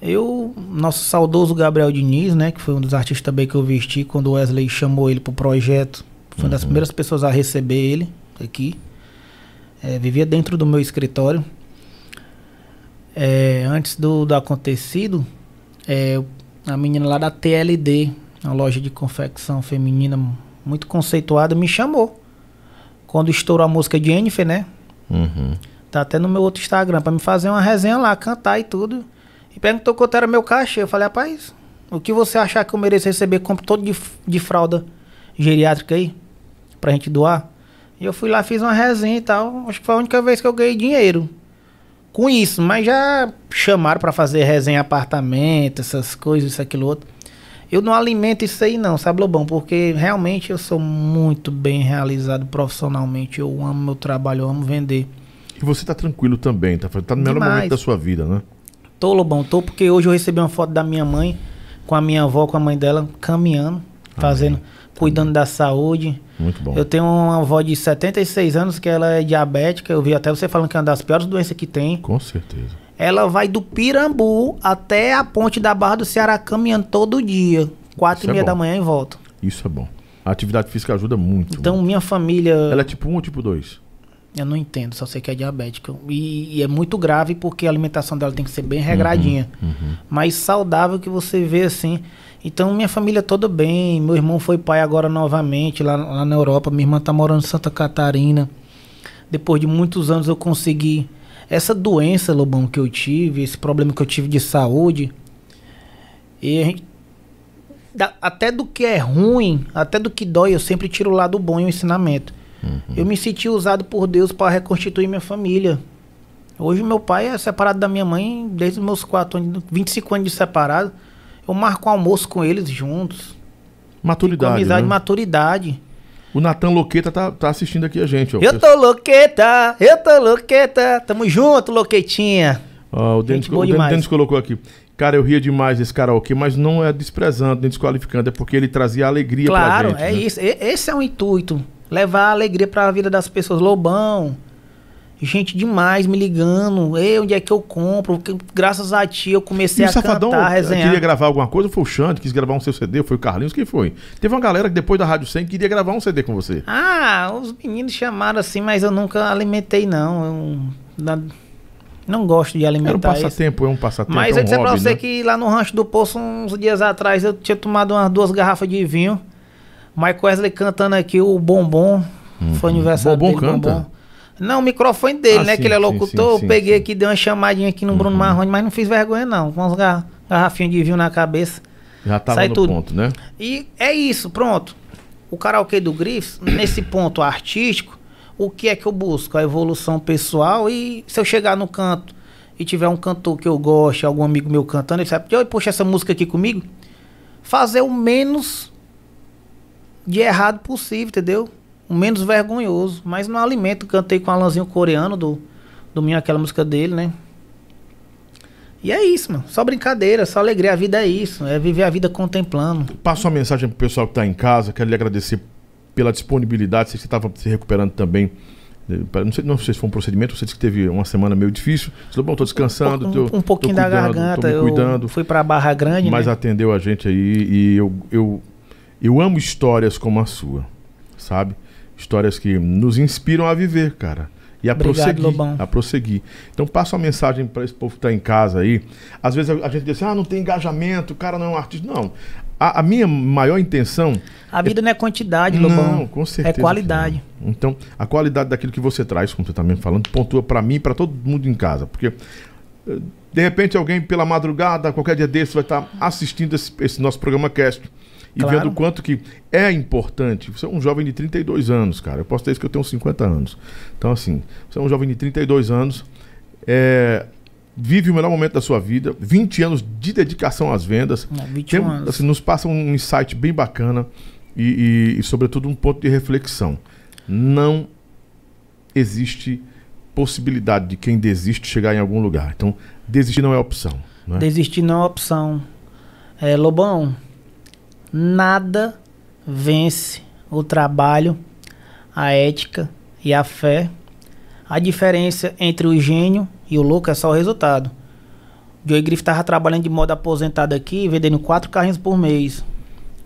Eu, nosso saudoso Gabriel Diniz, né, que foi um dos artistas também que eu vesti quando o Wesley chamou ele pro projeto. Foi uma das primeiras pessoas a receber ele aqui. É, vivia dentro do meu escritório. É, antes do, do acontecido, é, a menina lá da TLD, uma loja de confecção feminina muito conceituada, me chamou. Quando estourou a música de Jennifer, né? Uhum. Tá até no meu outro Instagram, pra me fazer uma resenha lá, cantar e tudo. E perguntou quanto era meu cachê. Eu falei, rapaz, o que você achar que eu mereço receber? Compro todo de, de fralda geriátrica aí, pra gente doar. E eu fui lá, fiz uma resenha e tal. Acho que foi a única vez que eu ganhei dinheiro com isso. Mas já chamaram pra fazer resenha em apartamento, essas coisas, isso, aquilo, outro. Eu não alimento isso aí não, sabe, Lobão? Porque realmente eu sou muito bem realizado profissionalmente. Eu amo meu trabalho, eu amo vender. E você tá tranquilo também, tá, tá no melhor Demais. momento da sua vida, né? Tô, Lobão, tô porque hoje eu recebi uma foto da minha mãe com a minha avó, com a mãe dela, caminhando, fazendo, cuidando da saúde. Muito bom. Eu tenho uma avó de 76 anos que ela é diabética. Eu vi até você falando que é uma das piores doenças que tem. Com certeza. Ela vai do Pirambu até a ponte da Barra do Ceará caminhando todo dia. Quatro e é meia bom. da manhã e volta. Isso é bom. A atividade física ajuda muito. Então, muito. minha família. Ela é tipo 1 ou tipo 2? Eu não entendo, só sei que é diabética. E, e é muito grave porque a alimentação dela tem que ser bem regradinha. Uhum. mais saudável que você vê assim. Então, minha família toda bem. Meu irmão foi pai agora novamente lá, lá na Europa. Minha irmã tá morando em Santa Catarina. Depois de muitos anos eu consegui. Essa doença, Lobão, que eu tive, esse problema que eu tive de saúde. E a gente- até do que é ruim, até do que dói, eu sempre tiro o lado bom e o ensinamento. Eu me senti usado por Deus para reconstituir minha família. Hoje meu pai é separado da minha mãe desde os meus 4 anos, 25 anos de separado. Eu marco um almoço com eles juntos. Com Maturidade. amizade né? maturidade. O Natan Loqueta tá, tá assistindo aqui a gente. Ó. Eu tô louqueta, eu tô louqueta. Tamo junto, louquetinha. Ó, o Denis, o Denis- colocou aqui. Cara, eu ria demais desse karaokê, mas não é desprezando nem desqualificando, é porque ele trazia alegria Claro, pra gente. é né? isso. Esse é o intuito. Levar alegria pra vida das pessoas. Lobão. Gente demais me ligando. Ei, onde é que eu compro? Que- Graças a ti eu E comecei o a Safadão cantar, a resenhar. queria gravar alguma coisa, foi o Xande, quis gravar um seu CD, foi o Carlinhos, quem foi? Teve uma galera que depois da Rádio 100 queria gravar um CD com você. Ah, os meninos chamaram assim, mas eu nunca alimentei, não. Eu não, gosto de Era um alimentar isso. passatempo, é um passatempo, Mas é eu um dizer pra hobby, você né? que lá no Rancho do Poço, uns dias atrás, eu tinha tomado umas duas garrafas de vinho. Michael Wesley cantando aqui o Bombom. Foi aniversário Bombom dele, canta? Bombom. Não, o microfone dele, Ah, né? sim, que ele é locutor. sim, sim, eu peguei sim. aqui, dei uma chamadinha aqui no Bruno Marrone, mas não fiz vergonha, não. Com umas gar- garrafinhas de vinho na cabeça. Já tava sai no tudo. ponto, né? E é isso, pronto. O karaokê do Griffiths, [clears throat] nesse ponto artístico, o que é que eu busco? A evolução pessoal e se eu chegar no canto e tiver um cantor que eu goste, algum amigo meu cantando, ele sabe, oi, puxa essa música aqui comigo, fazer o menos de errado possível, entendeu? O menos vergonhoso. Mas no alimento, cantei com o Alanzinho coreano do, do Minho, aquela música dele, né? E é isso, mano. Só brincadeira, só alegria. A vida é isso. É viver a vida contemplando. Passa uma mensagem pro pessoal que tá em casa, quero lhe agradecer pela disponibilidade, sei que você estava se recuperando também. eh, Não sei, não sei se foi um procedimento, você disse que teve uma semana meio difícil. Você falou, bom, tô descansando, um, tô, um pouquinho tô da cuidando, garganta. tô me eu cuidando. fui pra Barra Grande, mas né? atendeu a gente aí e eu, eu, eu amo histórias como a sua, sabe? Histórias que nos inspiram a viver, cara. E a Obrigado, prosseguir. Lobão. A prosseguir. Então passa uma mensagem para esse povo que tá em casa aí. Às vezes a, gente diz assim, ah, não tem engajamento, o cara não é um artista. Não. A, a minha maior intenção A vida não é quantidade, não, Lobão. com certeza. É qualidade. não. Então, a qualidade daquilo que você traz, como você está mesmo falando, pontua para mim e para todo mundo em casa. Porque, eh, de repente, alguém pela madrugada, qualquer dia desse, vai estar assistindo esse, esse nosso programa Cast e Claro. vendo o quanto que é importante. Você é um jovem de 32 anos, cara. Eu posso ter isso que eu tenho 50 anos. Então, assim, você é um jovem de 32 anos. É, vive o melhor momento da sua vida, 20 anos de dedicação às vendas. É, 21 Tem- anos. assim, nos passa um insight bem bacana e, e- e, sobretudo, um ponto de reflexão. Não existe possibilidade de quem desiste chegar em algum lugar. Então, desistir não é opção. Né? Desistir não é opção. É, Lobão, nada vence o trabalho, a ética e a fé. A diferença entre o gênio e o louco é só o resultado. O Joey Griff estava trabalhando de modo aposentado aqui, vendendo quatro carrinhos por mês.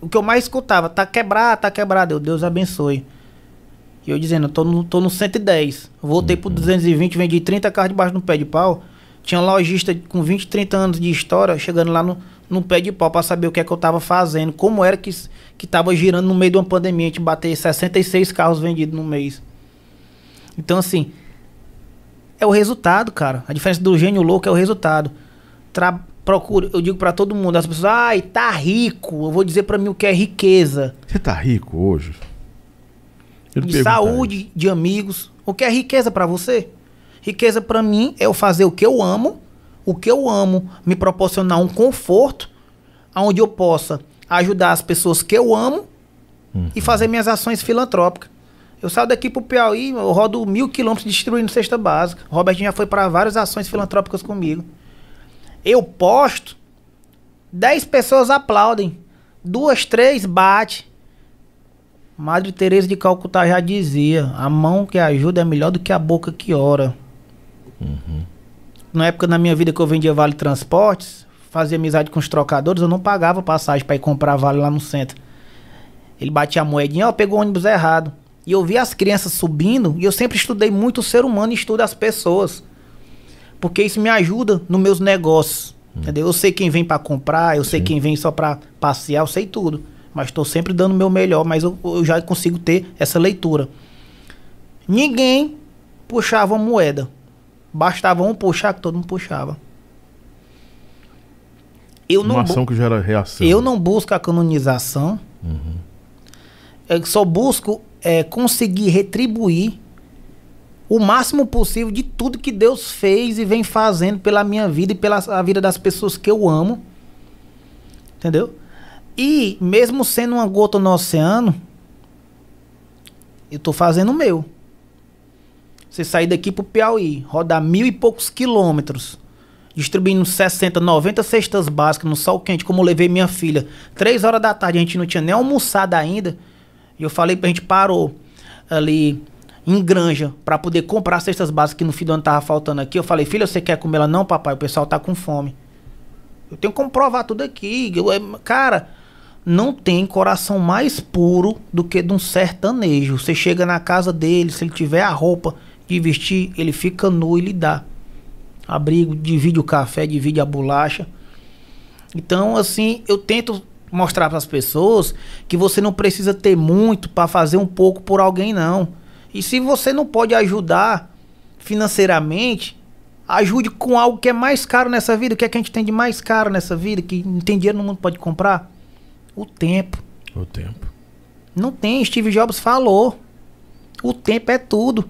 O que eu mais escutava, tá quebrado, tá quebrado. Eu, Deus abençoe. E eu dizendo, tô no, tô no 110. Voltei pro 220, vendi 30 carros debaixo do pé de pau. Tinha um lojista com 20, 30 anos de história chegando lá no, no pé de pau pra saber o que é que eu tava fazendo, como era que, que tava girando no meio de uma pandemia, a gente bater 66 carros vendidos no mês. Então, assim, é o resultado, cara. A diferença do gênio louco é o resultado. Tra procura, eu digo pra todo mundo, as pessoas, ai, tá rico. Eu vou dizer pra mim o que é riqueza. Você tá rico hoje? De saúde, de amigos. O que é riqueza pra você? Riqueza pra mim é eu fazer o que eu amo, o que eu amo, me proporcionar um conforto onde eu possa ajudar as pessoas que eu amo e fazer minhas ações filantrópicas. Eu saio daqui pro Piauí, eu rodo mil quilômetros distribuindo cesta básica. O Robertinho já foi para várias ações filantrópicas comigo. Eu posto, dez pessoas aplaudem, duas, três bate. Madre Teresa de Calcutá já dizia: a mão que ajuda é melhor do que a boca que ora. Na época da minha vida que eu vendia Vale Transportes, fazia amizade com os trocadores, eu não pagava passagem para ir comprar vale lá no centro. Ele batia a moedinha, ó, pegou o ônibus errado. E eu vi as crianças subindo, e eu sempre estudei muito o ser humano e estudo as pessoas. Porque isso me ajuda nos meus negócios. Entendeu? Eu sei quem vem para comprar, eu sei quem vem só para passear, eu sei tudo. Mas estou sempre dando o meu melhor, mas eu, eu já consigo ter essa leitura. Ninguém puxava moeda. Bastava um puxar que todo mundo puxava. Eu não, Uma ação que gera reação. eu não busco a canonização. Eu só busco é, conseguir retribuir o máximo possível de tudo que Deus fez e vem fazendo pela minha vida e pela a vida das pessoas que eu amo. Entendeu? E mesmo sendo uma gota no oceano, eu tô fazendo o meu. Você sair daqui pro Piauí, rodar mil e poucos quilômetros, distribuindo 60, 90 cestas básicas no sol quente, como eu levei minha filha. Três horas da tarde, a gente não tinha nem almoçado ainda. E eu falei pra gente parou ali em Granja pra poder comprar cestas básicas que no fim do ano tava faltando aqui. Eu falei, filha, você quer comer ela? Não, papai, o pessoal tá com fome. Eu tenho que comprovar tudo aqui. Eu, é, cara, não tem coração mais puro do que de um sertanejo. Você chega na casa dele, se ele tiver a roupa de vestir, ele fica nu e lhe dá. Abrigo, divide o café, divide a bolacha. Então, assim, eu tento mostrar para as pessoas que você não precisa ter muito para fazer um pouco por alguém, não. E se você não pode ajudar financeiramente, ajude com algo que é mais caro nessa vida. O que é que a gente tem de mais caro nessa vida? Que não tem dinheiro no mundo pode comprar? O tempo. O tempo. Não tem. Steve Jobs falou. O tempo é tudo.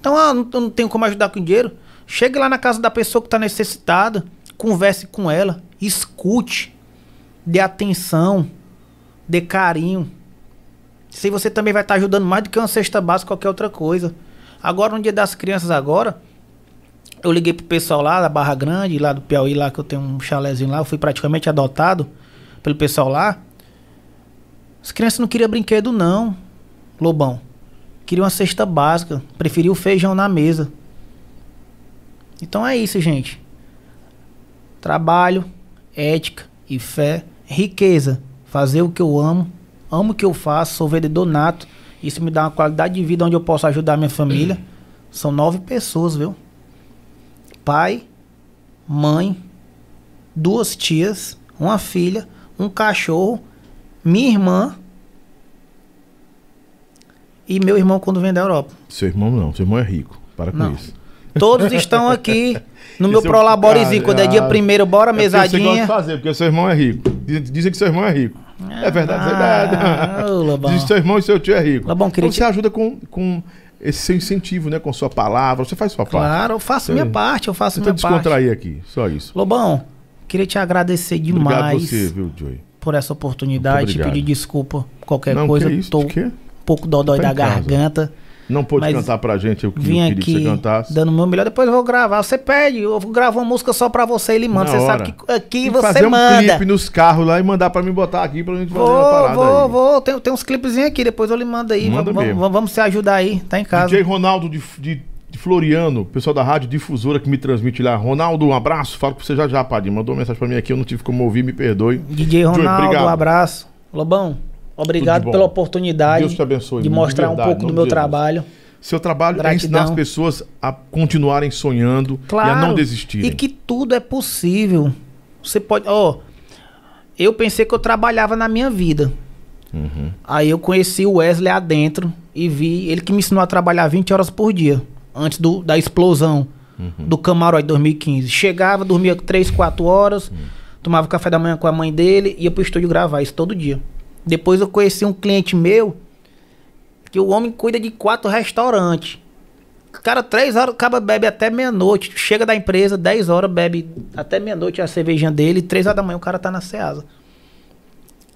Então, ah, não, não tenho como ajudar com dinheiro. Chegue lá na casa da pessoa que está necessitada. Converse com ela. Escute. Dê atenção. Dê carinho. Se você também vai estar ajudando mais do que uma cesta básica, qualquer outra coisa. Agora, no dia das crianças agora, eu liguei pro pessoal lá da Barra Grande, lá do Piauí, lá que eu tenho um chalézinho lá. Eu fui praticamente adotado pelo pessoal lá. As crianças não queriam brinquedo, não, Lobão. Queriam uma cesta básica. Preferiam o feijão na mesa. Então é isso, gente. Trabalho, ética e fé. Riqueza. Fazer o que eu amo. Amo o que eu faço. Sou vendedor nato. Isso me dá uma qualidade de vida onde eu posso ajudar minha família. São nove pessoas, viu? Pai, mãe, duas tias, uma filha, um cachorro, minha irmã e meu irmão quando vem da Europa. Seu irmão não, seu irmão é rico. Para com Não. isso. Todos estão aqui no meu é Prolaborizinho. Ah, Quando é dia ah, primeiro, bora É porque Você gosta de mesadinha. fazer, porque seu irmão é rico. Diz- Dizem que seu irmão é rico. é verdade, é Ah, verdade. [laughs] ô, Lobão. Diz que seu irmão e seu tio é rico. Queria então você ajuda com, com esse seu incentivo, né? Com sua palavra. Você faz sua parte. Claro, eu faço minha parte, eu faço minha parte. descontrair aqui, só isso. Lobão, queria te agradecer Obrigado demais você, viu, Joey? por essa oportunidade, te obrigado. pedir desculpa qualquer Não, coisa, que isso? tô De quê? Um pouco dodói Tá da casa. garganta. Não pôde Mas cantar pra gente, eu, que- eu Vim queria que você cantasse. dando o meu melhor, depois eu vou gravar. Você pede, eu vou gravar uma música só pra você e ele manda. Na Você hora. sabe que aqui que você fazer um manda. clipe nos carros lá e mandar pra mim botar aqui pra gente fazer uma parada vou, aí. vou. Tem, tem uns clipezinhos aqui, depois eu lhe mando aí. Manda vamos, mesmo. vamos, se ajudar aí, tá em casa. DJ Ronaldo de, de, de Floriano, pessoal da Rádio Difusora que me transmite lá. Ronaldo, um abraço. Falo com você já já, Padinho. Mandou mensagem pra mim aqui, eu não tive como ouvir, me perdoe. DJ Ronaldo, obrigado. um abraço. Lobão, obrigado de pela oportunidade Deus abençoe, de de mostrar verdade, um pouco do meu de Jesus. trabalho. Seu trabalho é Gratidão. ensinar as pessoas a continuarem sonhando Claro. e a não desistirem. E que tudo é possível. Você pode. Ó, eu pensei que eu trabalhava na minha vida. Uhum. Aí eu conheci o Wesley adentro e vi ele que me ensinou a trabalhar 20 horas por dia, antes do, da explosão Uhum. do Camarote 2015. Chegava, dormia 3, 4 horas, Uhum. tomava café da manhã com a mãe dele, ia pro estúdio gravar isso todo dia. Depois eu conheci um cliente meu que o homem cuida de quatro restaurantes. Cara, três horas, acaba bebe até meia-noite. Chega da empresa, 10 horas, bebe até meia-noite a cervejinha dele. Três horas da manhã o cara tá na Ceasa.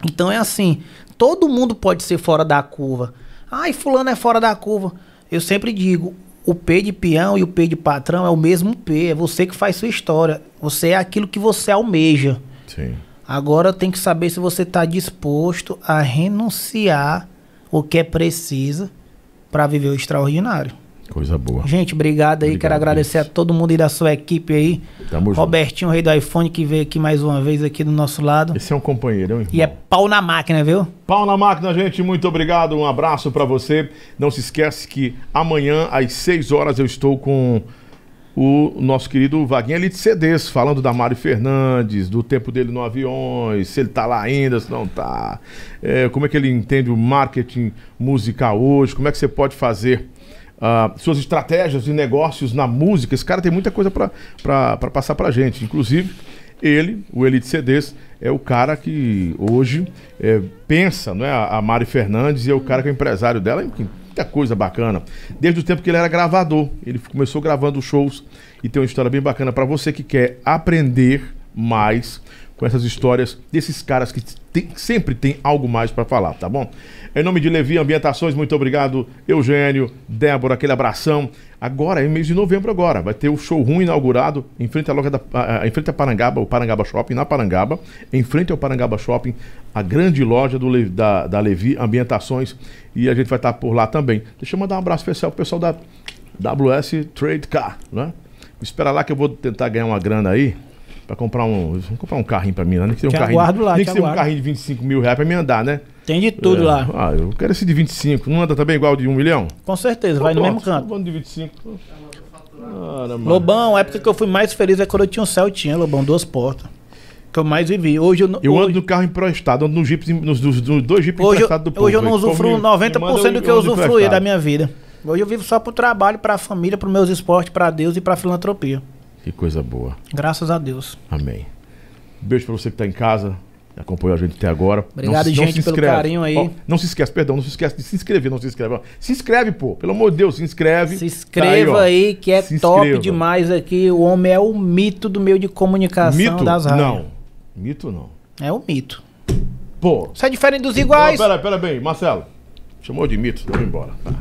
Então é assim, todo mundo pode ser fora da curva. Ai, fulano é fora da curva. Eu sempre digo, o P de peão e o P de patrão é o mesmo P. É você que faz sua história. Você é aquilo que você almeja. Sim. Agora tem que saber se você está disposto a renunciar o que é preciso para viver o extraordinário. Coisa boa. Gente, obrigado aí. Obrigado, Quero agradecer Deus. a todo mundo aí da sua equipe aí. Tamo junto. Robertinho, rei do iPhone, que veio aqui mais uma vez aqui do nosso lado. Esse é um companheiro, irmão. E é pau na máquina, viu? Pau na máquina, gente. Muito obrigado. Um abraço pra você. Não se esquece que amanhã, às 6 horas, eu estou com o nosso querido Vaguinha Elite CDs, falando da Mário Fernandes, do tempo dele no aviões, se ele tá lá ainda, se não tá. É, como é que ele entende o marketing musical hoje, como é que você pode fazer. ah, suas estratégias de negócios na música. Esse cara tem muita coisa pra passar pra gente. Inclusive, ele, o Elite CDs, é o cara que hoje é, pensa, não é? A Mari Fernandes e é o cara que é empresário dela, muita coisa bacana. Desde o tempo que ele era gravador, ele começou gravando shows e tem uma história bem bacana para você que quer aprender mais com essas histórias desses caras que tem- sempre tem algo mais para falar, tá bom? Em nome de Levi Ambientações, muito obrigado, Eugênio, Débora, aquele abração. Agora, em mês de novembro agora, vai ter o showroom inaugurado em frente à loja da, em frente à Parangaba, o Parangaba Shopping, na Parangaba, em frente ao Parangaba Shopping, a grande loja do, da, da Levi Ambientações, e a gente vai estar por lá também. Deixa eu mandar um abraço especial pro pessoal da WS Trade Car, né? Espera lá que eu vou tentar ganhar uma grana aí pra comprar um, comprar um carrinho pra mim, né? Nem que seja um carrinho, lá, nem que seja um carrinho de 25 mil reais pra me andar, né? Tem de tudo É. lá. Ah, eu quero esse de 25. Não anda também igual de 1 milhão? Com certeza, vai no Pronto, mesmo canto. Vamos de 25. Caramba. Lobão, a época que eu fui mais feliz é quando eu tinha um Celtinha, Lobão, duas portas. Que eu mais vivi. Hoje eu. Eu ando hoje, no carro emprestado, ando no Jeep, nos, nos- nos dois Jeep hoje, eu- emprestados do povo. hoje eu não usufruo Como me- me manda, 90% do que eu ando usufruía da minha vida. Hoje eu vivo só pro trabalho, pra família, pros meus esportes, pra Deus e pra filantropia. Que coisa boa. Graças a Deus. Amém. Beijo pra você que tá em casa, acompanhou a gente até agora. Obrigado, gente, pelo carinho aí. Ó, não se esquece, perdão, não se esquece de se inscrever, não se inscreve. ó. Se inscreve, pô. Pelo amor de Deus, se inscreve. Se inscreva Tá ó. aí, que é Se top inscreva. demais aqui. O homem é o mito do meio de comunicação Mito? das rádios. Não. Mito não. É o mito. Pô. Isso é diferente dos iguais. Não, pera, pera bem, Marcelo. Chamou de mito, vamos embora. Tá.